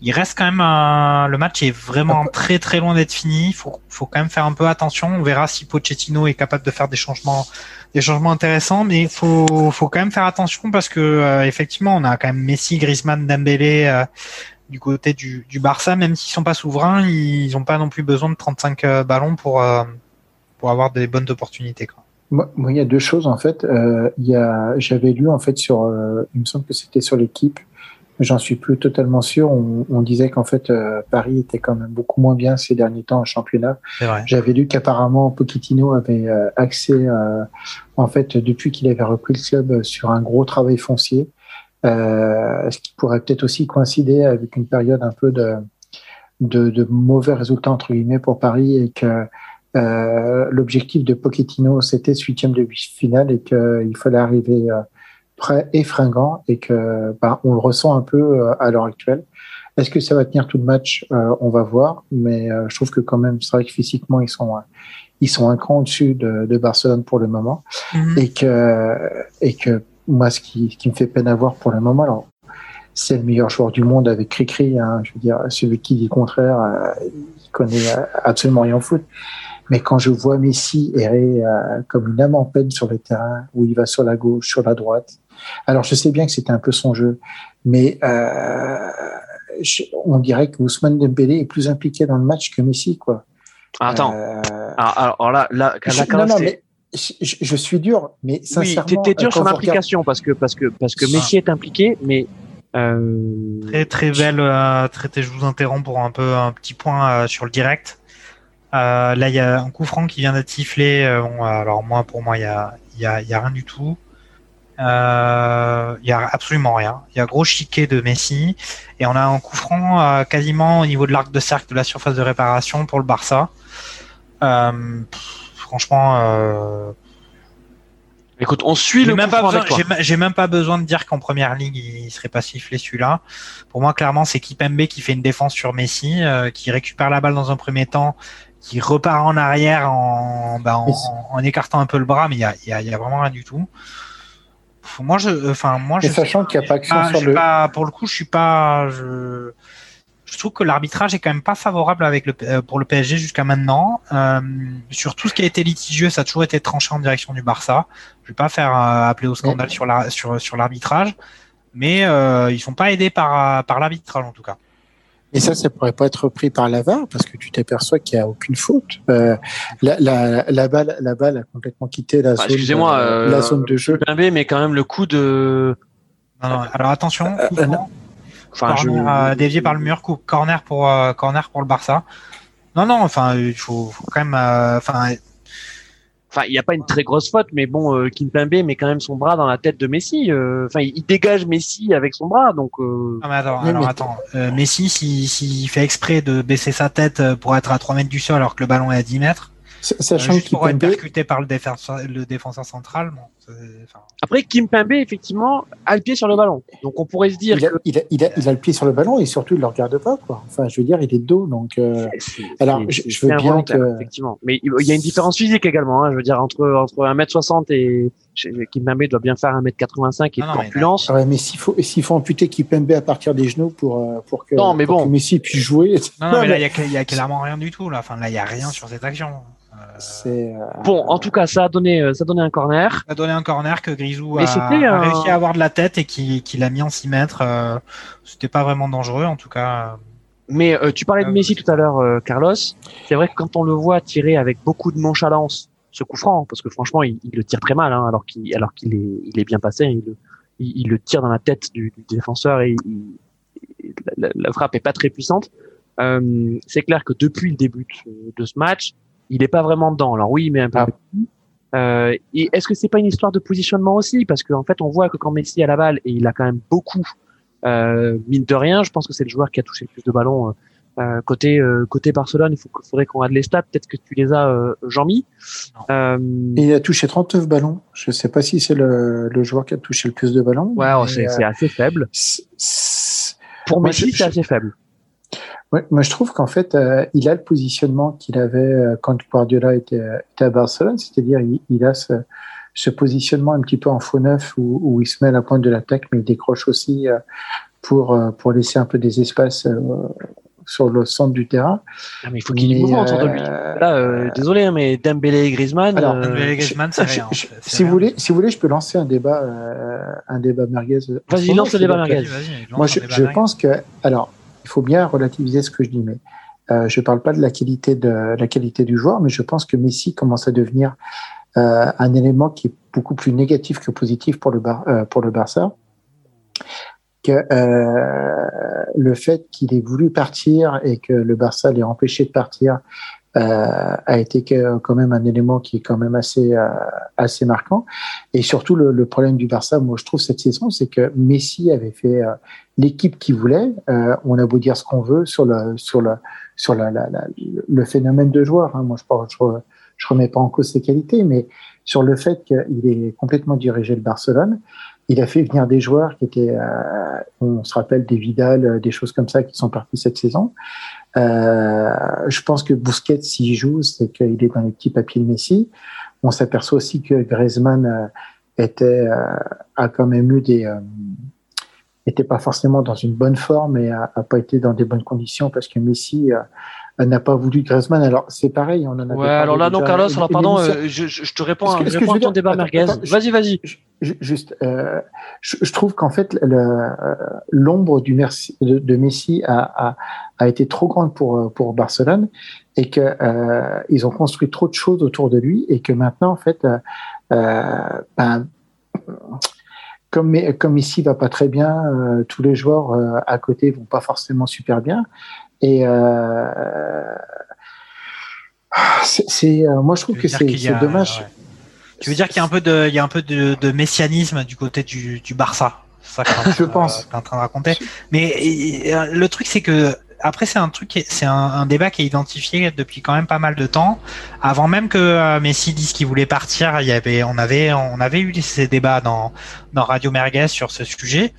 Il reste quand même un... le match est vraiment très très loin d'être fini. Il faut, faut quand même faire un peu attention. On verra si Pochettino est capable de faire des changements des changements intéressants, mais il faut, faut quand même faire attention parce que effectivement, on a quand même Messi, Griezmann, Dembélé du côté du, du Barça, même s'ils sont pas souverains, ils n'ont pas non plus besoin de 35 ballons pour pour avoir des bonnes opportunités. Quoi. Moi, il y a deux choses en fait. Euh, il y a, j'avais lu en fait sur, euh, il me semble que c'était sur l'équipe. J'en suis plus totalement sûr. On, on disait qu'en fait euh, Paris était quand même beaucoup moins bien ces derniers temps en championnat. J'avais lu qu'apparemment Pochettino avait euh, accès, en fait, depuis qu'il avait repris le club, sur un gros travail foncier, ce qui pourrait peut-être aussi coïncider avec une période un peu de, de, de mauvais résultats entre guillemets pour Paris et que euh, l'objectif de Pochettino, c'était ce huitième de finale et qu'il fallait arriver euh, prêt et fringant et que bah, on le ressent un peu euh, à l'heure actuelle. Est-ce que ça va tenir tout le match? On va voir, mais je trouve que quand même, c'est vrai que physiquement ils sont ils sont un cran au-dessus de, de, Barcelone pour le moment mhm. et que et que moi ce qui, qui me fait peine à voir pour le moment, alors c'est le meilleur joueur du monde avec Cricri, hein, je veux dire celui qui dit le contraire, il connaît absolument rien au foot. Mais quand je vois Messi errer euh, comme une âme en peine sur le terrain, où il va sur la gauche, sur la droite, alors je sais bien que c'était un peu son jeu, mais euh, on dirait que Ousmane Dembélé est plus impliqué dans le match que Messi, quoi. Ah, attends. Euh, alors, alors, là, là, je, non, non, mais je, je, suis dur, mais sincèrement. Oui, t'es dur sur l'implication parce que parce que parce que Messi est impliqué, mais euh... très très belle. Euh, très, je vous interromps pour un peu un petit point sur le direct. Euh, là, il y a un coup franc qui vient d'être sifflé. Euh, bon, alors moi, pour moi, il y a, y, a, y a rien du tout. Euh, il y a absolument rien. Il y a gros chiquet de Messi et on a un coup franc euh, quasiment au niveau de l'arc de cercle de la surface de réparation pour le Barça. Euh, franchement, euh, écoute, on suit le même pas besoin, J'ai même pas besoin de dire qu'en première ligue il serait pas sifflé celui-là. Pour moi, clairement, c'est Kipembe qui fait une défense sur Messi, qui récupère la balle dans un premier temps qui repart en arrière en, bah, en, en, écartant un peu le bras, mais il y a, y, a, y a, vraiment rien du tout. Moi, je, enfin, moi, je sachant qu'il n'y a pas action sur le. Pas, pour le coup, je suis pas. Je, je trouve que l'arbitrage est quand même pas favorable avec le, euh, pour le PSG jusqu'à maintenant. Euh, sur tout ce qui a été litigieux, ça a toujours été tranché en direction du Barça. Je vais pas faire euh, appeler au scandale sur la, sur, sur l'arbitrage, mais euh, ils sont pas aidés par, par l'arbitrage en tout cas. Et ça, ça pourrait pas être repris par l'avare parce que tu t'aperçois qu'il n'y a aucune faute. Euh, la, la, la, balle, la balle a complètement quitté la bah, zone, excusez-moi, euh, la zone de jeu. mais quand même le coup de. Non, non, alors attention. Euh, euh enfin, corner, je... dévié par le mur, coup, corner pour corner pour le Barça. Non, non, enfin, il faut, faut quand même, enfin, Enfin, il n'y a pas une très grosse faute, mais bon, euh, Kimpembe met quand même son bras dans la tête de Messi. Euh, enfin, il dégage Messi avec son bras, donc. Euh... Non, mais attends, alors attends. Euh, Messi, s'il si, fait exprès de baisser sa tête pour être à 3 mètres du sol alors que le ballon est à 10 mètres. Sachant qu'il pourrait être percuté par le défenseur, le défenseur central. Bon, Après, Kim Pembe, effectivement, a le pied sur le ballon. Donc, on pourrait se dire. Il a, il a, il a, il a le pied sur le ballon et surtout, il ne le regarde pas. Quoi. Enfin, je veux dire, il est dos. Donc, euh... alors, je, je, veux bien que. Effectivement. Mais il y a une différence physique également. Hein. Je veux dire, entre, entre 1m60 et. Kim Pembe doit bien faire 1m85 et corpulence. Ouais, mais s'il faut, s'il faut amputer Kim Pembe à partir des genoux pour, euh, pour que, non, mais pour bon. que Messi puisse jouer. Non, non mais là, il y, a clairement rien du tout. Là, enfin, là, il y a rien sur cette action. Euh... Bon, en tout cas, ça a donné, ça a donné un corner. Ça a donné un corner que Grisou a, a, réussi à avoir de la tête et qui, qui l'a mis en 6 mètres. Euh, C'était pas vraiment dangereux, en tout cas. Mais euh, tu parlais de Messi tout à l'heure, euh, Carlos. C'est vrai que quand on le voit tirer avec beaucoup de nonchalance ce coup franc, parce que franchement, il, il le tire très mal, hein, alors qu'il alors qu'il est, il est bien passé, il, il, il, le tire dans la tête du, du défenseur et la, la, frappe est pas très puissante. Euh, c'est clair que depuis le début de ce match, il est pas vraiment dedans. Alors oui, mais un peu. Ah. Euh, et est-ce que c'est pas une histoire de positionnement aussi? Parce qu'en fait, on voit que quand Messi a la balle et il a quand même beaucoup, euh, mine de rien, je pense que c'est le joueur qui a touché le plus de ballons euh, côté euh, côté Barcelone. Il faut, faudrait qu'on regarde les stats. Peut-être que tu les as, euh, Jean-Mi. il a touché 39 ballons. Je sais pas si c'est le, le, joueur qui a touché le plus de ballons. Ouais, oh, c'est assez faible. Pour Messi, c'est assez faible. Moi, je trouve qu'en fait, euh, il a le positionnement qu'il avait euh, quand Guardiola était, était à Barcelone, c'est-à-dire il, il, a ce, ce, positionnement un petit peu en faux neuf où, où, il se met à la pointe de l'attaque, mais il décroche aussi euh, pour, pour laisser un peu des espaces sur le centre du terrain. Ah, mais il faut qu'il y ait du mouvement autour de lui. Là, désolé, hein, mais Dembélé et Griezmann. Alors, Dembélé et Griezmann, c'est rien. Je, si vous voulez, si vous voulez, je peux lancer un débat, un débat merguez. Vas-y, lance le débat merguez. Moi, je, je pense que, alors il faut bien relativiser ce que je dis, mais euh, je ne parle pas de la qualité de la qualité du joueur, mais je pense que Messi commence à devenir euh, un élément qui est beaucoup plus négatif que positif pour le Bar euh, pour le Barça. Que le fait qu'il ait voulu partir et que le Barça l'ait empêché de partir a été quand même un élément qui est quand même assez euh, assez marquant. Et surtout le, le, problème du Barça, moi je trouve cette saison, c'est que Messi avait fait euh, l'équipe qu'il voulait. Euh, on a beau dire ce qu'on veut sur le sur le sur la, le phénomène de joueur. Hein. Moi je, je je remets pas en cause ses qualités, mais sur le fait qu'il est complètement dirigé le Barcelone. Il a fait venir des joueurs qui étaient, euh, on se rappelle des Vidal, des choses comme ça qui sont partis cette saison. Euh, je pense que Bousquet, s'il joue, c'est qu'il est dans les petits papiers de Messi. On s'aperçoit aussi que Griezmann euh, était, euh, a quand même eu des, euh, était pas forcément dans une bonne forme et a, a, pas été dans des bonnes conditions parce que Messi n'a pas voulu Griezmann. Alors c'est pareil, on en a. Ouais, alors là non, Carlos. Alors pardon, euh, je, je, te réponds, à, je réponds à ton débat merguez. Vas-y, vas-y. Juste, euh, je, trouve qu'en fait l'ombre du Merci, de, de, Messi a, a, a, été trop grande pour pour Barcelone et que euh, ils ont construit trop de choses autour de lui et que maintenant en fait, euh, ben, comme comme ici va pas très bien, euh, tous les joueurs euh, à côté vont pas forcément super bien. Et euh, c'est, moi, je trouve que c'est, dommage. Ouais. Tu veux dire qu'il y a un peu de, il y a un peu de, de messianisme du côté du, du Barça. C'est ça que je pense. en train de raconter. Mais le truc, c'est que après, c'est un truc, c'est un, un, débat qui est identifié depuis quand même pas mal de temps. Avant même que euh, Messi dise qu'il voulait partir, il y avait, on avait, on avait eu ces débats dans, dans Radio Merguez sur ce sujet.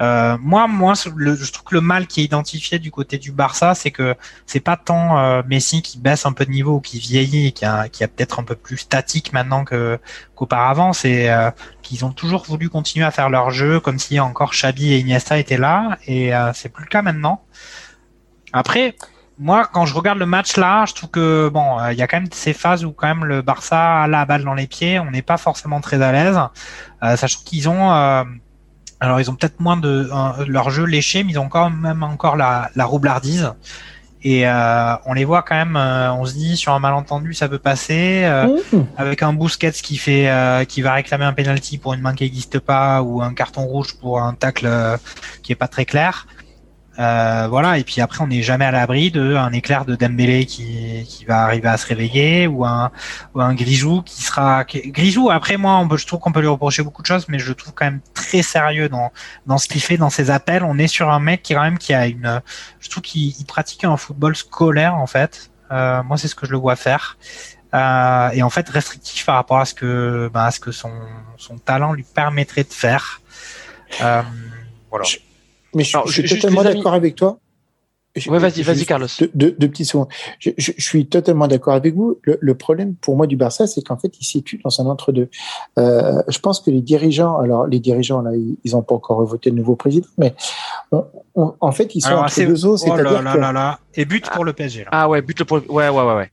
Euh, moi, moi, je trouve que le mal qui est identifié du côté du Barça, c'est que c'est pas tant euh, Messi qui baisse un peu de niveau ou qui vieillit, qui a, qui a peut-être un peu plus statique maintenant que qu'auparavant. C'est euh, qu'ils ont toujours voulu continuer à faire leur jeu comme si encore Xabi et Iniesta étaient là, et euh, c'est plus le cas maintenant. Après, moi, quand je regarde le match là, je trouve que bon, il y a quand même ces phases où quand même le Barça a la balle dans les pieds, on n'est pas forcément très à l'aise, sachant qu'ils ont alors ils ont peut-être moins de euh, leur jeu léché, mais ils ont quand même encore la, la roublardise. Et euh, on les voit quand même. Euh, on se dit sur un malentendu ça peut passer. Mmh. Avec un Busquets qui fait, euh, qui va réclamer un penalty pour une main qui n'existe pas ou un carton rouge pour un tacle qui est pas très clair. Euh, voilà, et puis après, on n'est jamais à l'abri d'un éclair de Dembélé qui, qui va arriver à se réveiller ou un, ou un Grisou qui sera. Grisou, après, moi, je trouve qu'on peut lui reprocher beaucoup de choses, mais je le trouve quand même très sérieux dans, dans ce qu'il fait, dans ses appels. On est sur un mec qui, quand même, qui a une. Je trouve qu'il pratique un football scolaire, en fait. Euh, moi, c'est ce que je le vois faire. euh, et en fait restrictif par rapport à ce que, bah, à ce que son, son talent lui permettrait de faire. Euh, voilà. Mais je, je suis totalement d'accord avec toi. Oui, vas-y, vas-y, Carlos. Deux, deux, petits secondes. Je, je, je suis totalement d'accord avec vous. Le, le, problème pour moi du Barça, c'est qu'en fait, il se situe dans un entre-deux. Euh, je pense que les dirigeants, alors les dirigeants là, ils n'ont pas encore voté le nouveau président, mais on, on, en fait, ils sont alors, entre deux eaux. Oh C'est-à-dire là, que là, là. et but pour le PSG. Là. Ah ouais, but pour. Ouais, ouais, ouais, ouais.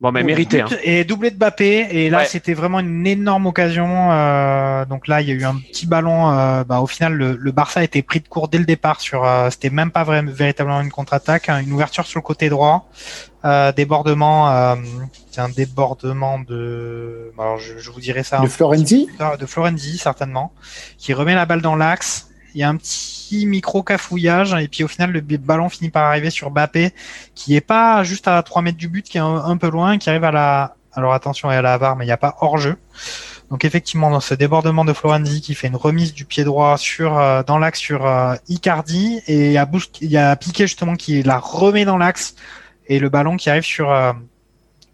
Bon, mais mérité. Hein. Et doublé de Bappé. Et là, Ouais. c'était vraiment une énorme occasion. Euh, donc là, il y a eu un petit ballon. Euh, bah, au final, le, le Barça a été pris de court dès le départ. Sur, euh, c'était même pas vrai, véritablement une contre-attaque. hein, une ouverture sur le côté droit. Euh, débordement. Euh, c'est un débordement de. Alors, je, je vous dirai ça. de Florenzi. de Florenzi certainement, qui remet la balle dans l'axe. Il y a un petit micro cafouillage et puis au final le ballon finit par arriver sur Bappé qui est pas juste à 3 mètres du but, qui est un, un peu loin, qui arrive à la. Alors attention à la VAR, mais il n'y a pas hors jeu. Donc effectivement dans ce débordement de Florenzi qui fait une remise du pied droit sur euh, dans l'axe sur euh, Icardi et il y a il y a Piqué justement qui la remet dans l'axe et le ballon qui arrive sur euh,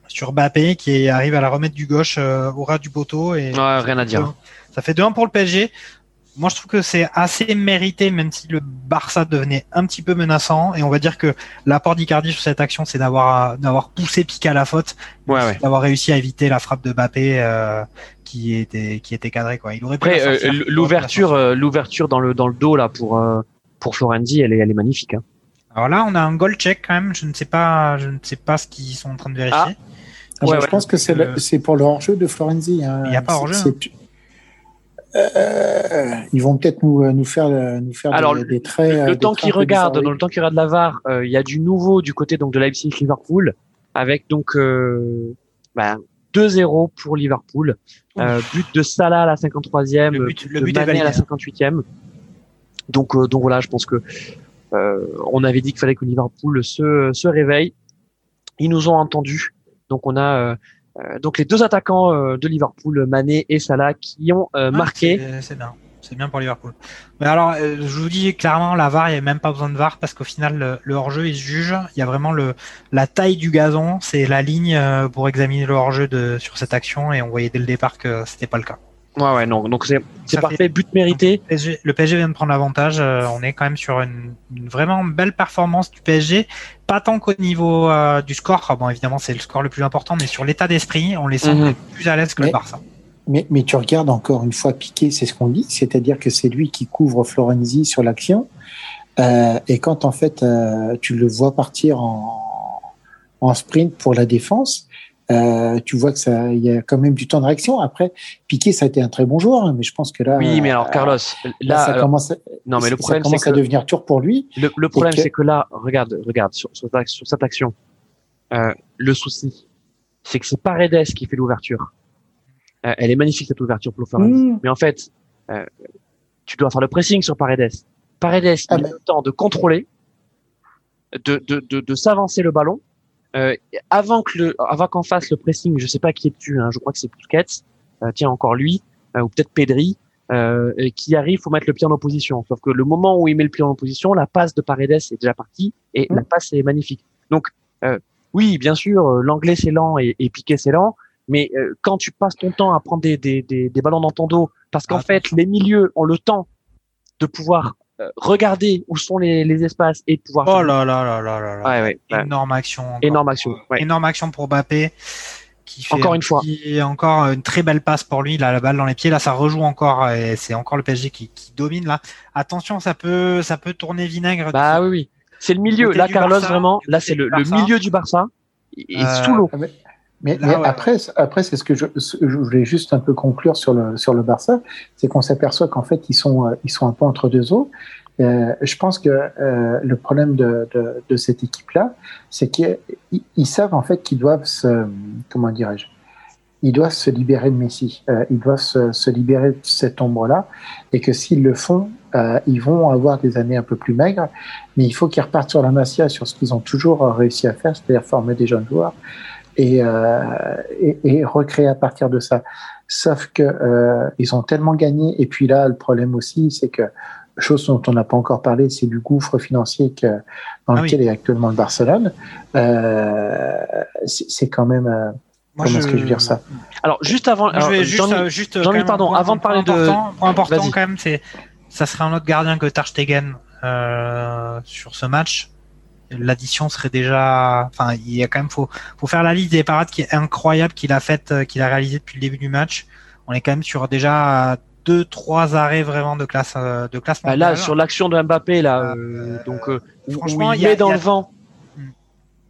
sur Bappé qui arrive à la remettre du gauche euh, au ras du poteau et Ouais, rien à dire. ça fait 2-1 pour le PSG. Moi, je trouve que c'est assez mérité, même si le Barça devenait un petit peu menaçant. Et on va dire que l'apport d'Icardi sur cette action, c'est d'avoir d'avoir poussé Piqué à la faute, Ouais, ouais. d'avoir réussi à éviter la frappe de Mbappé euh, qui était qui était cadrée. Quoi. Il aurait pu Après, euh, l'ouverture, euh, l'ouverture dans le dans le dos là pour euh, pour Florenzi, elle est elle est magnifique. Hein. Alors là, on a un goal check quand même. Je ne sais pas, je ne sais pas ce qu'ils sont en train de vérifier. Ah. Ouais, je ouais. pense que c'est Euh, le- pour le hors-jeu de Florenzi. hein. Il y a pas hors-jeu, c'est- Euh, ils vont peut-être nous, nous faire, nous faire Alors, des, des traits. euh, le des temps traits qu'il un peu regarde, bizarres, dans le temps qu'il regarde la VAR, euh, il y a du nouveau du côté donc de Leipzig Liverpool avec donc euh, bah, 2-0 pour Liverpool. Euh, but de Salah à la 53e, Le but- le de but Mané à la validé, 58e. Donc euh, donc voilà, je pense que euh, on avait dit qu'il fallait que Liverpool se se réveille. Ils nous ont entendus. Donc on a euh, euh, donc les deux attaquants euh, de Liverpool, Mané et Salah, qui ont euh, Ah, marqué. c'est- bien. C'est bien pour Liverpool. Mais alors, euh, je vous dis clairement, la VAR, il n'y a même pas besoin de VAR parce qu'au final, le, le hors-jeu, il se juge. Il y a vraiment le, la taille du gazon, c'est la ligne euh, pour examiner le hors-jeu sur cette action et on voyait dès le départ que c'était pas le cas. Ouais ouais non donc c'est parfait. fait- But mérité. Le PSG, le PSG vient de prendre l'avantage. euh, on est quand même sur une, une vraiment belle performance du PSG. Pas tant qu'au niveau euh, du score. Bon, évidemment, c'est le score le plus important, mais sur l'état d'esprit, on les sent Mhm. plus à l'aise que le Barça. Mais, mais tu regardes encore une fois Piqué, c'est ce qu'on dit, c'est-à-dire que c'est lui qui couvre Florenzi sur l'action. Euh, et quand en fait euh, tu le vois partir en, en sprint pour la défense, euh, tu vois que ça, il y a quand même du temps de réaction. Après, Piqué, ça a été un très bon joueur, hein, mais je pense que là, Oui mais alors euh, Carlos, là, là ça alors, commence, à- non mais le problème c'est commence que à devenir tour pour lui. Le, le problème, c'est que là, regarde, regarde, sur, sur, ta- sur cette action, euh, le souci, c'est que c'est Paredes qui fait l'ouverture. Euh, elle est magnifique cette ouverture pour. Mmh. Mais en fait, euh, tu dois faire le pressing sur Paredes. Paredes, Ah il ben. a le temps de contrôler, de, de, de, de s'avancer le ballon. Euh, avant que le, avant qu'en fasse le pressing, je sais pas qui est dessus, hein, je crois que c'est Busquets, euh, tiens encore lui, euh, ou peut-être Pedri, euh, qui arrive, faut mettre le pied en opposition. Sauf que le moment où il met le pied en opposition, la passe de Paredes est déjà partie et Mm. la passe est magnifique. Donc euh, oui, bien sûr, l'anglais c'est lent et, et Piqué c'est lent, mais euh, quand tu passes ton temps à prendre des, des, des, des ballons dans ton dos, parce qu'en Ah, fait les milieux ont le temps de pouvoir regarder où sont les, les espaces et pouvoir. Oh là là là là là là. Ouais, ouais, ouais. Énorme action. encore. Énorme action. Ouais. Énorme action pour Mbappé. Qui fait Encore un une fois. petit- encore une très belle passe pour lui. Il a la balle dans les pieds. Là, ça rejoue encore et c'est encore le PSG qui, qui domine là. Attention, ça peut, ça peut tourner vinaigre. Bah oui, oui. C'est le milieu. Là, Carlos, Barça, vraiment, là, c'est le, milieu du Barça. Et Euh, sous l'eau. Mais, mais, Là, mais ouais, après, après c'est ce que je, ce je voulais juste un peu conclure sur le sur le Barça, c'est qu'on s'aperçoit qu'en fait ils sont euh, ils sont un peu entre deux eaux. Euh, je pense que euh, le problème de, de, de cette équipe-là, c'est qu'ils ils savent en fait qu'ils doivent se comment dirais-je, ils doivent se libérer de Messi, euh, ils doivent se, se libérer de cette ombre-là, et que s'ils le font, euh, ils vont avoir des années un peu plus maigres, mais il faut qu'ils repartent sur la Masia, sur ce qu'ils ont toujours réussi à faire, c'est-à-dire former des jeunes joueurs et, euh, et, et recréer à partir de ça. Sauf que euh, ils ont tellement gagné, et puis là, le problème aussi, c'est que chose dont on n'a pas encore parlé, c'est du gouffre financier que, dans Ah lequel est actuellement le Barcelone. Euh, c'est quand même, euh, Moi, Comment est-ce que je veux dire ça? Alors, juste avant, je vais juste, euh, juste Jean pardon, avant de parler de, point important quand même, c'est, ça serait un autre gardien que Tarstegen euh, sur ce match. L'addition serait déjà, enfin, il y a quand même faut, faut faire la liste des parades qui est incroyable qu'il a faite, euh, qu'il a réalisé depuis le début du match. On est quand même sur déjà deux, trois arrêts vraiment de classe, euh, de classe bah Là, sur l'action de Mbappé, là, euh, donc, franchement, il, est dans le vent.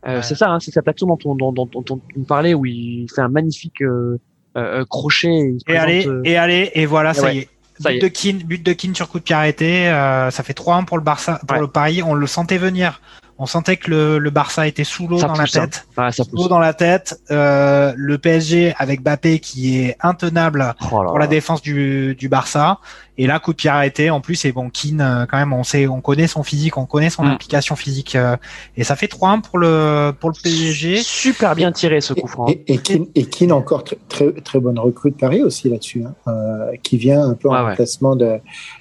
Euh, c'est ça, hein, c'est cette action dont on, dont, dont, dont, on parlait où il fait un magnifique euh, euh, crochet. Et, allez, et allez, et voilà, ça, y est. but, De Keane, but de Keane sur coup de pied arrêté. ça fait 3-1 pour le Barça, pour le Paris. On le sentait venir on sentait que le, le Barça était sous l'eau dans, la tête. Hein. sous l'eau dans la tête. Euh, le PSG avec Bappé qui est intenable oh pour la défense du, du Barça. Et là, coup de pied arrêté. En plus, et bon, Keane, euh, quand même, on sait, on connaît son physique, on connaît son mm. implication physique. Euh, et ça fait 3-1 pour le pour le PSG. Super bien tiré ce coup franc. Et, et, Keane, et Keane encore très, très, très bonne recrue de Paris aussi là-dessus, hein, euh, qui vient un peu en remplacement de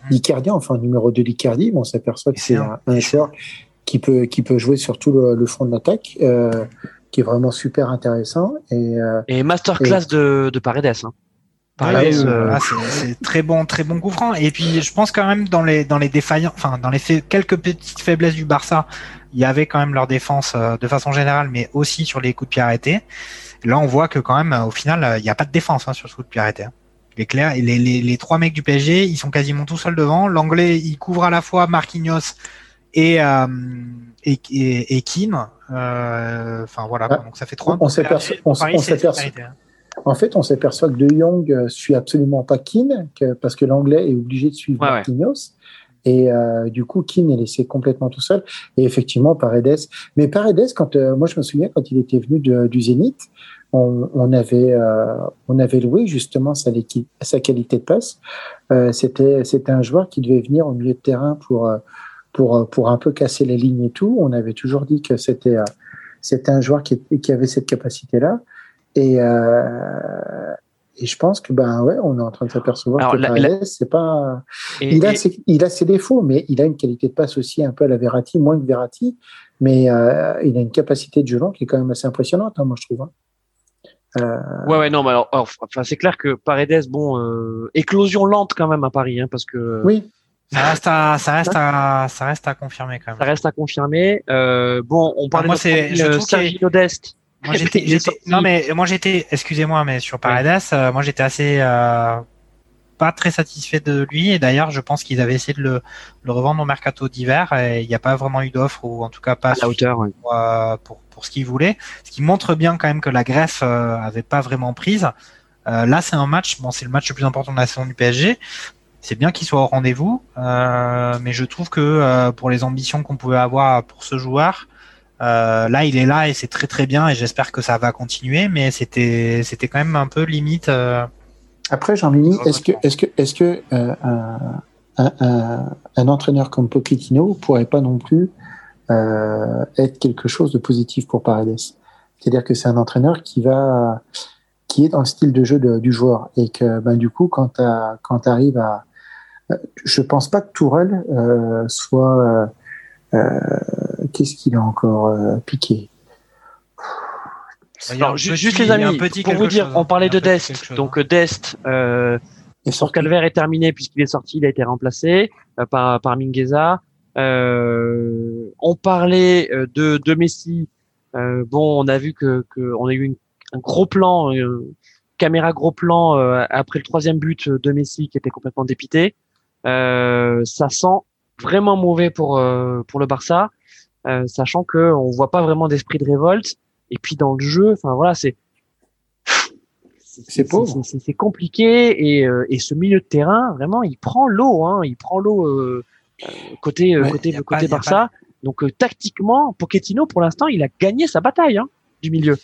l'Icardi, enfin numéro 2 l'Icardi. Bon, on s'aperçoit que c'est un, un joueur qui peut, qui peut jouer sur tout le, front de l'attaque, euh, qui est vraiment super intéressant. Et, euh, et masterclass de, de Paredes. Hein. Paredes, euh, ah, c'est très bon, très bon coup franc. Et puis, je pense quand même dans les dans les défaillants, enfin dans les quelques petites faiblesses du Barça, il y avait quand même leur défense de façon générale, mais aussi sur les coups de pied arrêtés. Là, on voit que quand même, au final, il n'y a pas de défense hein, sur ce coup de pied arrêté. Hein. Il est clair. Et les, les, les trois mecs du PSG, ils sont quasiment tout seuls devant. L'anglais, il couvre à la fois Marquinhos et euh, et, et, et Kim. Euh, enfin voilà, ah, donc ça fait trois. On s'aperçoit. Hein. En fait, on s'aperçoit que De Jong euh, suit absolument pas Keane, parce que l'anglais est obligé de suivre ouais, Marquinhos. Et euh, du coup, Keane est laissé complètement tout seul. Et effectivement, Paredes. Mais Paredes, quand euh, moi je me souviens quand il était venu de, du Zénith, on, on avait euh, on avait loué justement sa, sa qualité de passe. c'était c'était un joueur qui devait venir au milieu de terrain pour pour, pour un peu casser les lignes et tout. On avait toujours dit que c'était euh, c'était un joueur qui, qui avait cette capacité-là. Et, euh, et je pense que ben ouais, on est en train de s'apercevoir que c'est pas. il a ses, il a ses défauts, mais il a une qualité de passe aussi un peu à la Verratti, moins que Verratti, mais euh, il a une capacité de jeu long qui est quand même assez impressionnante, hein, moi je trouve. Hein. Euh... Ouais ouais non mais alors, enfin c'est clair que Paredes bon euh, éclosion lente quand même à Paris hein, parce que oui ça reste à, ça reste à, ça reste à confirmer quand même. Ça reste à confirmer. Euh, bon, on parle moi, c'est, je Sergio Dest. Moi, j'étais, j'étais, non, mais moi, j'étais, excusez-moi, mais sur Paredes, euh, moi, j'étais assez, euh, pas très satisfait de lui. Et d'ailleurs, je pense qu'ils avaient essayé de le, le revendre au mercato d'hiver et il n'y a pas vraiment eu d'offre ou en tout cas pas à la hauteur pour, euh, pour, pour, ce qu'ils voulaient. Ce qui montre bien quand même que la greffe euh, avait pas vraiment prise. Euh, là, c'est un match. Bon, c'est le match le plus important de la saison du PSG c'est bien qu'il soit au rendez-vous, euh, mais je trouve que euh, pour les ambitions qu'on pouvait avoir pour ce joueur, euh, là il est là et c'est très très bien et j'espère que ça va continuer, mais c'était c'était quand même un peu limite. Après Jean-Mini, est-ce que est-ce que est-ce que un, un, un, entraîneur comme Pochettino pourrait pas non plus être quelque chose de positif pour Paredes? C'est-à-dire que c'est un entraîneur qui va qui est dans le style de jeu du joueur et que ben du coup quand tu arrives à je pense pas que Tourelle euh, soit. Euh, euh, qu'est-ce qu'il a encore piqué? Alors, juste les amis, pour vous dire, on parlait de Dest. Donc Dest, euh, son calvaire est terminé puisqu'il est sorti, il a été remplacé par par Mingueza. on parlait de de Messi. bon, on a vu que, que on a eu une, un gros plan, caméra gros plan après le troisième but de Messi qui était complètement dépité. Euh, ça sent vraiment mauvais pour euh, pour le Barça, euh, sachant que on voit pas vraiment d'esprit de révolte. Et puis dans le jeu, enfin voilà, c'est c'est C'est compliqué et, et ce milieu de terrain, vraiment, il prend l'eau, hein, il prend l'eau euh, côté côté côté Barça. Donc tactiquement, Pochettino, pour l'instant, il a gagné sa bataille hein, du milieu.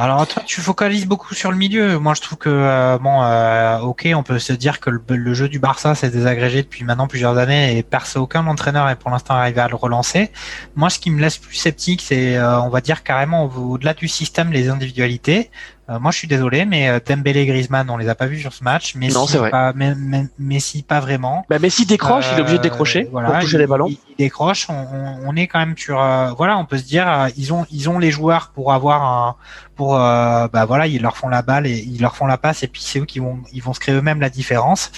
Alors toi, tu focalises beaucoup sur le milieu. Moi, je trouve que euh, bon, euh, ok, on peut se dire que le, jeu du Barça s'est désagrégé depuis maintenant plusieurs années et personne, aucun entraîneur est pour l'instant arrivé à le relancer. Moi, ce qui me laisse plus sceptique, c'est, euh, on va dire carrément au-delà du système, les individualités. Euh, moi, je suis désolé, mais euh, Dembélé et Griezmann, on les a pas vus sur ce match. Messi, Non, c'est vrai. Pas, mais- mais- Messi, pas vraiment. Bah, Messi décroche, il est obligé de Euh, décrocher voilà, pour toucher il- les ballons. Il, il décroche. On, on- on est quand même sur. euh, voilà, on peut se dire, euh, ils ont, ils ont les joueurs pour avoir un, pour, euh, bah voilà, ils leur font la balle et ils leur font la passe et puis c'est eux qui vont, ils vont se créer eux-mêmes la différence.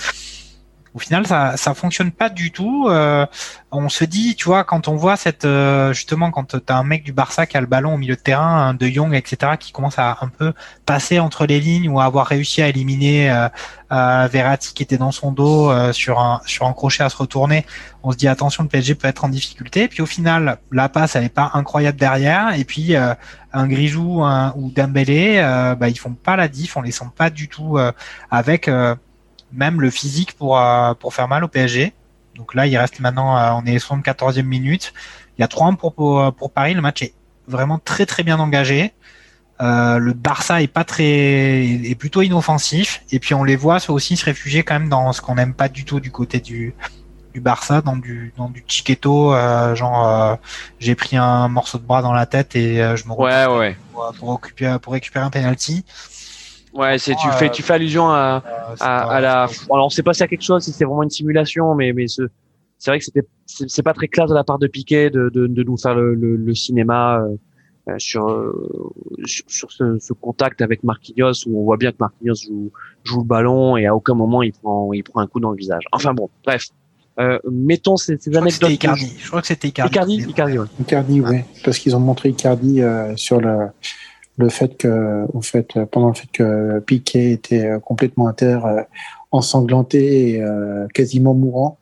Au final, ça, ça fonctionne pas du tout. Euh, on se dit, tu vois, quand on voit cette, euh, justement, quand t'as un mec du Barça qui a le ballon au milieu de terrain, De Jong, etc., qui commence à un peu passer entre les lignes ou à avoir réussi à éliminer euh, euh, Verratti qui était dans son dos euh, sur un sur un crochet à se retourner, on se dit attention, le PSG peut être en difficulté. Puis au final, la passe, elle est pas incroyable derrière. Et puis un Grisou un, ou Dembélé, bah, ils font pas la diff, on les sent pas du tout avec même le physique pour euh, pour faire mal au PSG. Donc là, il reste maintenant, euh, on est 74e minute. Il y a 3 pour, pour pour Paris. Le match est vraiment très très bien engagé. Euh, le Barça est pas très est plutôt inoffensif et puis on les voit aussi se réfugier quand même dans ce qu'on n'aime pas du tout du côté du du Barça dans du dans du chiquetto euh, genre euh, j'ai pris un morceau de bras dans la tête et euh, je me Ouais, pour, pour récupérer pour récupérer un penalty Ouais, c'est, tu Euh, fais, tu fais allusion à, Euh, c'est à, à la. c'est Alors, on sait pas si c'est quelque chose, si c'était vraiment une simulation, mais mais ce, c'est vrai que c'était, c'est, c'est pas très clair de la part de Piquet de de, de nous faire le, le, le cinéma euh, euh, sur, euh, sur sur ce, ce contact avec Marquinhos où on voit bien que Marquinhos joue joue le ballon et à aucun moment il prend il prend un coup dans le visage. Enfin bon, bref. Euh, mettons ces, ces je crois anecdotes. Icardi je crois que c'était Icardi Icardi, Icardi, ouais. Icardi, oui, parce qu'ils ont montré Icardi euh, sur le le fait que, au fait, pendant le fait que Piqué était euh, complètement à terre, euh, ensanglanté, et, euh, quasiment mourant,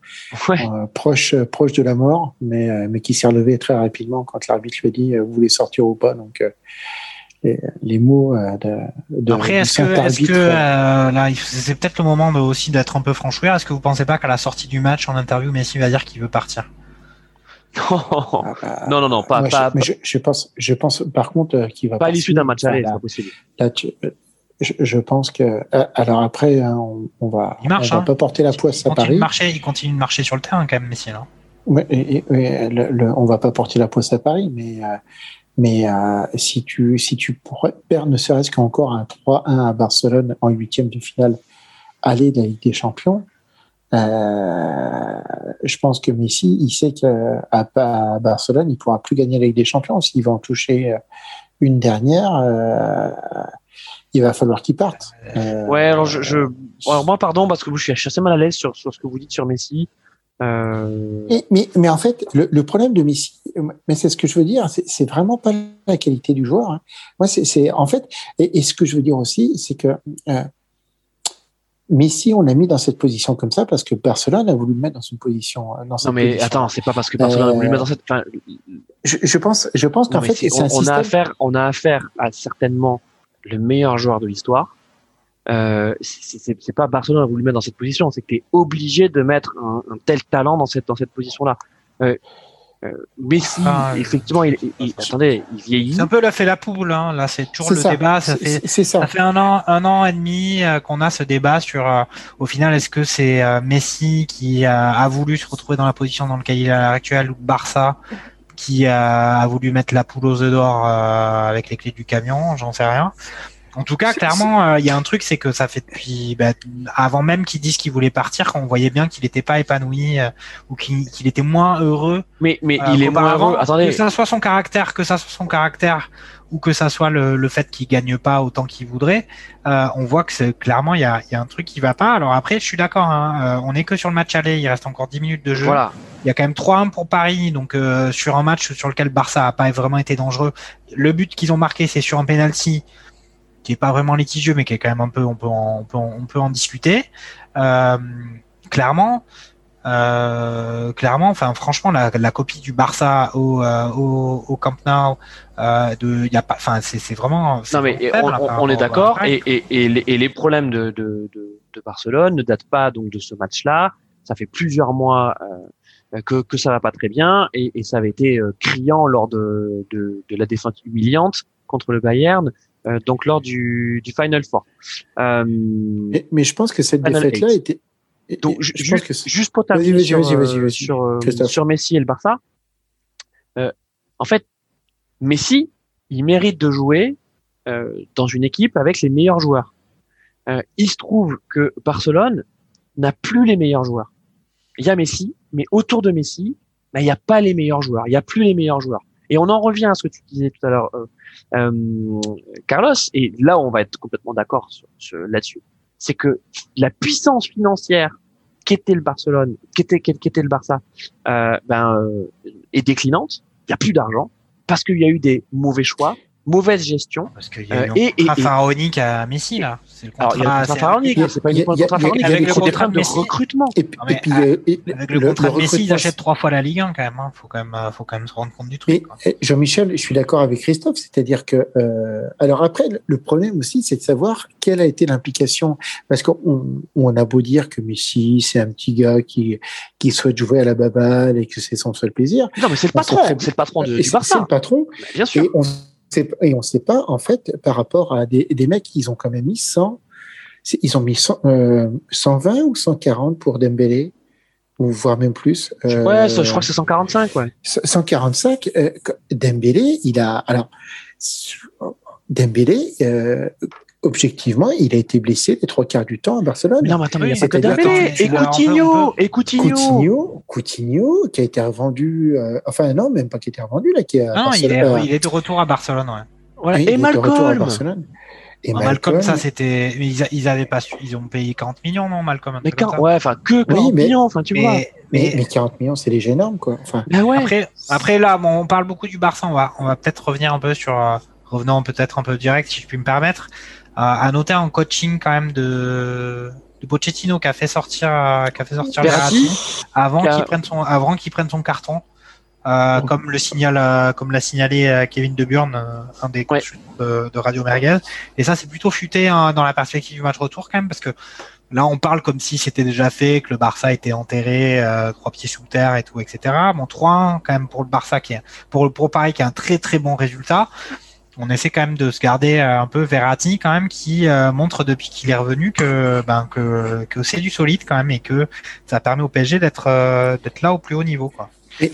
Ouais. proche proche de la mort, mais mais qui s'est relevé très rapidement quand l'arbitre lui a dit vous voulez sortir ou pas. Donc les, les mots de, de Après, est-ce que, Saint-Arbitre, que euh, là, c'est peut-être le moment de, aussi d'être un peu franchouillard. Est-ce que vous pensez pas qu'à la sortie du match, en interview, Messi va dire qu'il veut partir? Non, non, non, pas, moi, pas, je, mais je, je pense, je pense par contre euh, qu'il va pas à l'issue d'un match aller, c'est là, pas possible. là, tu- je, je pense que euh, alors après hein, on, on va Il marche, on va hein. pas porter la poisse il à continue, Paris de marcher, il continue de marcher sur le terrain quand même, Messi. Là. Ouais, et- et- et le, le- on va pas porter la poisse à Paris mais euh, mais euh, si tu si tu pourrais- perds ne serait-ce qu'encore un 3-1 à Barcelone en huitième de finale aller de la Ligue des Champions euh, je pense que Messi il sait qu'à à Barcelone il pourra plus gagner la Ligue des Champions s'il va en toucher euh, une dernière euh, il va falloir qu'il parte Euh, Ouais, alors je, je, alors moi pardon parce que je suis assez mal à l'aise sur, sur ce que vous dites sur Messi. Euh... Et- mais, mais en fait, le, le problème de Messi, mais c'est ce que je veux dire, c'est- vraiment pas la qualité du joueur. hein. Moi, c'est- c'est en fait, et, et ce que je veux dire aussi, c'est que euh, Messi, on l'a mis dans cette position comme ça parce que Barcelone a voulu le mettre dans une position. euh, Dans cette Non mais position. attends, c'est pas parce que Barcelone a voulu Euh, mettre dans cette. Enfin, je, je pense, je pense qu'en fait, c'est- c'est un on, on a affaire, on a affaire à certainement le meilleur joueur de l'histoire. Euh, c'est- pas Barcelone a voulu le mettre dans cette position, c'est que t'es obligé de mettre un, un tel talent dans cette dans cette position-là. Euh, euh, Messi, Enfin, effectivement, il, il- il- attendez, il vieillit. C'est un peu la fait la poule. Hein. Là, c'est toujours le ça. débat. Ça fait, ça. ça fait un an, un an et demi euh, qu'on a ce débat sur. euh, au final, est-ce que c'est euh, Messi qui euh, a voulu se retrouver dans la position dans laquelle il est à l'heure actuelle ou Barça qui euh, a voulu mettre la poule aux œufs d'or euh, avec les clés du camion? J'en sais rien. En tout cas, clairement, euh, il y a un truc, c'est que ça fait depuis bah, avant même qu'il dise qu'il voulait partir, qu'on voyait bien qu'il n'était pas épanoui euh, ou qu'il qu'il était moins heureux Mais mais euh, il est moins heureux. Attendez, Que ça soit son caractère, que ça soit son caractère, ou que ça soit le, le fait qu'il gagne pas autant qu'il voudrait, euh, on voit que c'est clairement il y a, il y a un truc qui va pas. Alors après, je suis d'accord. Hein, euh, on est que sur le match aller. Il reste encore 10 minutes de jeu. voilà. Il y a quand même 3-1 pour Paris, donc euh, sur un match sur lequel Barça a pas vraiment été dangereux. Le but qu'ils ont marqué, c'est sur un penalty qui est pas vraiment litigieux, mais qui est quand même un peu, on peut en, on peut en, on peut en discuter. Euh, clairement, euh, clairement, enfin franchement, la, la copie du Barça au, euh, au, au Camp Nou, euh, de, y a pas, enfin c'est c'est vraiment. c'est Non mais on, faible, on- on est d'accord et, et, et, les, et les problèmes de, de, de, de Barcelone ne datent pas donc de ce match-là. Ça fait plusieurs mois euh, que, que ça va pas très bien et, et ça avait été euh, criant lors de, de, de la défaite humiliante contre le Bayern, euh, donc lors du, du Final Four. Euh, Mais, mais je pense que cette défaite-là était. donc je ju- pense juste, que c'est- juste pour terminer vas-y, sur, vas-y, vas-y, euh, vas-y, sur, Messi et le Barça, en fait, Messi, il mérite de jouer dans une équipe avec les meilleurs joueurs. il se trouve que Barcelone n'a plus les meilleurs joueurs. Il y a Messi, mais autour de Messi, bah, il n'y a pas les meilleurs joueurs. Il n'y a plus les meilleurs joueurs. Et on en revient à ce que tu disais tout à l'heure, Carlos. Et là, on va être complètement d'accord là-dessus. C'est que la puissance financière qu'était le Barcelone, qu'était le Barça, euh, ben euh, est déclinante. Il y a plus d'argent parce qu'il y a eu des mauvais choix, mauvaise gestion. Parce qu'il y a eu euh, un contrat pharaonique à Messi là. C'est le contrat, Alors, il y a le contrat pharaonique, c'est pas uniquement le contrat pharaonique, il y a des contrats de recrutement. Et, puis, avec le, contrat de Messi, ils achètent trois fois la Ligue 1 quand même. Hein. Faut quand même, faut quand même se rendre compte du truc. Jean-Michel, je suis d'accord avec Christophe, c'est-à-dire que euh, alors après le problème aussi, c'est de savoir quelle a été l'implication, parce qu'on on a beau dire que Messi c'est un petit gars qui qui souhaite jouer à la baballe et que c'est son seul plaisir. Non, mais c'est le patron, c'est le patron du Barça. C'est le patron. Bien sûr et on ne sait pas, en fait, par rapport à des, des mecs qui ont quand même mis 100, ils ont mis 100, euh, 120 ou 140 pour Dembélé, ou voire même plus. Euh, ouais, je crois que c'est 145, ouais. 145, euh, Dembélé, il a, alors, Dembélé, euh, objectivement, il a été blessé les trois quarts du temps à Barcelone. Mais non, mais attends, il y a pas que Et Coutinho, et Coutinho. Coutinho, Coutinho, qui a été revendu, euh, enfin non, même pas qui a été revendu là, qui a. Non, il est, il est, de retour à Barcelone, ouais. Voilà. et Malcolm. Et Malcolm, Malcolm, ça c'était, ils, ils avaient pas, ils ont payé 40 millions, non, Malcolm. Mais quand, ouais, enfin que 40 oui, mais, millions, enfin tu mais, vois. Mais, mais, 40 millions, c'est déjà énorme, quoi. Enfin. Ben ouais. Après, après là, bon, on parle beaucoup du Barça, on va, on va peut-être revenir un peu sur, euh, revenant peut-être un peu direct, si je puis me permettre à noter un coaching quand même de de Pochettino qui a fait sortir qui a fait sortir Verratti. Avant qu'il prenne son avant qu'il prenne son carton. Euh, comme le signale euh, comme l'a signalé euh, Kevin De Burn un des coachs de, Radio Merguez. Et ça c'est plutôt futé hein, dans la perspective du match retour quand même parce que là on parle comme si c'était déjà fait que le Barça était enterré trois pieds sous terre et tout etc bon 3 quand même pour le Barça qui est pour pour Paris qui a un très très bon résultat on essaie quand même de se garder euh, un peu Verratti quand même qui euh, montre depuis qu'il est revenu que ben que, que c'est du solide quand même et que ça permet au PSG d'être euh, d'être là au plus haut niveau quoi.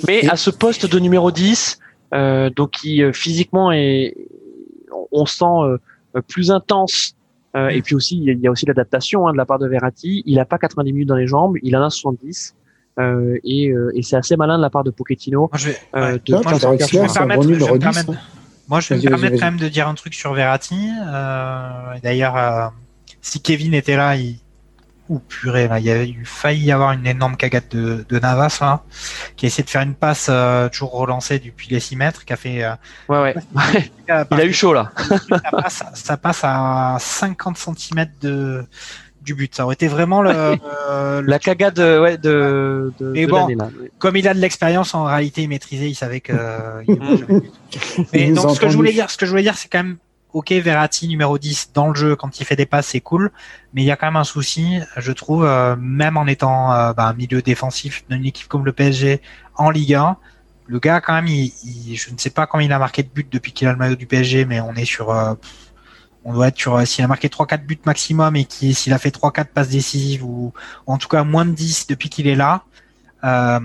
Mais à ce poste de numéro 10 donc qui physiquement est on sent plus intense et puis aussi il y a aussi l'adaptation hein, de la part de Verratti, il a pas 90 minutes dans les jambes, il en a 70. Euh, et, et c'est assez malin de la part de Pochettino. Moi, je vais, de, moi, je, moi, je vais me permettre quand même de dire un truc sur Verratti. Euh, D'ailleurs, euh, si Kevin était là, il... Ouh purée, là, il y avait eu failli y avoir une énorme cagade de, de Navas là, qui a essayé de faire une passe euh, toujours relancée depuis les 6 mètres, qui a fait. Euh, ouais ouais. il a eu chaud là. ça, passe, ça passe à 50 cm de du but. Ça aurait été vraiment le, euh, la cagade ouais, de, de, Mais bon, comme il a de l'expérience, en réalité, il maîtrisait, il savait que. Mais donc, ce que je voulais dire, ce que je voulais dire, c'est quand même, ok, Verratti numéro 10 dans le jeu quand il fait des passes, c'est cool. Mais il y a quand même un souci, je trouve, euh, même en étant euh, bah, un milieu défensif d'une équipe comme le PSG en Ligue 1. Le gars, quand même, il, je ne sais pas quand il a marqué de but depuis qu'il a le maillot du PSG, mais on est sur euh, on doit être sur s'il a marqué 3-4 buts maximum et s'il a fait 3-4 passes décisives ou, en tout cas moins de 10 depuis qu'il est là. Euh,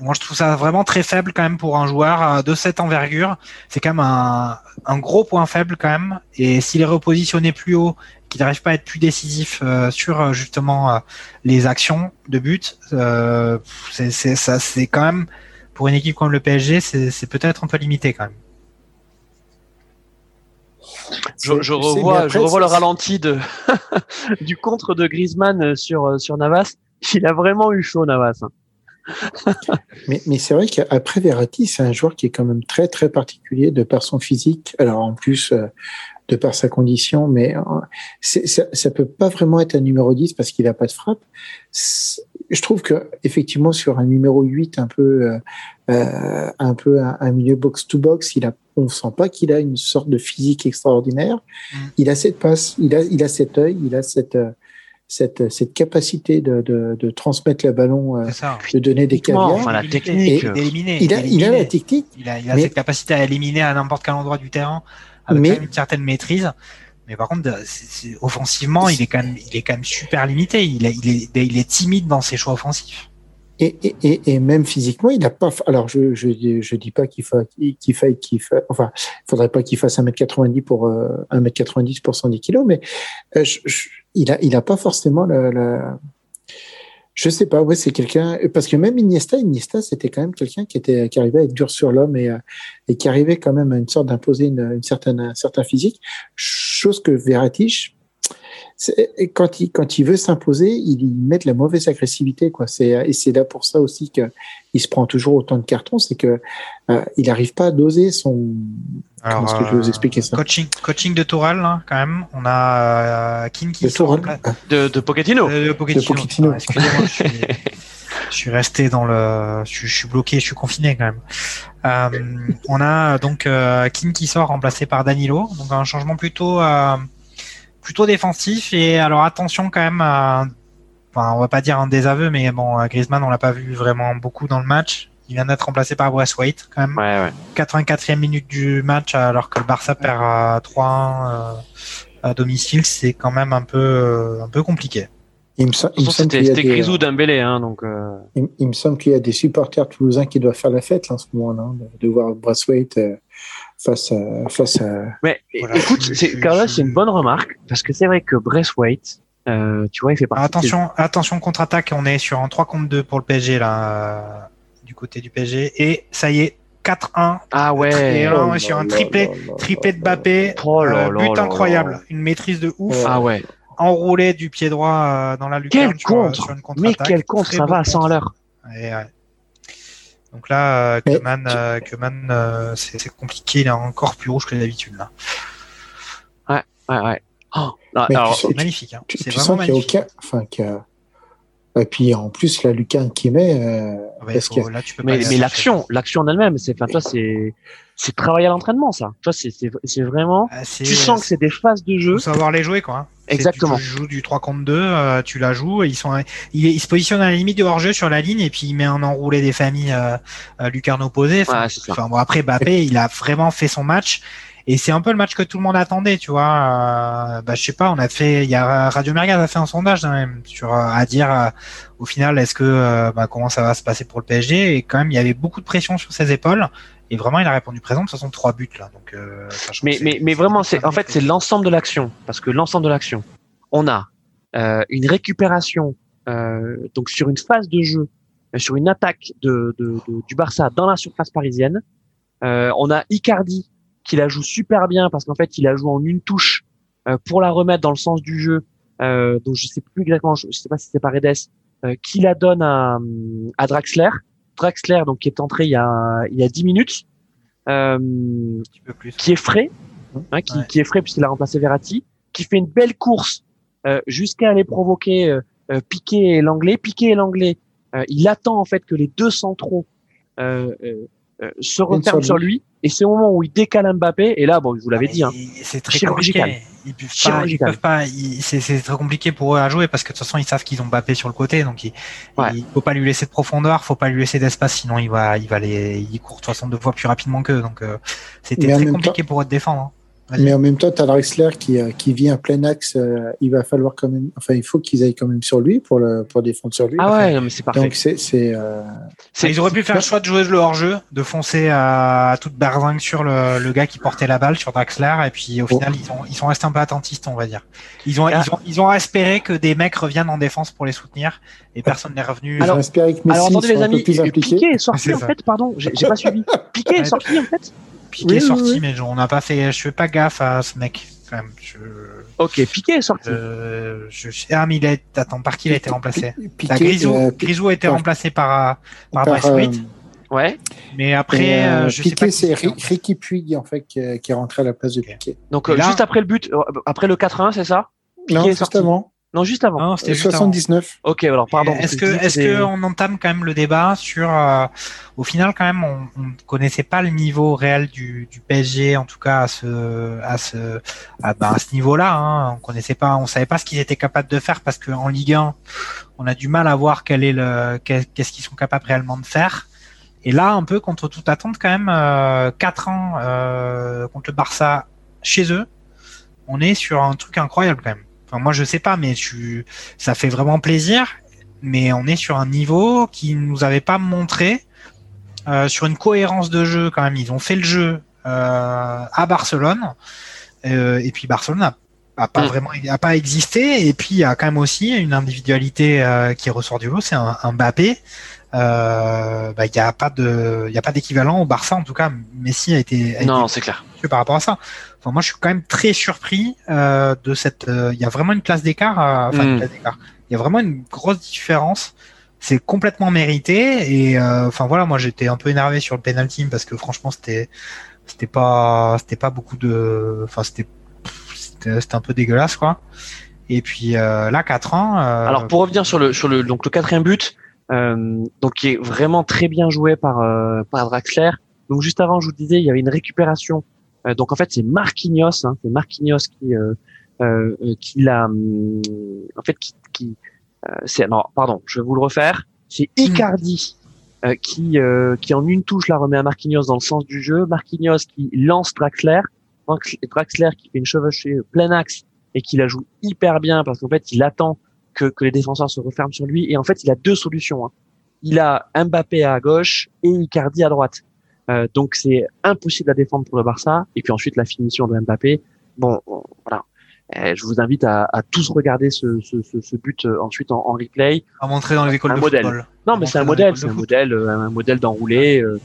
moi, je trouve ça vraiment très faible quand même pour un joueur euh, de cette envergure. C'est quand même un, gros point faible quand même. Et s'il est repositionné plus haut, qu'il n'arrive pas à être plus décisif euh, sur justement les actions de but, ça, c'est quand même pour une équipe comme le PSG, c'est peut-être un peu limité quand même. Je, revois, je revois le ralenti de du contre de Griezmann sur sur Navas. Il a vraiment eu chaud Navas. Mais, mais c'est vrai qu'après Verratti, c'est un joueur qui est quand même très très particulier de par son physique. Alors en plus euh, de par sa condition, mais euh, ça, ça peut pas vraiment être un numéro 10 parce qu'il a pas de frappe. Je trouve que effectivement sur un numéro 8 un peu euh, euh un peu un, un milieu box to box, il a on sent pas qu'il a une sorte de physique extraordinaire. Mm. Il a cette passe, il a, il a cet œil, il a cette, euh, cette, cette capacité de, de, de transmettre le ballon, euh, de donner des caviars. Enfin, la technique. D'éliminer. Il a, il a la technique. Il a, il a cette capacité à éliminer à n'importe quel endroit du terrain avec mais, une certaine maîtrise. Mais par contre, offensivement, il est quand même, il est quand même super limité. Il est, il est, il est timide dans ses choix offensifs. Et, et, et, même physiquement, il n'a pas. Alors, je je, je dis pas qu'il faut qu'il faille qu'il fa... enfin, faudrait pas qu'il fasse 1m90 pour euh, 1m90 pour 110 kg, mais euh, il a il a pas forcément la, la... je sais pas. Ouais, c'est quelqu'un parce que même Iniesta, Iniesta, c'était quand même quelqu'un qui qui arrivait à être dur sur l'homme et et qui arrivait quand même à une sorte d'imposer une, une certaine un certain physique, chose que Verratti quand il, quand il veut s'imposer, il y met de la mauvaise agressivité. Quoi. C'est, et c'est là pour ça aussi qu'il se prend toujours autant de cartons, c'est que euh, il n'arrive pas à doser son. Alors, Comment est-ce que je vais vous expliquer ça? coaching, coaching de Toral, hein, quand même. On a euh, King qui de, sort de, de Pochettino. De, de Pochettino. De Pochettino. Ah, excusez-moi, je, suis, je suis resté dans le. Je, je, suis bloqué, je suis confiné quand même. Euh, on a donc euh, King qui sort remplacé par Danilo. Donc un changement plutôt. Euh, plutôt défensif et alors attention quand même à, enfin, on va pas dire un désaveu mais bon Griezmann on l'a pas vu vraiment beaucoup dans le match. Il vient d'être remplacé par Braithwaite quand même. Ouais, ouais. 84e minute du match alors que le Barça perd à 3-1 euh, à domicile c'est quand même un peu euh, un peu compliqué. Il me, semble c'était Grisou Dembélé hein, donc euh... il, il, me semble qu'il y a des supporters toulousains qui doivent faire la fête là, en ce moment là de, de voir Braithwaite euh face à, face à... Mais voilà, écoute, c'est, Carlos, c'est une bonne remarque parce que c'est vrai que Braithwaite, euh, tu vois, il fait partie. Attention, des... attention contre-attaque, on est sur un 3 contre 2 pour le PSG là, euh, du côté du PSG et ça y est. 4-1. Ah ouais. Et là, on est sur un triplé, triplé de Bappé. Oh là euh, but là incroyable. là. Une maîtrise de ouf. Ah ouais. Enroulé du pied droit euh, dans la lucarne. Quel contre. Sur une Mais quel contre, ça va à 100 à l'heure. Ouais, ouais. Donc là, euh, Keman, euh, Keman euh, c'est compliqué, il est encore plus rouge que d'habitude là. Ouais, ouais, ouais. Oh, non, Mais alors, tu sais- magnifique. Hein. Tu, C'est tu vraiment sens qu'il n'y a magnifique. aucun. Enfin, y a- Et puis en plus, la lucarne qu'il met. Euh, Ouais, parce faut- que- là, tu peux pas mais, mais l'action, l'action en elle-même, c'est, enfin, toi, c'est, c'est travailler à l'entraînement, ça. Toi, c'est, c'est, vraiment, Ah, tu sens que c'est des phases de jeu. faut savoir les jouer quoi. hein. Exactement. Tu joues du 3 contre 2, euh, tu la joues, et ils sont, il, il se positionne à la limite de hors-jeu sur la ligne et puis il met un enroulé des familles euh, euh, lucarne opposée. Enfin, Ouais, bon après Bappé, il a vraiment fait son match et c'est un peu le match que tout le monde attendait, tu vois. Euh, bah je sais pas, on a fait, il y a Radio Merguez a fait un sondage quand même sur euh, à dire euh, au final est-ce que euh, bah, comment ça va se passer pour le PSG et quand même il y avait beaucoup de pression sur ses épaules et vraiment il a répondu présent de toute façon trois buts là donc. Euh, Mais, mais, mais vraiment, c'est en fait, c'est l'ensemble de l'action. Parce que l'ensemble de l'action, on a euh, une récupération euh, donc sur une phase de jeu, euh, sur une attaque de, de, de- du Barça dans la surface parisienne. Euh, on a Icardi qui la joue super bien parce qu'en fait, il la joue en une touche euh, pour la remettre dans le sens du jeu. Euh, donc je sais plus exactement, je, je sais pas si c'est Paredes euh, qui la donne à, à Draxler. Draxler donc qui est entré il y a il y a 10 minutes. Euh, un petit peu plus. qui est frais, hein, qui, Ouais. qui est frais puisqu'il a remplacé Verratti, qui fait une belle course euh, jusqu'à aller provoquer euh, euh, Piqué et l'anglais. Piqué et l'anglais, euh, il attend en fait que les deux centraux euh, euh, euh, se referment sur sur lui, et c'est au moment où il décale Mbappé. Et là, bon, je vous l'avais Ah, dit, hein, C'est très Chirurgical. compliqué. Ils peuvent pas, ils Chirurgical. peuvent pas. ils- C'est c'est très compliqué pour eux à jouer parce que de toute façon ils savent qu'ils ont Mbappé sur le côté, donc il, Ouais. il faut pas lui laisser de profondeur, faut pas lui laisser d'espace, sinon il va, il va les, il court de toute façon deux fois plus rapidement qu'eux. Donc euh, c'était très compliqué pour eux de défendre. Mais en même temps, tu as Drexler qui, euh, qui vit un plein axe. euh, il va falloir quand même. Enfin, il faut qu'ils aillent quand même sur lui pour, le, pour défendre sur lui. Ah ouais, non, mais c'est parfait. Donc, c'est. c'est, euh, C'est- ils auraient pu faire le choix de jouer le hors-jeu, de foncer à, à toute berzingue sur le, le gars qui portait la balle, sur Draxler, et puis au Oh. final, ils, ont, ils sont restés un peu attentistes, on va dire. Ils ont, Ah. ils ont, ils ont espéré que des mecs reviennent en défense pour les soutenir, et personne n'est revenu. ils Alors- ont espéré que Messi Alors attendez les amis, impliqué. Piqué est sorti en fait, pardon, j'ai j'ai pas suivi. Piqué est sorti en fait. Piqué Oui, est oui, sorti, oui. mais on n'a pas fait, je fais pas gaffe à ce mec, quand même. Je, Ok, Piqué est sorti. euh, je, je- ah, mais il a, attends, par qui il a été remplacé? Piqué, La Grisou, euh, Grisou a été par- remplacé par, euh, par, par, euh, Ouais. mais après, euh, je sais pas. Piqué, qui c'est. Ricky Puig, en fait, qui, est- rentré à la place de. Piqué. Donc là- juste après le but, après le 4-1, c'est ça? Non, est juste sorti. avant. Non, juste avant. Non, c'était Euh, juste avant. 79. Ok, alors pardon. Est-ce que, est-ce c'est- que on entame quand même le débat sur, euh, au final quand même, on, on ne connaissait pas le niveau réel du, du PSG, en tout cas à ce, à ce, à, bah, à ce niveau-là. Hein, on connaissait pas, on savait pas ce qu'ils étaient capables de faire parce qu'en Ligue 1, on a du mal à voir quel est le, qu'est-ce qu'ils sont capables réellement de faire. Et là, un peu contre toute attente, quand même, euh, 4 ans euh, contre le Barça chez eux, on est sur un truc incroyable quand même. Enfin, moi, je sais pas, mais je, ça fait vraiment plaisir. mais on est sur un niveau qui nous avait pas montré euh, sur une cohérence de jeu quand même. Ils ont fait le jeu euh, à Barcelone euh, et puis Barcelone a, a pas Mm. vraiment a pas existé et puis il y a quand même aussi une individualité qui ressort du lot, c'est un, un Mbappé. Euh, bah, il y a pas de il y a pas d'équivalent au Barça en tout cas. Messi a été, a été Non, c'est clair. par rapport à ça. Enfin, moi, je suis quand même très surpris euh, de cette. euh, Il y a vraiment une classe d'écart. euh, enfin, une Mm. classe d'écart. Il y a vraiment une grosse différence. C'est complètement mérité. Et euh, enfin voilà, moi, j'étais un peu énervé sur le penalty parce que franchement, c'était c'était pas c'était pas beaucoup de. Enfin, c'était c'était c'était un peu dégueulasse quoi. Et puis euh, là, 4 ans. euh, Alors pour revenir sur le sur le donc le quatrième but, euh, donc qui est vraiment très bien joué par euh, par Draxler. Donc juste avant, je vous disais, il y avait une récupération. Euh, donc en fait, c'est Marquinhos, hein, c'est Marquinhos qui euh, euh, euh, qui l'a hum, en fait qui qui euh, c'est non pardon, je vais vous le refaire. C'est Icardi euh, qui euh, qui en une touche la remet à Marquinhos dans le sens du jeu. Marquinhos qui lance Draxler, Drax- Draxler qui fait une chevauchée plein axe et qui la joue hyper bien parce qu'en fait il attend que, que les défenseurs se referment sur lui et en fait il a deux solutions. hein. Il a Mbappé à gauche et Icardi à droite. Euh, donc c'est impossible à défendre pour le Barça et puis ensuite la finition de Mbappé. Bon bon, voilà. Euh, je vous invite à, à tous regarder ce, ce, ce, ce but euh, ensuite en, en replay. à montrer dans les écoles un de modèle. football. Non, mais c'est un modèle, c'est un modèle, euh, un modèle d'enroulé. euh,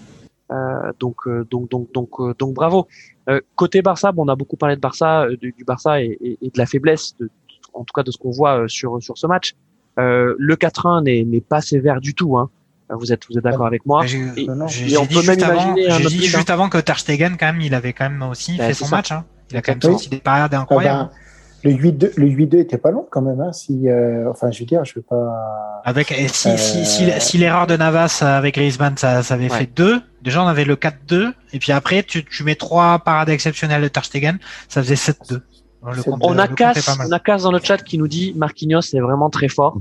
euh, donc, euh, donc, donc, donc, euh, donc, bravo. Euh, côté Barça, bon, on a beaucoup parlé de Barça, euh, du, du Barça et, et- et de la faiblesse, de, en tout cas de ce qu'on voit euh, sur sur ce match. Euh, le 4-1 n'est n'est pas sévère du tout. Hein. Euh, Vous êtes vous êtes d'accord avec moi j'ai- on dit peut même juste avant- imaginer un J'ai autre dit juste avant que Ter Stegen, quand même, il avait quand même aussi Bah, fait son ça. match. Hein. Il a quand même Exactement. sorti des parades Ah incroyables. bah, le 8-2 le 8-2 était pas long quand même. Hein, si, euh, enfin, je veux dire, je veux pas. Avec si, Euh, si, si, si l'erreur de Navas avec Griezmann, ça, ça avait Ouais. fait 2. Déjà, on avait le 4-2. Et puis après, tu, tu mets trois parades exceptionnelles de Ter Stegen, ça faisait 7-2. Le compte- On a Cass, on a Cass dans le chat qui nous dit Marquinhos est vraiment très fort.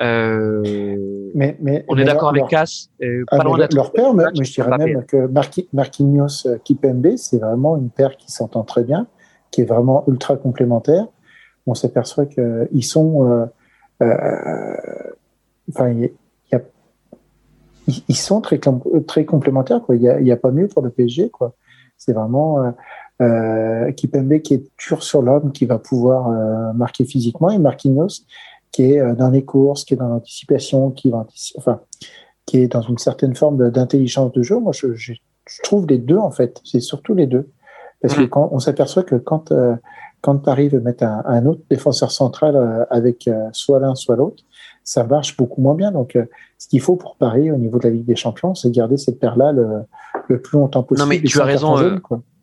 Euh, Mais, mais, on mais est d'accord avec Cass. euh, Ah, pas loin d'être. leur père, mais, je dirais même que Marqui- Marquinhos euh, Kipembe, c'est vraiment une paire qui s'entend très bien, qui est vraiment ultra complémentaire. On s'aperçoit qu'ils sont, euh, euh, enfin, y a- y ils, ils sont très, très complémentaires. Quoi. Il n'y a, il y a pas mieux pour le PSG. Quoi. C'est vraiment euh, Kipembe qui est dur sur l'homme, qui va pouvoir euh, marquer physiquement, et Marquinhos qui est euh, dans les courses, qui est dans l'anticipation, qui va, antici- enfin, qui est dans une certaine forme d'intelligence de jeu. Moi, je, je, je trouve les deux, en fait. C'est surtout les deux. Parce que quand on s'aperçoit que quand, quand tu arrives à mettre un, un autre défenseur central avec soit l'un, soit l'autre, ça marche beaucoup moins bien. Donc, euh, ce qu'il faut pour Paris au niveau de la Ligue des Champions, c'est garder cette paire-là le, le plus longtemps possible. mais et tu as raison, euh.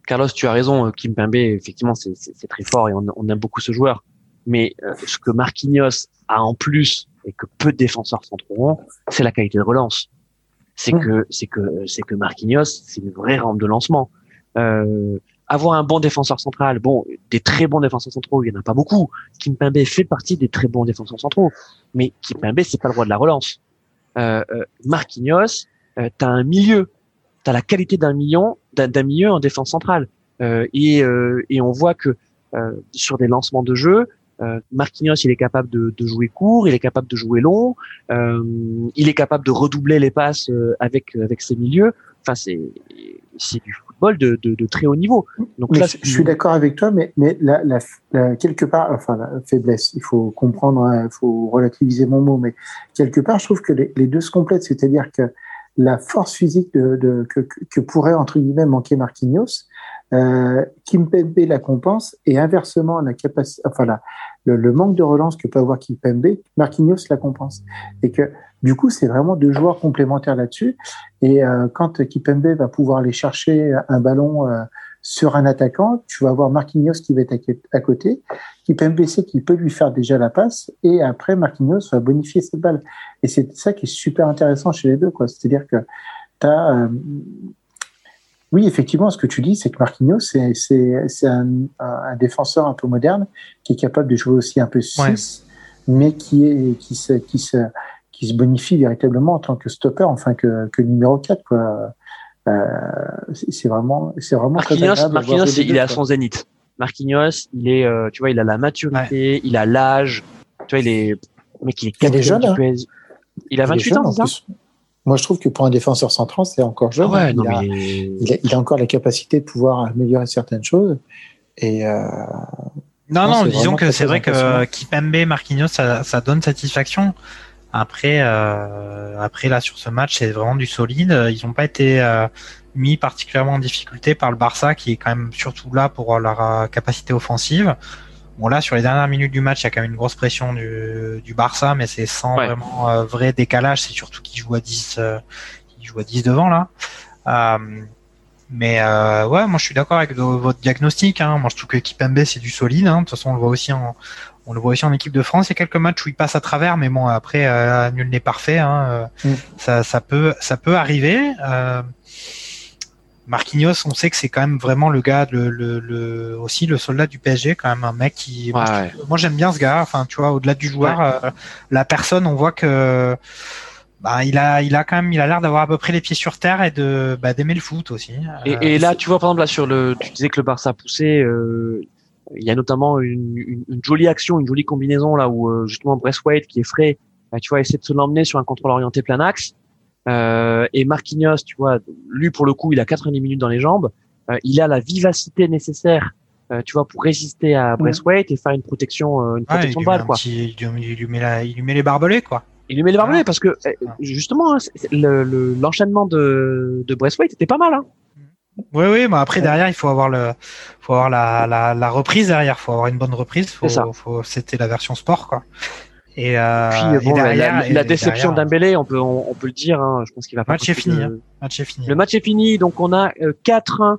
Carlos, tu as raison. euh, Kim Pembe, effectivement, c'est très fort et on, on aime beaucoup ce joueur. Mais euh, ce que Marquinhos a en plus et que peu de défenseurs centraux ont, c'est la qualité de relance. C'est Mm. que c'est que c'est que Marquinhos, c'est une vraie rampe de lancement. Euh, avoir un bon défenseur central, bon, des très bons défenseurs centraux, il y en a pas beaucoup. Kim Pembe fait partie des très bons défenseurs centraux, mais Kim Pembe, c'est pas le roi de la relance. Euh, euh, Marquinhos, euh, t'as un milieu, t'as la qualité d'un million, d'un milieu en défense centrale, Euh, et, euh, et on voit que euh, sur des lancements de jeu, Marquinhos, il est capable de, de jouer court, il est capable de jouer long, euh, il est capable de redoubler les passes avec avec ses milieux. Enfin, c'est c'est du football de, de, de très haut niveau. Donc là, je, je suis d'accord avec toi, mais, mais la, la, la- quelque part, enfin, la faiblesse, il faut comprendre, hein, il faut relativiser mon mot, mais quelque part, je trouve que les, les deux se complètent, c'est-à-dire que la force physique que, que- pourrait, entre guillemets, manquer Marquinhos, euh, Kimpembe la compense, et inversement, la capacité, enfin, le, manque de relance que peut avoir Kimpembe, Marquinhos la compense. Et que, du coup, c'est vraiment deux joueurs complémentaires là-dessus. Et euh, quand Kipembe va pouvoir aller chercher un ballon euh, sur un attaquant, tu vas avoir Marquinhos qui va être à- côté, Kipembe sait qu'il peut lui faire déjà la passe, et après Marquinhos va bonifier cette balle. Et c'est ça qui est super intéressant chez les deux, quoi. C'est-à-dire que tu as... oui, effectivement, ce que tu dis, c'est que Marquinhos, c'est un, un défenseur un peu moderne qui est capable de jouer aussi un peu 6, mais qui, est, qui, se, qui, se, qui se bonifie véritablement en tant que stopper, enfin que, que numéro 4. Quoi. Euh, c'est vraiment, c'est vraiment très Marquinhos, voir Marquinhos, il est à son zénith. Marquinhos, il est, euh, tu vois, il a la maturité, il a l'âge, tu vois, il est, mec, il est Il est jeune, hein. Il a 28 ans, c'est ça Moi, je trouve que pour un défenseur central, c'est encore jeune. Ah il, a, il, a, encore la capacité de pouvoir améliorer certaines choses. Et euh, non, non, disons que c'est vrai que Kipembe, Marquinhos, ça, ça donne satisfaction. Après, euh, après là sur ce match, c'est vraiment du solide. Ils n'ont pas été euh, mis particulièrement en difficulté par le Barça, qui est quand même surtout là pour leur euh, capacité offensive. Bon là, sur les dernières minutes du match, il y a quand même une grosse pression du, du Barça, mais c'est sans vraiment euh, vrai décalage. C'est surtout qu'ils jouent à 10, euh, joue à 10 devant là. mais ouais, moi je suis d'accord avec votre diagnostic. Hein. Moi je trouve que Kipembe c'est du solide. Hein. De toute façon, on le voit aussi en, on le voit aussi en équipe de France. Il y a quelques matchs où il passe à travers, mais bon, après, euh, nul n'est parfait. Hein, euh, mm. ça, ça, peut, ça peut arriver. Euh, Marquinhos, on sait que c'est quand même vraiment le gars, le, le, aussi le soldat du PSG, quand même un mec qui. moi, j'aime bien ce gars. Enfin, tu vois, au-delà du joueur, la personne, on voit que. Bah, il a, il a quand même, il a l'air d'avoir à peu près les pieds sur terre et de, bah, d'aimer le foot aussi. Et, et là, tu vois, par exemple, là sur le, tu disais que le Barça poussait, euh, il y a notamment une, une, une, jolie action, une jolie combinaison là où euh, justement Braithwaite qui est frais, bah, tu vois, essaie de se l'emmener sur un contrôle orienté plein axe. Euh, et Marquinhos, tu vois, lui pour le coup, il a 90 minutes dans les jambes. Euh, il a la vivacité nécessaire, euh, tu vois, pour résister à Braithwaite et faire une protection, une protection de balle, quoi. il, lui, il, lui met la, il lui met les barbelés, quoi. Il lui met les barbelés parce que justement, hein, l'enchaînement le, de, de Braithwaite était pas mal. Hein. Oui, oui, mais après derrière, il faut avoir le, faut avoir la, la, la reprise derrière, faut avoir une bonne reprise. Faut, faut, c'était la version sport, quoi. Et, euh, Puis, bon, derrière, la, déception d'Ambélé, on peut, on, peut le dire. Hein, je pense qu'il va pas. Match est fini. Hein. Match est fini. Le match est fini, donc on a 4-1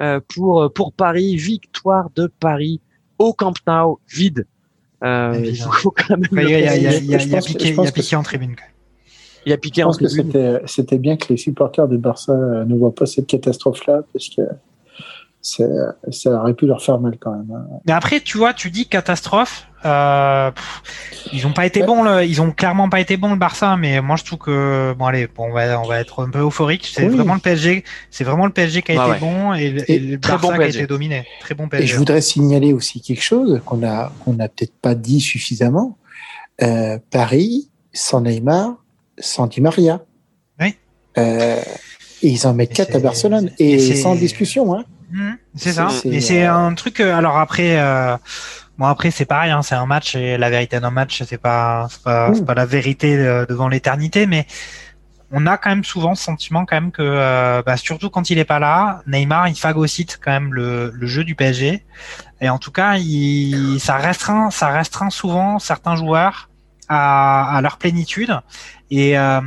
euh, pour pour Paris, victoire de Paris au Camp Nou, vide. Euh, il faut quand même. Il y a, il y a, il y a, il y a piqué, il y a piqué en tribune. Quand même. Il a piqué Je pense que c'était, c'était bien que les supporters de Barça ne voient pas cette catastrophe-là, parce que ça aurait pu leur faire mal quand même. Hein. Mais après, tu vois, tu dis catastrophe. Euh, ils ont pas été bons, le, ils ont clairement pas été bons le Barça, mais moi je trouve que bon allez, bon, on va on va être un peu euphorique. C'est vraiment le PSG, c'est vraiment le PSG qui a été bon et, le Barça qui a été dominé. Très bon PSG. Et je voudrais signaler aussi quelque chose qu'on a qu'on a peut-être pas dit suffisamment. Euh, Paris sans Neymar, sans Di Maria. Oui. Euh, et ils en mettent quatre à Barcelone et, sans discussion. Hein. Mmh, c'est ça. Mais c'est euh, un truc. Euh, alors après, euh, bon après c'est pareil. Hein, c'est un match et la vérité d'un match, c'est pas pas, mmh. pas la vérité devant l'éternité, mais on a quand même souvent ce sentiment quand même que, bah, surtout quand il est pas là, Neymar il phagocyte quand même le, le jeu du PSG. Et en tout cas, il, ça restreint, ça restreint souvent certains joueurs à, à leur plénitude. Et euh,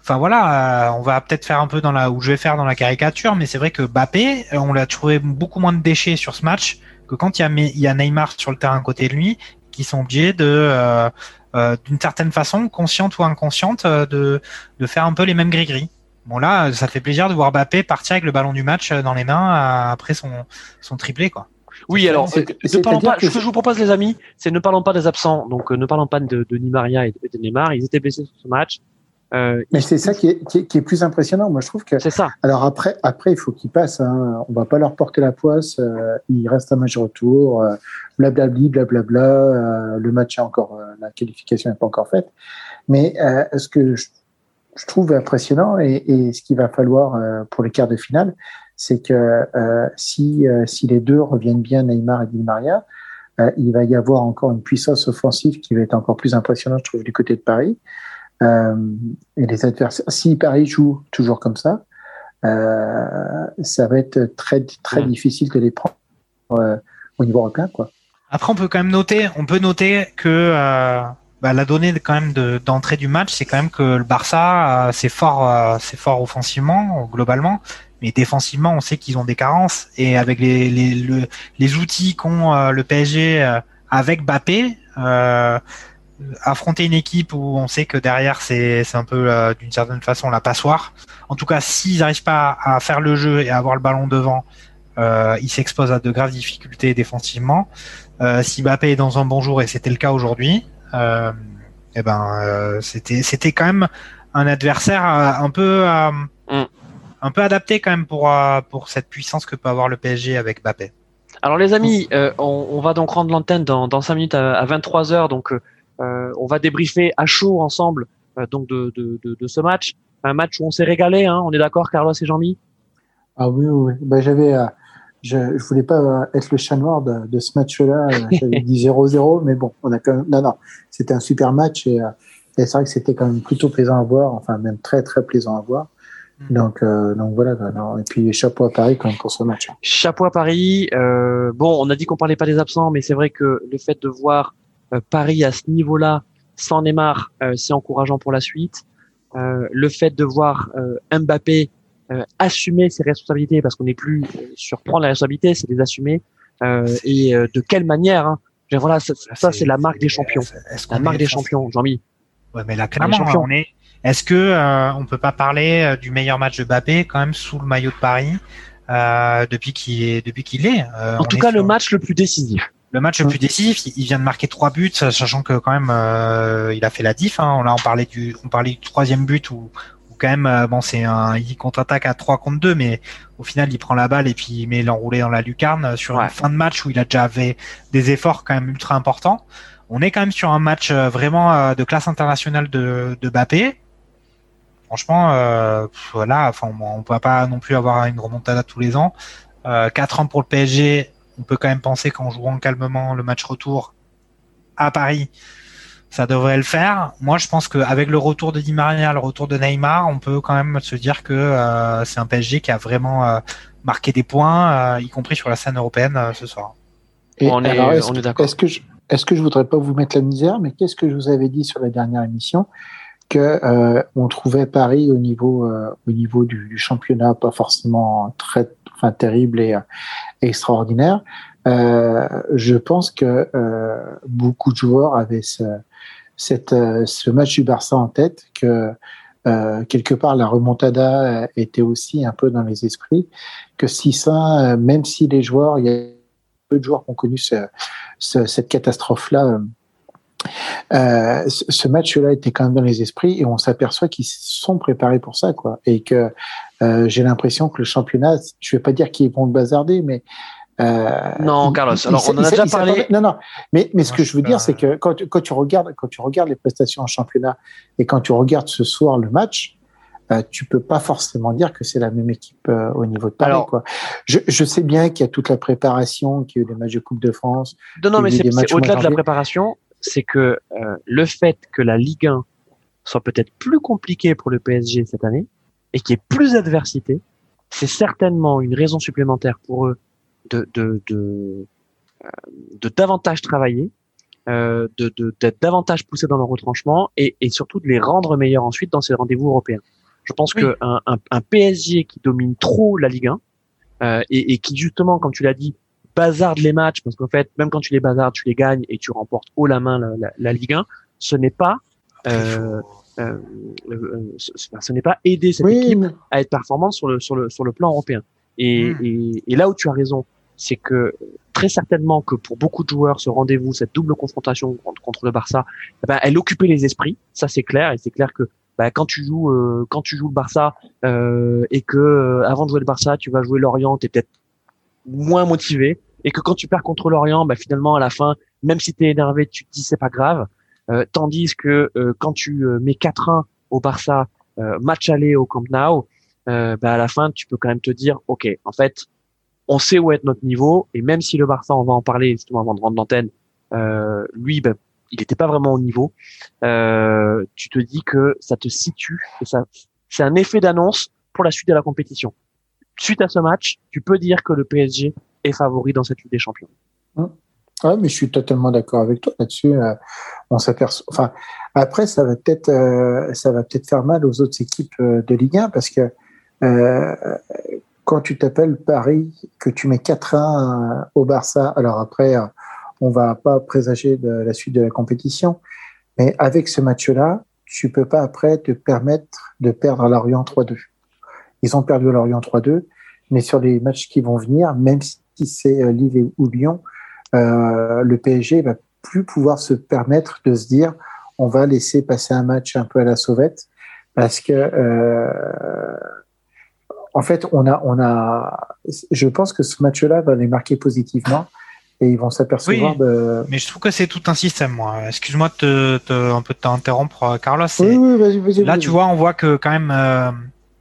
enfin voilà, euh, on va peut-être faire un peu dans la, où je vais faire dans la caricature, mais c'est vrai que Bappé, euh, on l'a trouvé beaucoup moins de déchets sur ce match que quand il y a, Neymar sur le terrain à côté de lui, qui sont obligés de, d'une certaine façon, consciente ou inconsciente, de, de faire un peu les mêmes gris-gris. Bon là, ça fait plaisir de voir Bappé partir avec le ballon du match dans les mains après son, son triplé quoi. Oui, alors, ne parlons pas, ce que je vous propose, les amis, c'est ne parlons pas des absents. Donc, euh, ne parlons pas de, de Nimaria et de, Neymar. Ils étaient blessés sur ce match. Euh, Mais c'est ça qui est, qui, est, qui est, plus impressionnant. Moi, je trouve que. C'est ça. Alors après, après, il faut qu'ils passent. Hein. On va pas leur porter la poisse. Euh, il reste un match retour. Euh, blablabli, blablabla. Euh, le match est encore, euh, la qualification n'est pas encore faite. Mais ce que je, je, trouve impressionnant et, et, ce qu'il va falloir pour les quarts de finale, c'est que euh, si, euh, si les deux reviennent bien, Neymar et Di Maria, euh, il va y avoir encore une puissance offensive qui va être encore plus impressionnante, je trouve, du côté de Paris. et les adversaires, si Paris joue toujours comme ça, ça va être très très difficile de les prendre au niveau européen, quoi. Après, on peut quand même noter, on peut noter que bah, la donnée quand même d'entrée du match, c'est quand même que le Barça, c'est fort, c'est fort offensivement globalement, mais défensivement, on sait qu'ils ont des carences. Et avec les, les, les outils qu'ont euh, le PSG euh, avec Bappé, euh, affronter une équipe où on sait que derrière c'est un peu euh, d'une certaine façon la passoire. En tout cas, s'ils n'arrivent pas à faire le jeu et à avoir le ballon devant, ils s'exposent à de graves difficultés défensivement. si Bappé est dans un bon jour et c'était le cas aujourd'hui, eh ben c'était c'était quand même un adversaire un peu mm un peu adapté quand même pour, euh, pour cette puissance que peut avoir le PSG avec Mbappé. Alors les amis, euh, on, on, va donc rendre l'antenne dans, dans 5 minutes à, 23 heures, donc euh, on va débriefer à chaud ensemble donc de, de, de, de, ce match. Un match où on s'est régalé, hein, on est d'accord, Carlos et Jean-Mi? Ah oui, oui. Ben, j'avais, je, je voulais pas être le chat noir de, de ce match-là. J'avais dit 0-0, mais bon, on a quand même. Non, non, c'était un super match et, et c'est vrai que c'était quand même plutôt plaisant à voir, enfin même très très plaisant à voir. Mm. Donc, euh, donc voilà. Et puis chapeau à Paris quand même pour ce match. Chapeau à Paris. Euh, bon, on a dit qu'on parlait pas des absents, mais c'est vrai que le fait de voir euh, Paris à ce niveau-là, sans Neymar, euh, c'est encourageant pour la suite. Euh, le fait de voir Mbappé assumer ses responsabilités, parce qu'on n'est plus sur prendre la responsabilité, c'est les assumer. et de quelle manière hein. Voilà, ça, ça c'est la marque des champions. La marque des champions, Jean-Mi. Ouais, mais là clairement, on est est-ce que euh, on peut pas parler euh, du meilleur match de Mbappé quand même sous le maillot de Paris euh, depuis qu'il est depuis qu'il est En tout cas, le match le plus décisif. Le match le plus décisif, il vient de marquer trois buts, sachant que quand même il a fait la diff. Hein. Là, on parlait du on parlait du troisième but où, quand même bon c'est un il contre-attaque à 3 contre 2 mais au final il prend la balle et puis il met l'enroulé dans la lucarne sur une fin de match où il a déjà fait des efforts quand même ultra importants. On est quand même sur un match vraiment de classe internationale de, de Mbappé franchement, euh, voilà, enfin, on ne peut pas non plus avoir une remontada tous les ans. Euh, 4 ans pour le PSG, on peut quand même penser qu'en jouant calmement le match retour à Paris, ça devrait le faire. Moi, je pense qu'avec le retour de Di Maria, le retour de Neymar, on peut quand même se dire que euh, c'est un PSG qui a vraiment euh, marqué des points, euh, y compris sur la scène européenne ce soir. Et on est, est, est d'accord. Est-ce que je, est-ce que je voudrais pas vous mettre la misère, mais qu'est-ce que je vous avais dit sur la dernière émission? Que euh, on trouvait Paris au niveau euh, au niveau du, du, championnat pas forcément très enfin terrible et euh, extraordinaire. Euh, je pense que beaucoup de joueurs avaient ce, cette, ce match du Barça en tête, que quelque part la remontada était aussi un peu dans les esprits, que si ça, même si les joueurs, il y a peu de joueurs qui ont connu ce, ce, cette catastrophe-là euh, ce match-là était quand même dans les esprits et on s'aperçoit qu'ils sont préparés pour ça, quoi. Et que euh, j'ai l'impression que le championnat, je vais pas dire qu'ils vont le bazarder, mais euh, non, Carlos. Alors, on en a déjà parlé. Non, non. Mais, mais ce que je veux dire, c'est que quand, quand, tu regardes, quand tu regardes les prestations en championnat et quand tu regardes ce soir le match, euh, tu peux pas forcément dire que c'est la même équipe euh, au niveau de Paris. Alors, quoi. Je, je sais bien qu'il y a toute la préparation, qu'il y a eu des matchs de Coupe de France. Non, non, mais c'est au-delà de la préparation c'est que euh, le fait que la Ligue 1 soit peut-être plus compliquée pour le PSG cette année et qu'il y ait plus d'adversité, c'est certainement une raison supplémentaire pour eux de de de, euh, de davantage travailler, euh, de d'être davantage poussés dans leur retranchement et, et surtout de les rendre meilleurs ensuite dans ces rendez-vous européens. Je pense que un, un, un, PSG qui domine trop la Ligue 1 euh, et, et qui justement, comme tu l'as dit, bazarde les matchs parce qu'en fait, même quand tu les bazardes, tu les gagnes et tu remportes haut la main la, la, Ligue 1. Ce n'est pas euh, euh, euh ce, n'est pas aider cette équipe à être performante sur le sur le sur le plan européen. Et, hmm. et, et là où tu as raison, c'est que très certainement que pour beaucoup de joueurs, ce rendez-vous, cette double confrontation contre, contre le Barça, eh ben, elle occupait les esprits. Ça c'est clair et c'est clair que bah, quand tu joues euh, quand tu joues le Barça et que avant de jouer le Barça, tu vas jouer Lorient, t'es peut-être moins motivé et que quand tu perds contre l'Orient, bah, finalement à la fin, même si tu es énervé, tu te dis c'est pas grave. Euh, tandis que euh, quand tu euh, mets 4-1 au Barça, match aller au Camp Nou, bah, à la fin tu peux quand même te dire ok, en fait, on sait où est notre niveau et même si le Barça, on va en parler justement avant de rendre l'antenne, lui, bah, il n'était pas vraiment au niveau. tu te dis que ça te situe et ça, c'est un effet d'annonce pour la suite de la compétition. Suite à ce match, tu peux dire que le PSG est favori dans cette Ligue des Champions. Ah, mais je suis totalement d'accord avec toi là-dessus. Euh, on s'aperçoit. Enfin, après, ça va peut-être, euh, ça va peut-être faire mal aux autres équipes euh, de Ligue 1 parce que quand tu t'appelles Paris, que tu mets 4-1 au Barça, alors après, on va pas présager de la suite de la compétition, mais avec ce match-là, tu peux pas après te permettre de perdre à Lorient 3-2. Ils ont perdu à Lorient 3-2, mais sur les matchs qui vont venir, même si si c'est euh, Lille ou Lyon, euh, le PSG va plus pouvoir se permettre de se dire on va laisser passer un match un peu à la sauvette parce que euh, en fait on a on a je pense que ce match-là va les marquer positivement et ils vont s'apercevoir de. Mais je trouve que c'est tout un système, moi. Excuse-moi de un peu t'interrompre, Carlos. Oui, oui, vas-y, vas-y. Là, tu vois, on voit que quand même euh,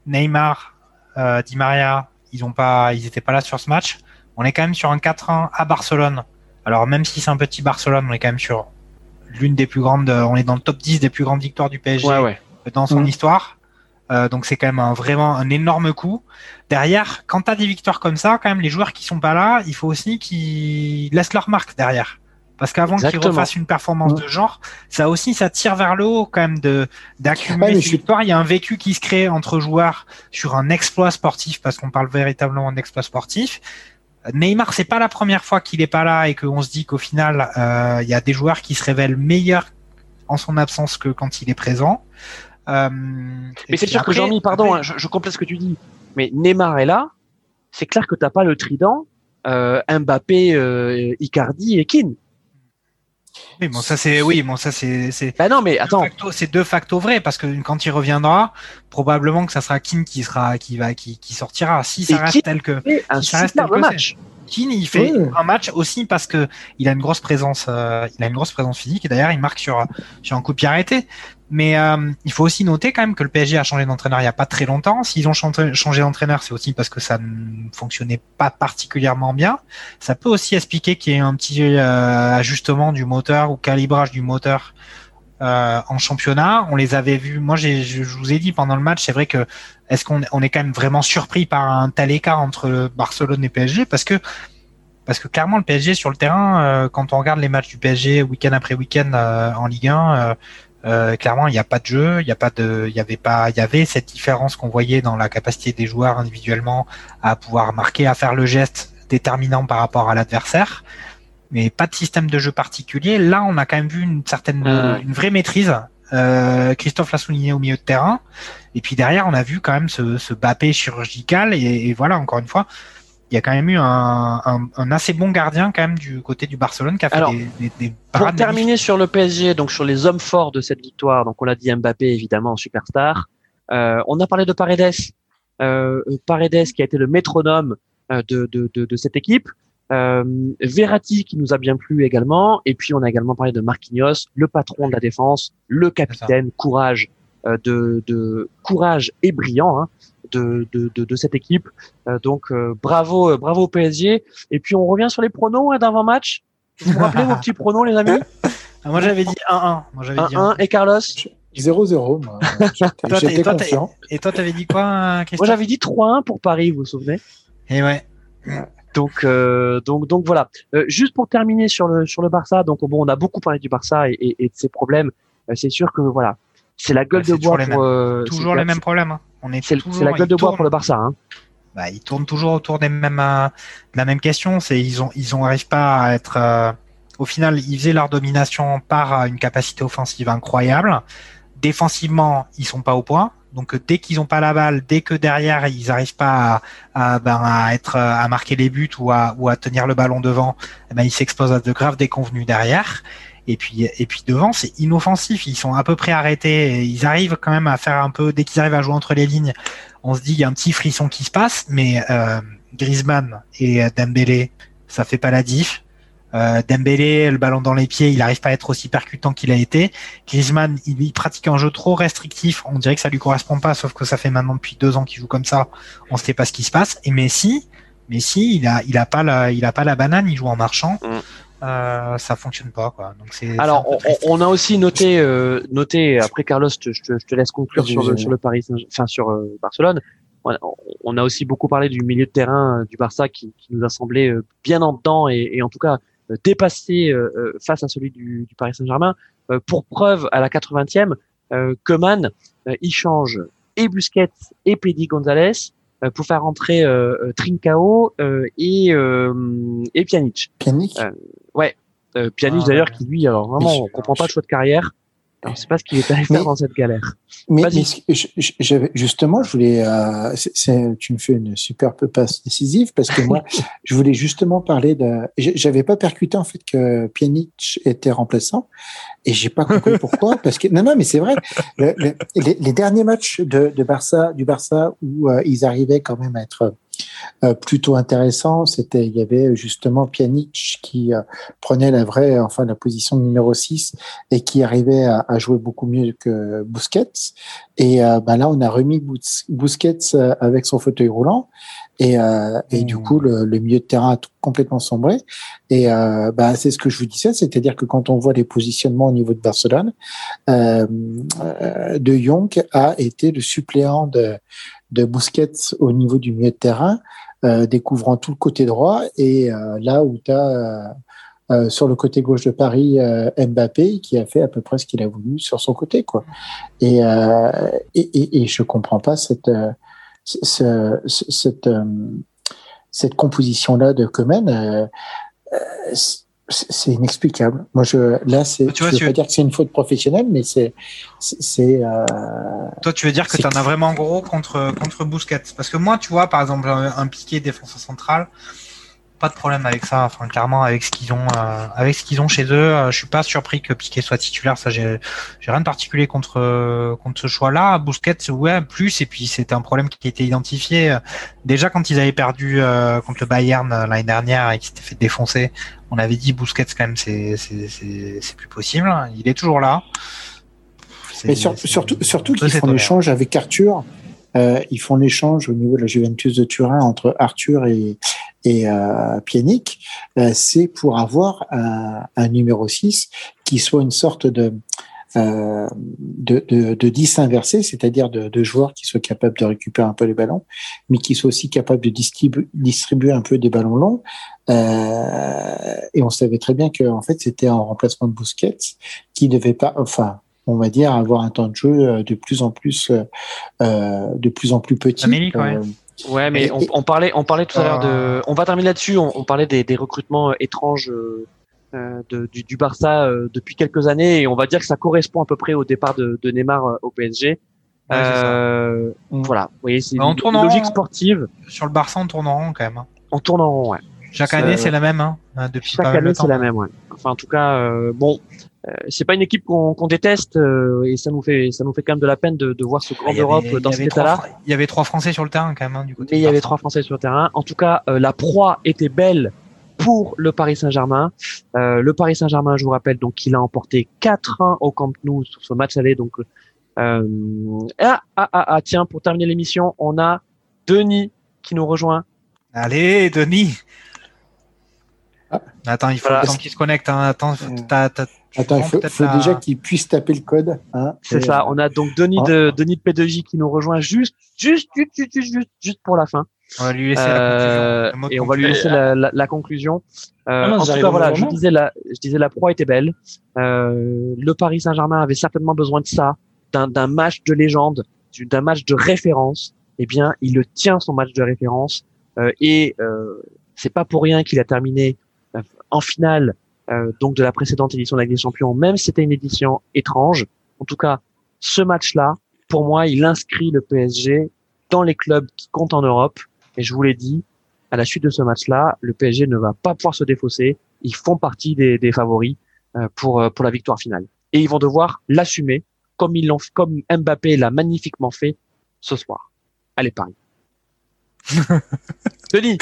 Neymar, euh, Di Maria, ils ont pas, ils étaient pas là sur ce match. On est quand même sur un 4-1 à Barcelone. Alors même si c'est un petit Barcelone, on est quand même sur l'une des plus grandes. On est dans le top 10 des plus grandes victoires du PSG dans son histoire. Euh, donc c'est quand même un, vraiment un énorme coup. Derrière, quand tu as des victoires comme ça, quand même les joueurs qui sont pas là, il faut aussi qu'ils laissent leur marque derrière. Parce qu'avant qu'ils refassent une performance Ouais. de genre, ça aussi ça tire vers le haut quand même de Ouais, d'accumuler je suis- victoires. Il y a un vécu qui se crée entre joueurs sur un exploit sportif parce qu'on parle véritablement d'exploit sportif. Neymar, c'est pas la première fois qu'il est pas là et qu'on se dit qu'au final, euh, il y a des joueurs qui se révèlent meilleurs en son absence que quand il est présent. Euh, Mais c'est sûr que Jean-Mi, pardon, après- hein, je, je complète ce que tu dis. Mais Neymar est là. C'est clair que t'as pas le trident euh, Mbappé, Icardi et Keane. Oui, bon, ça c'est, oui, bon, ça c'est, c'est Bah non, mais de attends. facto- c'est de facto vrai parce que quand il reviendra, probablement que ça sera Keane qui sera, qui va, qui, qui sortira. Si ça Et reste Keane- tel que un ça reste superbe tel que match. Keane, il fait un match aussi parce que il a une grosse présence, euh, il a une grosse présence physique et d'ailleurs il marque sur sur un coup de pied arrêté. Mais euh, il faut aussi noter quand même que le PSG a changé d'entraîneur il y a pas très longtemps. S'ils ont changé, d'entraîneur, c'est aussi parce que ça ne fonctionnait pas particulièrement bien. Ça peut aussi expliquer qu'il y ait un petit euh, ajustement du moteur ou calibrage du moteur euh, en championnat. On les avait vus. Moi, je, vous ai dit pendant le match, c'est vrai que est-ce qu'on on est quand même vraiment surpris par un tel écart entre Barcelone et PSG parce que parce que clairement le PSG sur le terrain, euh, quand on regarde les matchs du PSG week-end après week-end euh, en Ligue 1, euh, clairement il n'y a pas de jeu, il n'y a pas de, il y avait pas, il y avait cette différence qu'on voyait dans la capacité des joueurs individuellement à pouvoir marquer, à faire le geste déterminant par rapport à l'adversaire, mais pas de système de jeu particulier. Là, on a quand même vu une certaine, une vraie maîtrise. Euh, Christophe l'a souligné au milieu de terrain. Et puis derrière, on a vu quand même ce, ce Bappé chirurgical. Et, et voilà, encore une fois, il y a quand même eu un, un, un assez bon gardien quand même du côté du Barcelone qui a fait Alors, des, des, des Pour terminer sur le PSG, donc sur les hommes forts de cette victoire, donc on l'a dit Mbappé évidemment superstar. Euh, on a parlé de Paredes, euh, Paredes qui a été le métronome euh, de, de, de, de cette équipe. Euh, Verratti qui nous a bien plu également, et puis on a également parlé de Marquinhos, le patron de la défense, le capitaine, courage euh, de, de courage et brillant hein, de, de, de, de cette équipe. Euh, donc euh, bravo, euh, bravo au PSG. Et puis on revient sur les pronos hein, d'avant match. Vous vous rappelez vos petits pronos les amis? Ah, moi j'avais dit 1-1. Moi j'avais dit 1-1. 1-1 et Carlos? 0-0, moi. J'étais- confiant. Et toi, t'avais dit quoi, Moi Christophe? J'avais dit 3-1 pour Paris, vous vous souvenez? Et ouais. Donc euh, donc donc voilà. Euh, juste pour terminer sur le sur le Barça, donc bon on a beaucoup parlé du Barça et, et, et de ses problèmes. Euh, c'est sûr que voilà, c'est la gueule c'est de bois pour euh, Toujours les mêmes problèmes. hein. On est C'est toujours. c'est la gueule de bois pour le Barça. Hein. bah, ils tournent toujours autour des mêmes, euh, de la même question. C'est ils ont ils ont arrivent pas à être. euh, au final, ils faisaient leur domination par euh, une capacité offensive incroyable. Défensivement, ils sont pas au point. Donc euh, dès qu'ils ont pas la balle, dès que derrière ils arrivent pas à, à, ben, à être euh, à marquer les buts ou à, ou à tenir le ballon devant, eh ben, ils s'exposent à de graves déconvenus derrière. Et puis et puis devant c'est inoffensif, ils sont à peu près arrêtés. Ils arrivent quand même à faire un peu dès qu'ils arrivent à jouer entre les lignes, on se dit il y a un petit frisson qui se passe, mais euh, Griezmann et euh, Dembélé, ça fait pas la diff. Euh, Dembélé, le ballon dans les pieds, il n'arrive pas à être aussi percutant qu'il a été. Griezmann, il, pratique un jeu trop restrictif. On dirait que ça lui correspond pas, sauf que ça fait maintenant depuis deux ans qu'il joue comme ça. On sait pas ce qui se passe. Et Messi, Messi, il a, il a pas la, il a pas la banane. Il joue en marchant. Mm. Euh, ça fonctionne pas, quoi. Donc c'est. Alors on, on a aussi noté euh, noté après Carlos, je te, je te- je te laisse conclure sur le sur le Paris, enfin sur euh, Barcelone. On a- On a aussi beaucoup parlé du milieu de terrain euh, du Barça qui, qui nous a semblé bien en dedans et, et en tout cas dépassé face à celui du, du Paris Saint-Germain. Euh, pour preuve, à la 80e, euh, euh, il change et Busquets et Pedi Gonzalez euh, pour faire entrer euh, euh, Trincao euh, et, euh, et Pjanic. Euh, Euh, Pjanic Ah, d'ailleurs ouais. qui lui, alors vraiment, on comprend pas le choix de carrière. Alors, c'est pas ce qu'il est allé faire dans cette galère. Mais, je- je- justement, je voulais. euh, tu me fais une superbe passe décisive parce que moi, je voulais justement parler de. J'avais pas percuté en fait que Pjanic était remplaçant et j'ai pas compris pourquoi. Parce que non, non, mais c'est vrai. Le- le- les, les derniers matchs de, de Barça, du Barça où euh, ils arrivaient quand même à être plutôt intéressant. C'était, il y avait justement Pjanic qui euh, prenait la vraie, enfin la position numéro 6 et qui arrivait à, à jouer beaucoup mieux que Busquets. Et bah là, on a remis Busquets avec son fauteuil roulant. Et, euh, et du mmh. coup, le, le, milieu de terrain a complètement sombré. Et euh, bah, c'est ce que je vous disais, c'est-à-dire que quand on voit les positionnements au niveau de Barcelone, euh, De Jong a été le suppléant de, de Busquets au niveau du milieu de terrain, euh, découvrant tout le côté droit. Et euh, là où tu as euh, sur le côté gauche de Paris Mbappé qui a fait à peu près ce qu'il a voulu sur son côté, quoi. Et, et, et, et je comprends pas cette ce, cette, euh, cette composition-là de Comen, euh, euh, c'est inexplicable. Moi, je là, c'est. Je veux pas dire que c'est une faute professionnelle, mais c'est, c'est. Euh... Toi, tu veux dire que tu en as vraiment gros contre contre Busquets, parce que moi, tu vois, par exemple, un, un piqué défenseur central, pas de problème avec ça. Enfin, clairement, avec ce qu'ils ont, euh, avec ce qu'ils ont chez eux, euh, je suis pas surpris que Piqué soit titulaire. Ça, j'ai, j'ai rien de particulier contre euh, contre ce choix-là. Busquets, ouais, plus. Et puis, c'était un problème qui était identifié déjà quand ils avaient perdu contre le Bayern l'année dernière et qu'ils s'étaient fait défoncer. On avait dit Busquets quand même, c'est c'est c'est, c'est plus possible. Il est toujours là. Mais surtout surtout qu'ils font l'échange avec Arthur. Euh, ils font l'échange au niveau de la Juventus de Turin entre Arthur et, et euh, Pienic, euh, c'est pour avoir un, un, numéro 6 qui soit une sorte de, euh, de, de, de 10 inversé, c'est-à-dire de, de, joueurs qui soient capables de récupérer un peu les ballons, mais qui soient aussi capables de distribuer, distribuer un peu des ballons longs. Euh, et on savait très bien que en fait c'était un remplacement de Busquets qui devait pas, enfin on va dire avoir un temps de jeu de plus en plus euh, de plus en plus petit. Amérique, ouais. Ouais, mais on, on, parlait, on parlait tout à l'heure de. Euh. On va terminer là-dessus. On, on, parlait des, des recrutements euh, étranges euh, de, du, du, Barça euh, depuis quelques années, et on va dire que ça correspond à peu près au départ de, de Neymar au PSG. Ouais, euh, voilà, vous voyez, c'est une, une logique sportive. Sur le Barça, on tourne en rond quand même. On tourne en rond, ouais. Chaque année, c'est la même, hein, depuis Chaque année, c'est la même, ouais. Enfin, en tout cas, euh, bon, euh, c'est pas une équipe qu'on qu déteste euh, et ça nous fait ça nous fait quand même de la peine de, de voir ce grand d'Europe dans cet état-là. Il y avait trois Français sur le terrain quand même hein, du côté. Mais il y avait trois Français sur le terrain. En tout cas, euh, la proie était belle pour le Paris Saint-Germain. Euh, le Paris Saint-Germain, je vous rappelle, donc il a emporté 4-1 au Camp Nou sur ce match aller. Donc ah, ah, ah, ah tiens, pour terminer l'émission, on a Denis qui nous rejoint. Allez, Denis. Ah. Attends, il faut voilà. qu'il se connecte. Hein. Attends, t'as, Attends, il faut, faut la... déjà qu'il puisse taper le code. Hein, c'est ça. On a donc Denis de, Denis de P2J qui nous rejoint juste, juste, juste, juste, juste, juste pour la fin. On va lui laisser euh, la conclusion. Et on va lui laisser la, la, la conclusion. Euh, ah non, en tout cas, voilà, je disais la, je disais la proie était belle. Euh, le Paris Saint-Germain avait certainement besoin de ça, d'un match de légende, d'un match de référence. Eh bien, il le tient son match de référence euh, et euh, c'est pas pour rien qu'il a terminé en finale euh, donc de la précédente édition de la Ligue des Champions, même si c'était une édition étrange. En tout cas, ce match-là, pour moi, il inscrit le PSG dans les clubs qui comptent en Europe. Et je vous l'ai dit, à la suite de ce match-là, le PSG ne va pas pouvoir se défausser. Ils font partie des, des favoris euh, pour pour la victoire finale. Et ils vont devoir l'assumer, comme ils l'ont, comme Mbappé l'a magnifiquement fait ce soir. Allez Paris. Denis.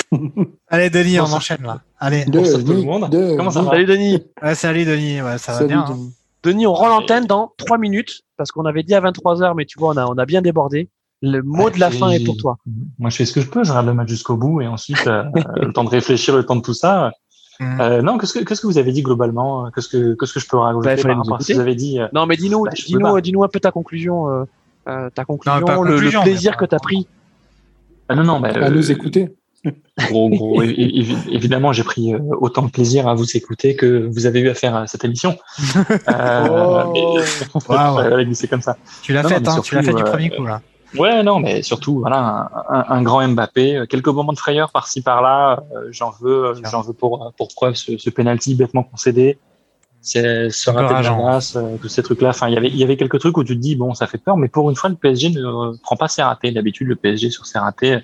Allez, Denis, on enchaîne là. Allez, de, on tout le monde. De, Comment ça va Salut, Denis. Ouais, salut, Denis. Ouais, ça salut, va bien. Denis. Hein. Denis, on rend l'antenne dans 3 minutes parce qu'on avait dit à 23h, mais tu vois, on a, on a bien débordé. Le mot ouais, de la fin est pour toi. Moi, je fais ce que je peux. Je regarde le match jusqu'au bout et ensuite, euh, le temps de réfléchir, le temps de tout ça. Mmh. Euh, non, qu'est-ce que qu'est-ce que vous avez dit globalement? Qu'est-ce que qu'est-ce que je peux rajouter bah, par rapport à ce que vous avez dit euh... Non, mais dis-nous, bah, dis-nous, dis-nous un peu ta conclusion, euh, euh ta conclusion, non, le, conclusion, le, plaisir que tu as pris. Ah non, non, mais à nous écouter. Gros, gros, évidemment, j'ai pris euh, autant de plaisir à vous écouter que vous avez eu à faire cette émission. euh, oh, wow. c'est comme ça. Tu l'as fait, hein, tu l'as fait du premier coup là. Ouais, non, mais surtout, voilà, un, un, un, grand Mbappé, quelques moments de frayeur par-ci par-là. Euh, j'en veux, j'en veux pour pour preuve ce, ce penalty bêtement concédé. C'est ce raté de euh, tous ces trucs-là. Enfin, il y avait il y avait quelques trucs où tu te dis bon, ça fait peur, mais pour une fois, le PSG ne prend pas ses ratés. D'habitude, le PSG sur ses ratés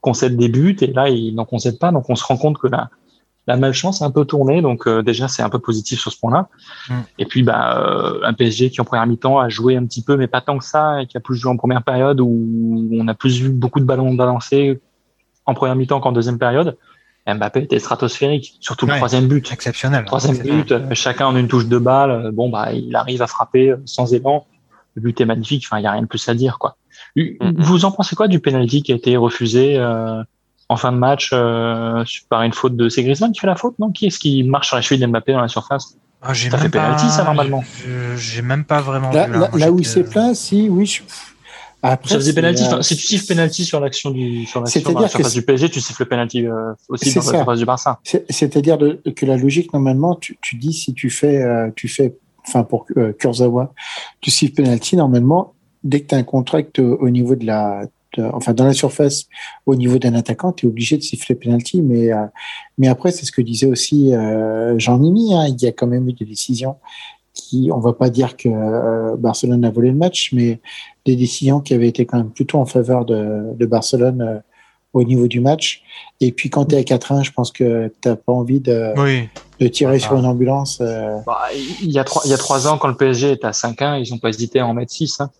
concède des buts et là il n'en concède pas donc on se rend compte que la la malchance a un peu tourné donc euh, déjà c'est un peu positif sur ce point-là mm. et puis bah euh, un PSG qui en première mi-temps a joué un petit peu mais pas tant que ça et qui a plus joué en première période où on a plus vu beaucoup de ballons balancés en première mi-temps qu'en deuxième période. Mbappé était stratosphérique, surtout le troisième but. Exceptionnel. Troisième but, chacun en une touche de balle. Bon, bah, il arrive à frapper sans élan. Le but est magnifique. Enfin, il y a rien de plus à dire, quoi. Mm-hmm. Vous en pensez quoi du penalty qui a été refusé euh, en fin de match euh, par une faute de c'est Griezmann qui fait la faute, non? Qui est-ce qui marche sur la cheville d'Mbappé dans la surface? Ah, j'ai fait penalty, ça normalement. J'ai même pas vraiment. Là, vu, là, là où il s'est plaint, si, oui. Je... Après, ça faisait penalty. Enfin, si tu siffles penalty sur l'action du sur l'action dans la surface du PSG, tu siffles penalty euh, aussi dans la surface du Barça. C'est-à-dire que la logique normalement, tu, tu dis si tu fais euh, tu fais enfin pour euh, Kurzawa, tu siffles penalty normalement dès que tu as un contract au niveau de la enfin dans la surface au niveau d'un attaquant, tu es obligé de siffler penalty. Mais, euh, mais après, c'est ce que disait aussi euh, Jean Nimi. Hein, il y a quand même eu des décisions qui, on va pas dire que euh, Barcelone a volé le match, mais des décisions qui avaient été quand même plutôt en faveur de, de Barcelone au niveau du match. Et puis quand tu es à 4-1, je pense que tu pas envie de, de tirer sur une ambulance. Bah, il, y a trois, il y a trois ans, quand le PSG était à 5-1, ils n'ont pas hésité à en mettre 6. Hein.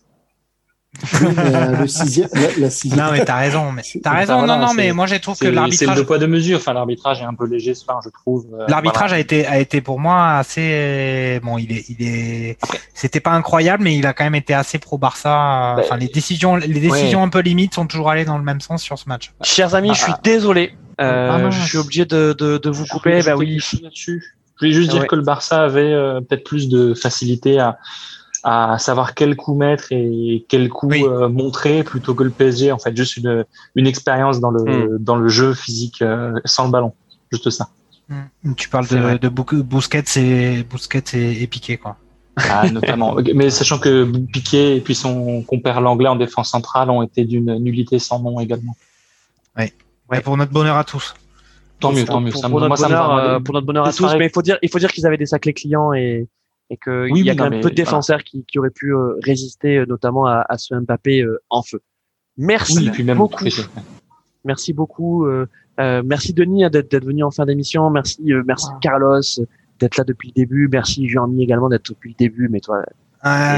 Euh, le sixième, la, sixième... Non, mais t'as raison. Mais t'as raison. non, non, mais moi, j'ai trouvé que l'arbitrage. C'est le poids de mesure. Enfin, l'arbitrage est un peu léger, enfin, je trouve. Euh, l'arbitrage a été a été pour moi assez. Bon, il est il est. C'était pas incroyable, mais il a quand même été assez pro Barça. Enfin, les décisions les décisions un peu limites sont toujours allées dans le même sens sur ce match. Chers amis, je suis désolé. Euh, je suis obligé de, de, de vous couper. Bah oui. Je voulais juste dire que le Barça avait peut-être plus de facilité à à savoir quel coup mettre et quel coup euh, montrer plutôt que le PSG en fait. Juste une une expérience dans le hmm. dans le jeu physique euh, sans le ballon. Juste ça. Hmm. tu parles de, de Busquets et Busquets et, Piqué quoi. Ah, notamment. Mais sachant que Piqué et puis son compère l'anglais en défense centrale ont été d'une nullité sans nom également. Oui ouais, pour notre bonheur à tous. Tant mieux tant mieux. pour, notre, bonheur, euh, pour notre bonheur à tous mais il faut dire il faut dire qu'ils avaient des saclés clients et et qu'il y a quand même peu de défenseurs qui, qui, auraient pu euh, résister euh, notamment à, à, ce Mbappé euh, en feu. Merci beaucoup. Merci beaucoup. merci Denis hein, d'être venu en fin d'émission. Merci, merci Carlos d'être là depuis le début. Merci Jean-Mi également d'être depuis le début. Mais toi,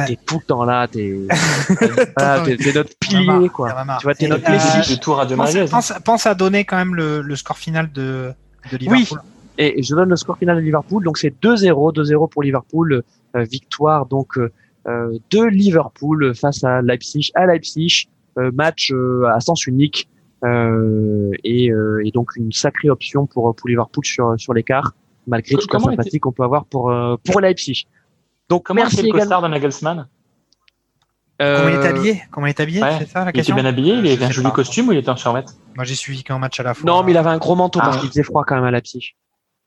t'es tout le temps là. T'es es, notre pilier, quoi. Tu vois, t'es notre Messi. tour à pense, pense, pense, à donner quand même le, le score final de, de Liverpool. Oui. Et je donne le score final de Liverpool. Donc c'est 2-0, 2-0 pour Liverpool. Euh, victoire donc euh, euh, de Liverpool face à Leipzig, à Leipzig. match à sens unique. Et, et, donc une sacrée option pour, pour Liverpool sur, sur l'écart, malgré toute la sympathie qu'on peut avoir pour, pour Leipzig. Donc Comment merci le également. de Nagelsmann? Comment il est habillé? Comment il est habillé? C'est ça la question Il était bien habillé, il avait un joli costume ou il était en survêt Moi j'ai suivi qu'un match à la fois. Non, mais il avait un gros manteau parce ah. qu'il faisait froid quand même à Leipzig.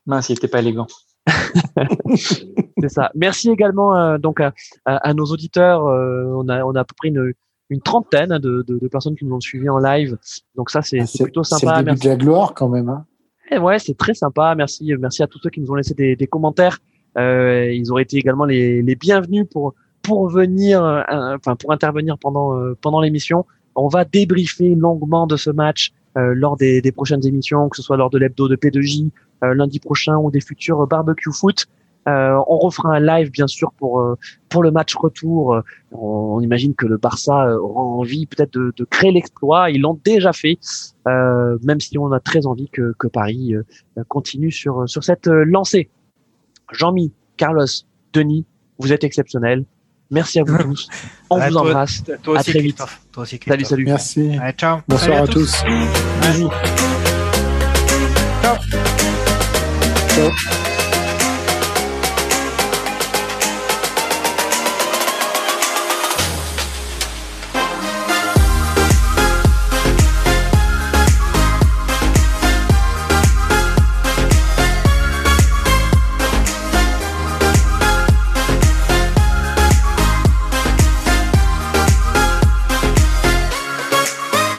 Mince, il n'était pas élégant. c'est ça. Merci également euh, donc à, à, nos auditeurs. Euh, on a on a à peu près une, une trentaine de, de, de, personnes qui nous ont suivis en live. Donc ça c'est ah, plutôt sympa. C'est le début de la gloire quand même. Hein. Et ouais, c'est très sympa. Merci merci à tous ceux qui nous ont laissé des, des commentaires. Euh, ils auraient été également les, les bienvenus pour pour venir, euh, enfin pour intervenir pendant pendant l'émission. On va débriefer longuement de ce match lors des, des, prochaines émissions, que ce soit lors de l'hebdo de P2J, euh, lundi prochain ou des futurs barbecue foot. Euh, on refera un live bien sûr pour euh, pour le match retour. On, imagine que le Barça aura envie peut-être de, de, créer l'exploit. Ils l'ont déjà fait, euh, même si on a très envie que, que Paris continue sur sur cette lancée. Jean-Mi, Carlos, Denis, vous êtes exceptionnels. Merci à vous tous. On vous embrasse. Toi aussi, à très vite. Toi aussi, salut, salut. Merci. Allez, ciao. Bonsoir à, tous. Ciao. Ciao.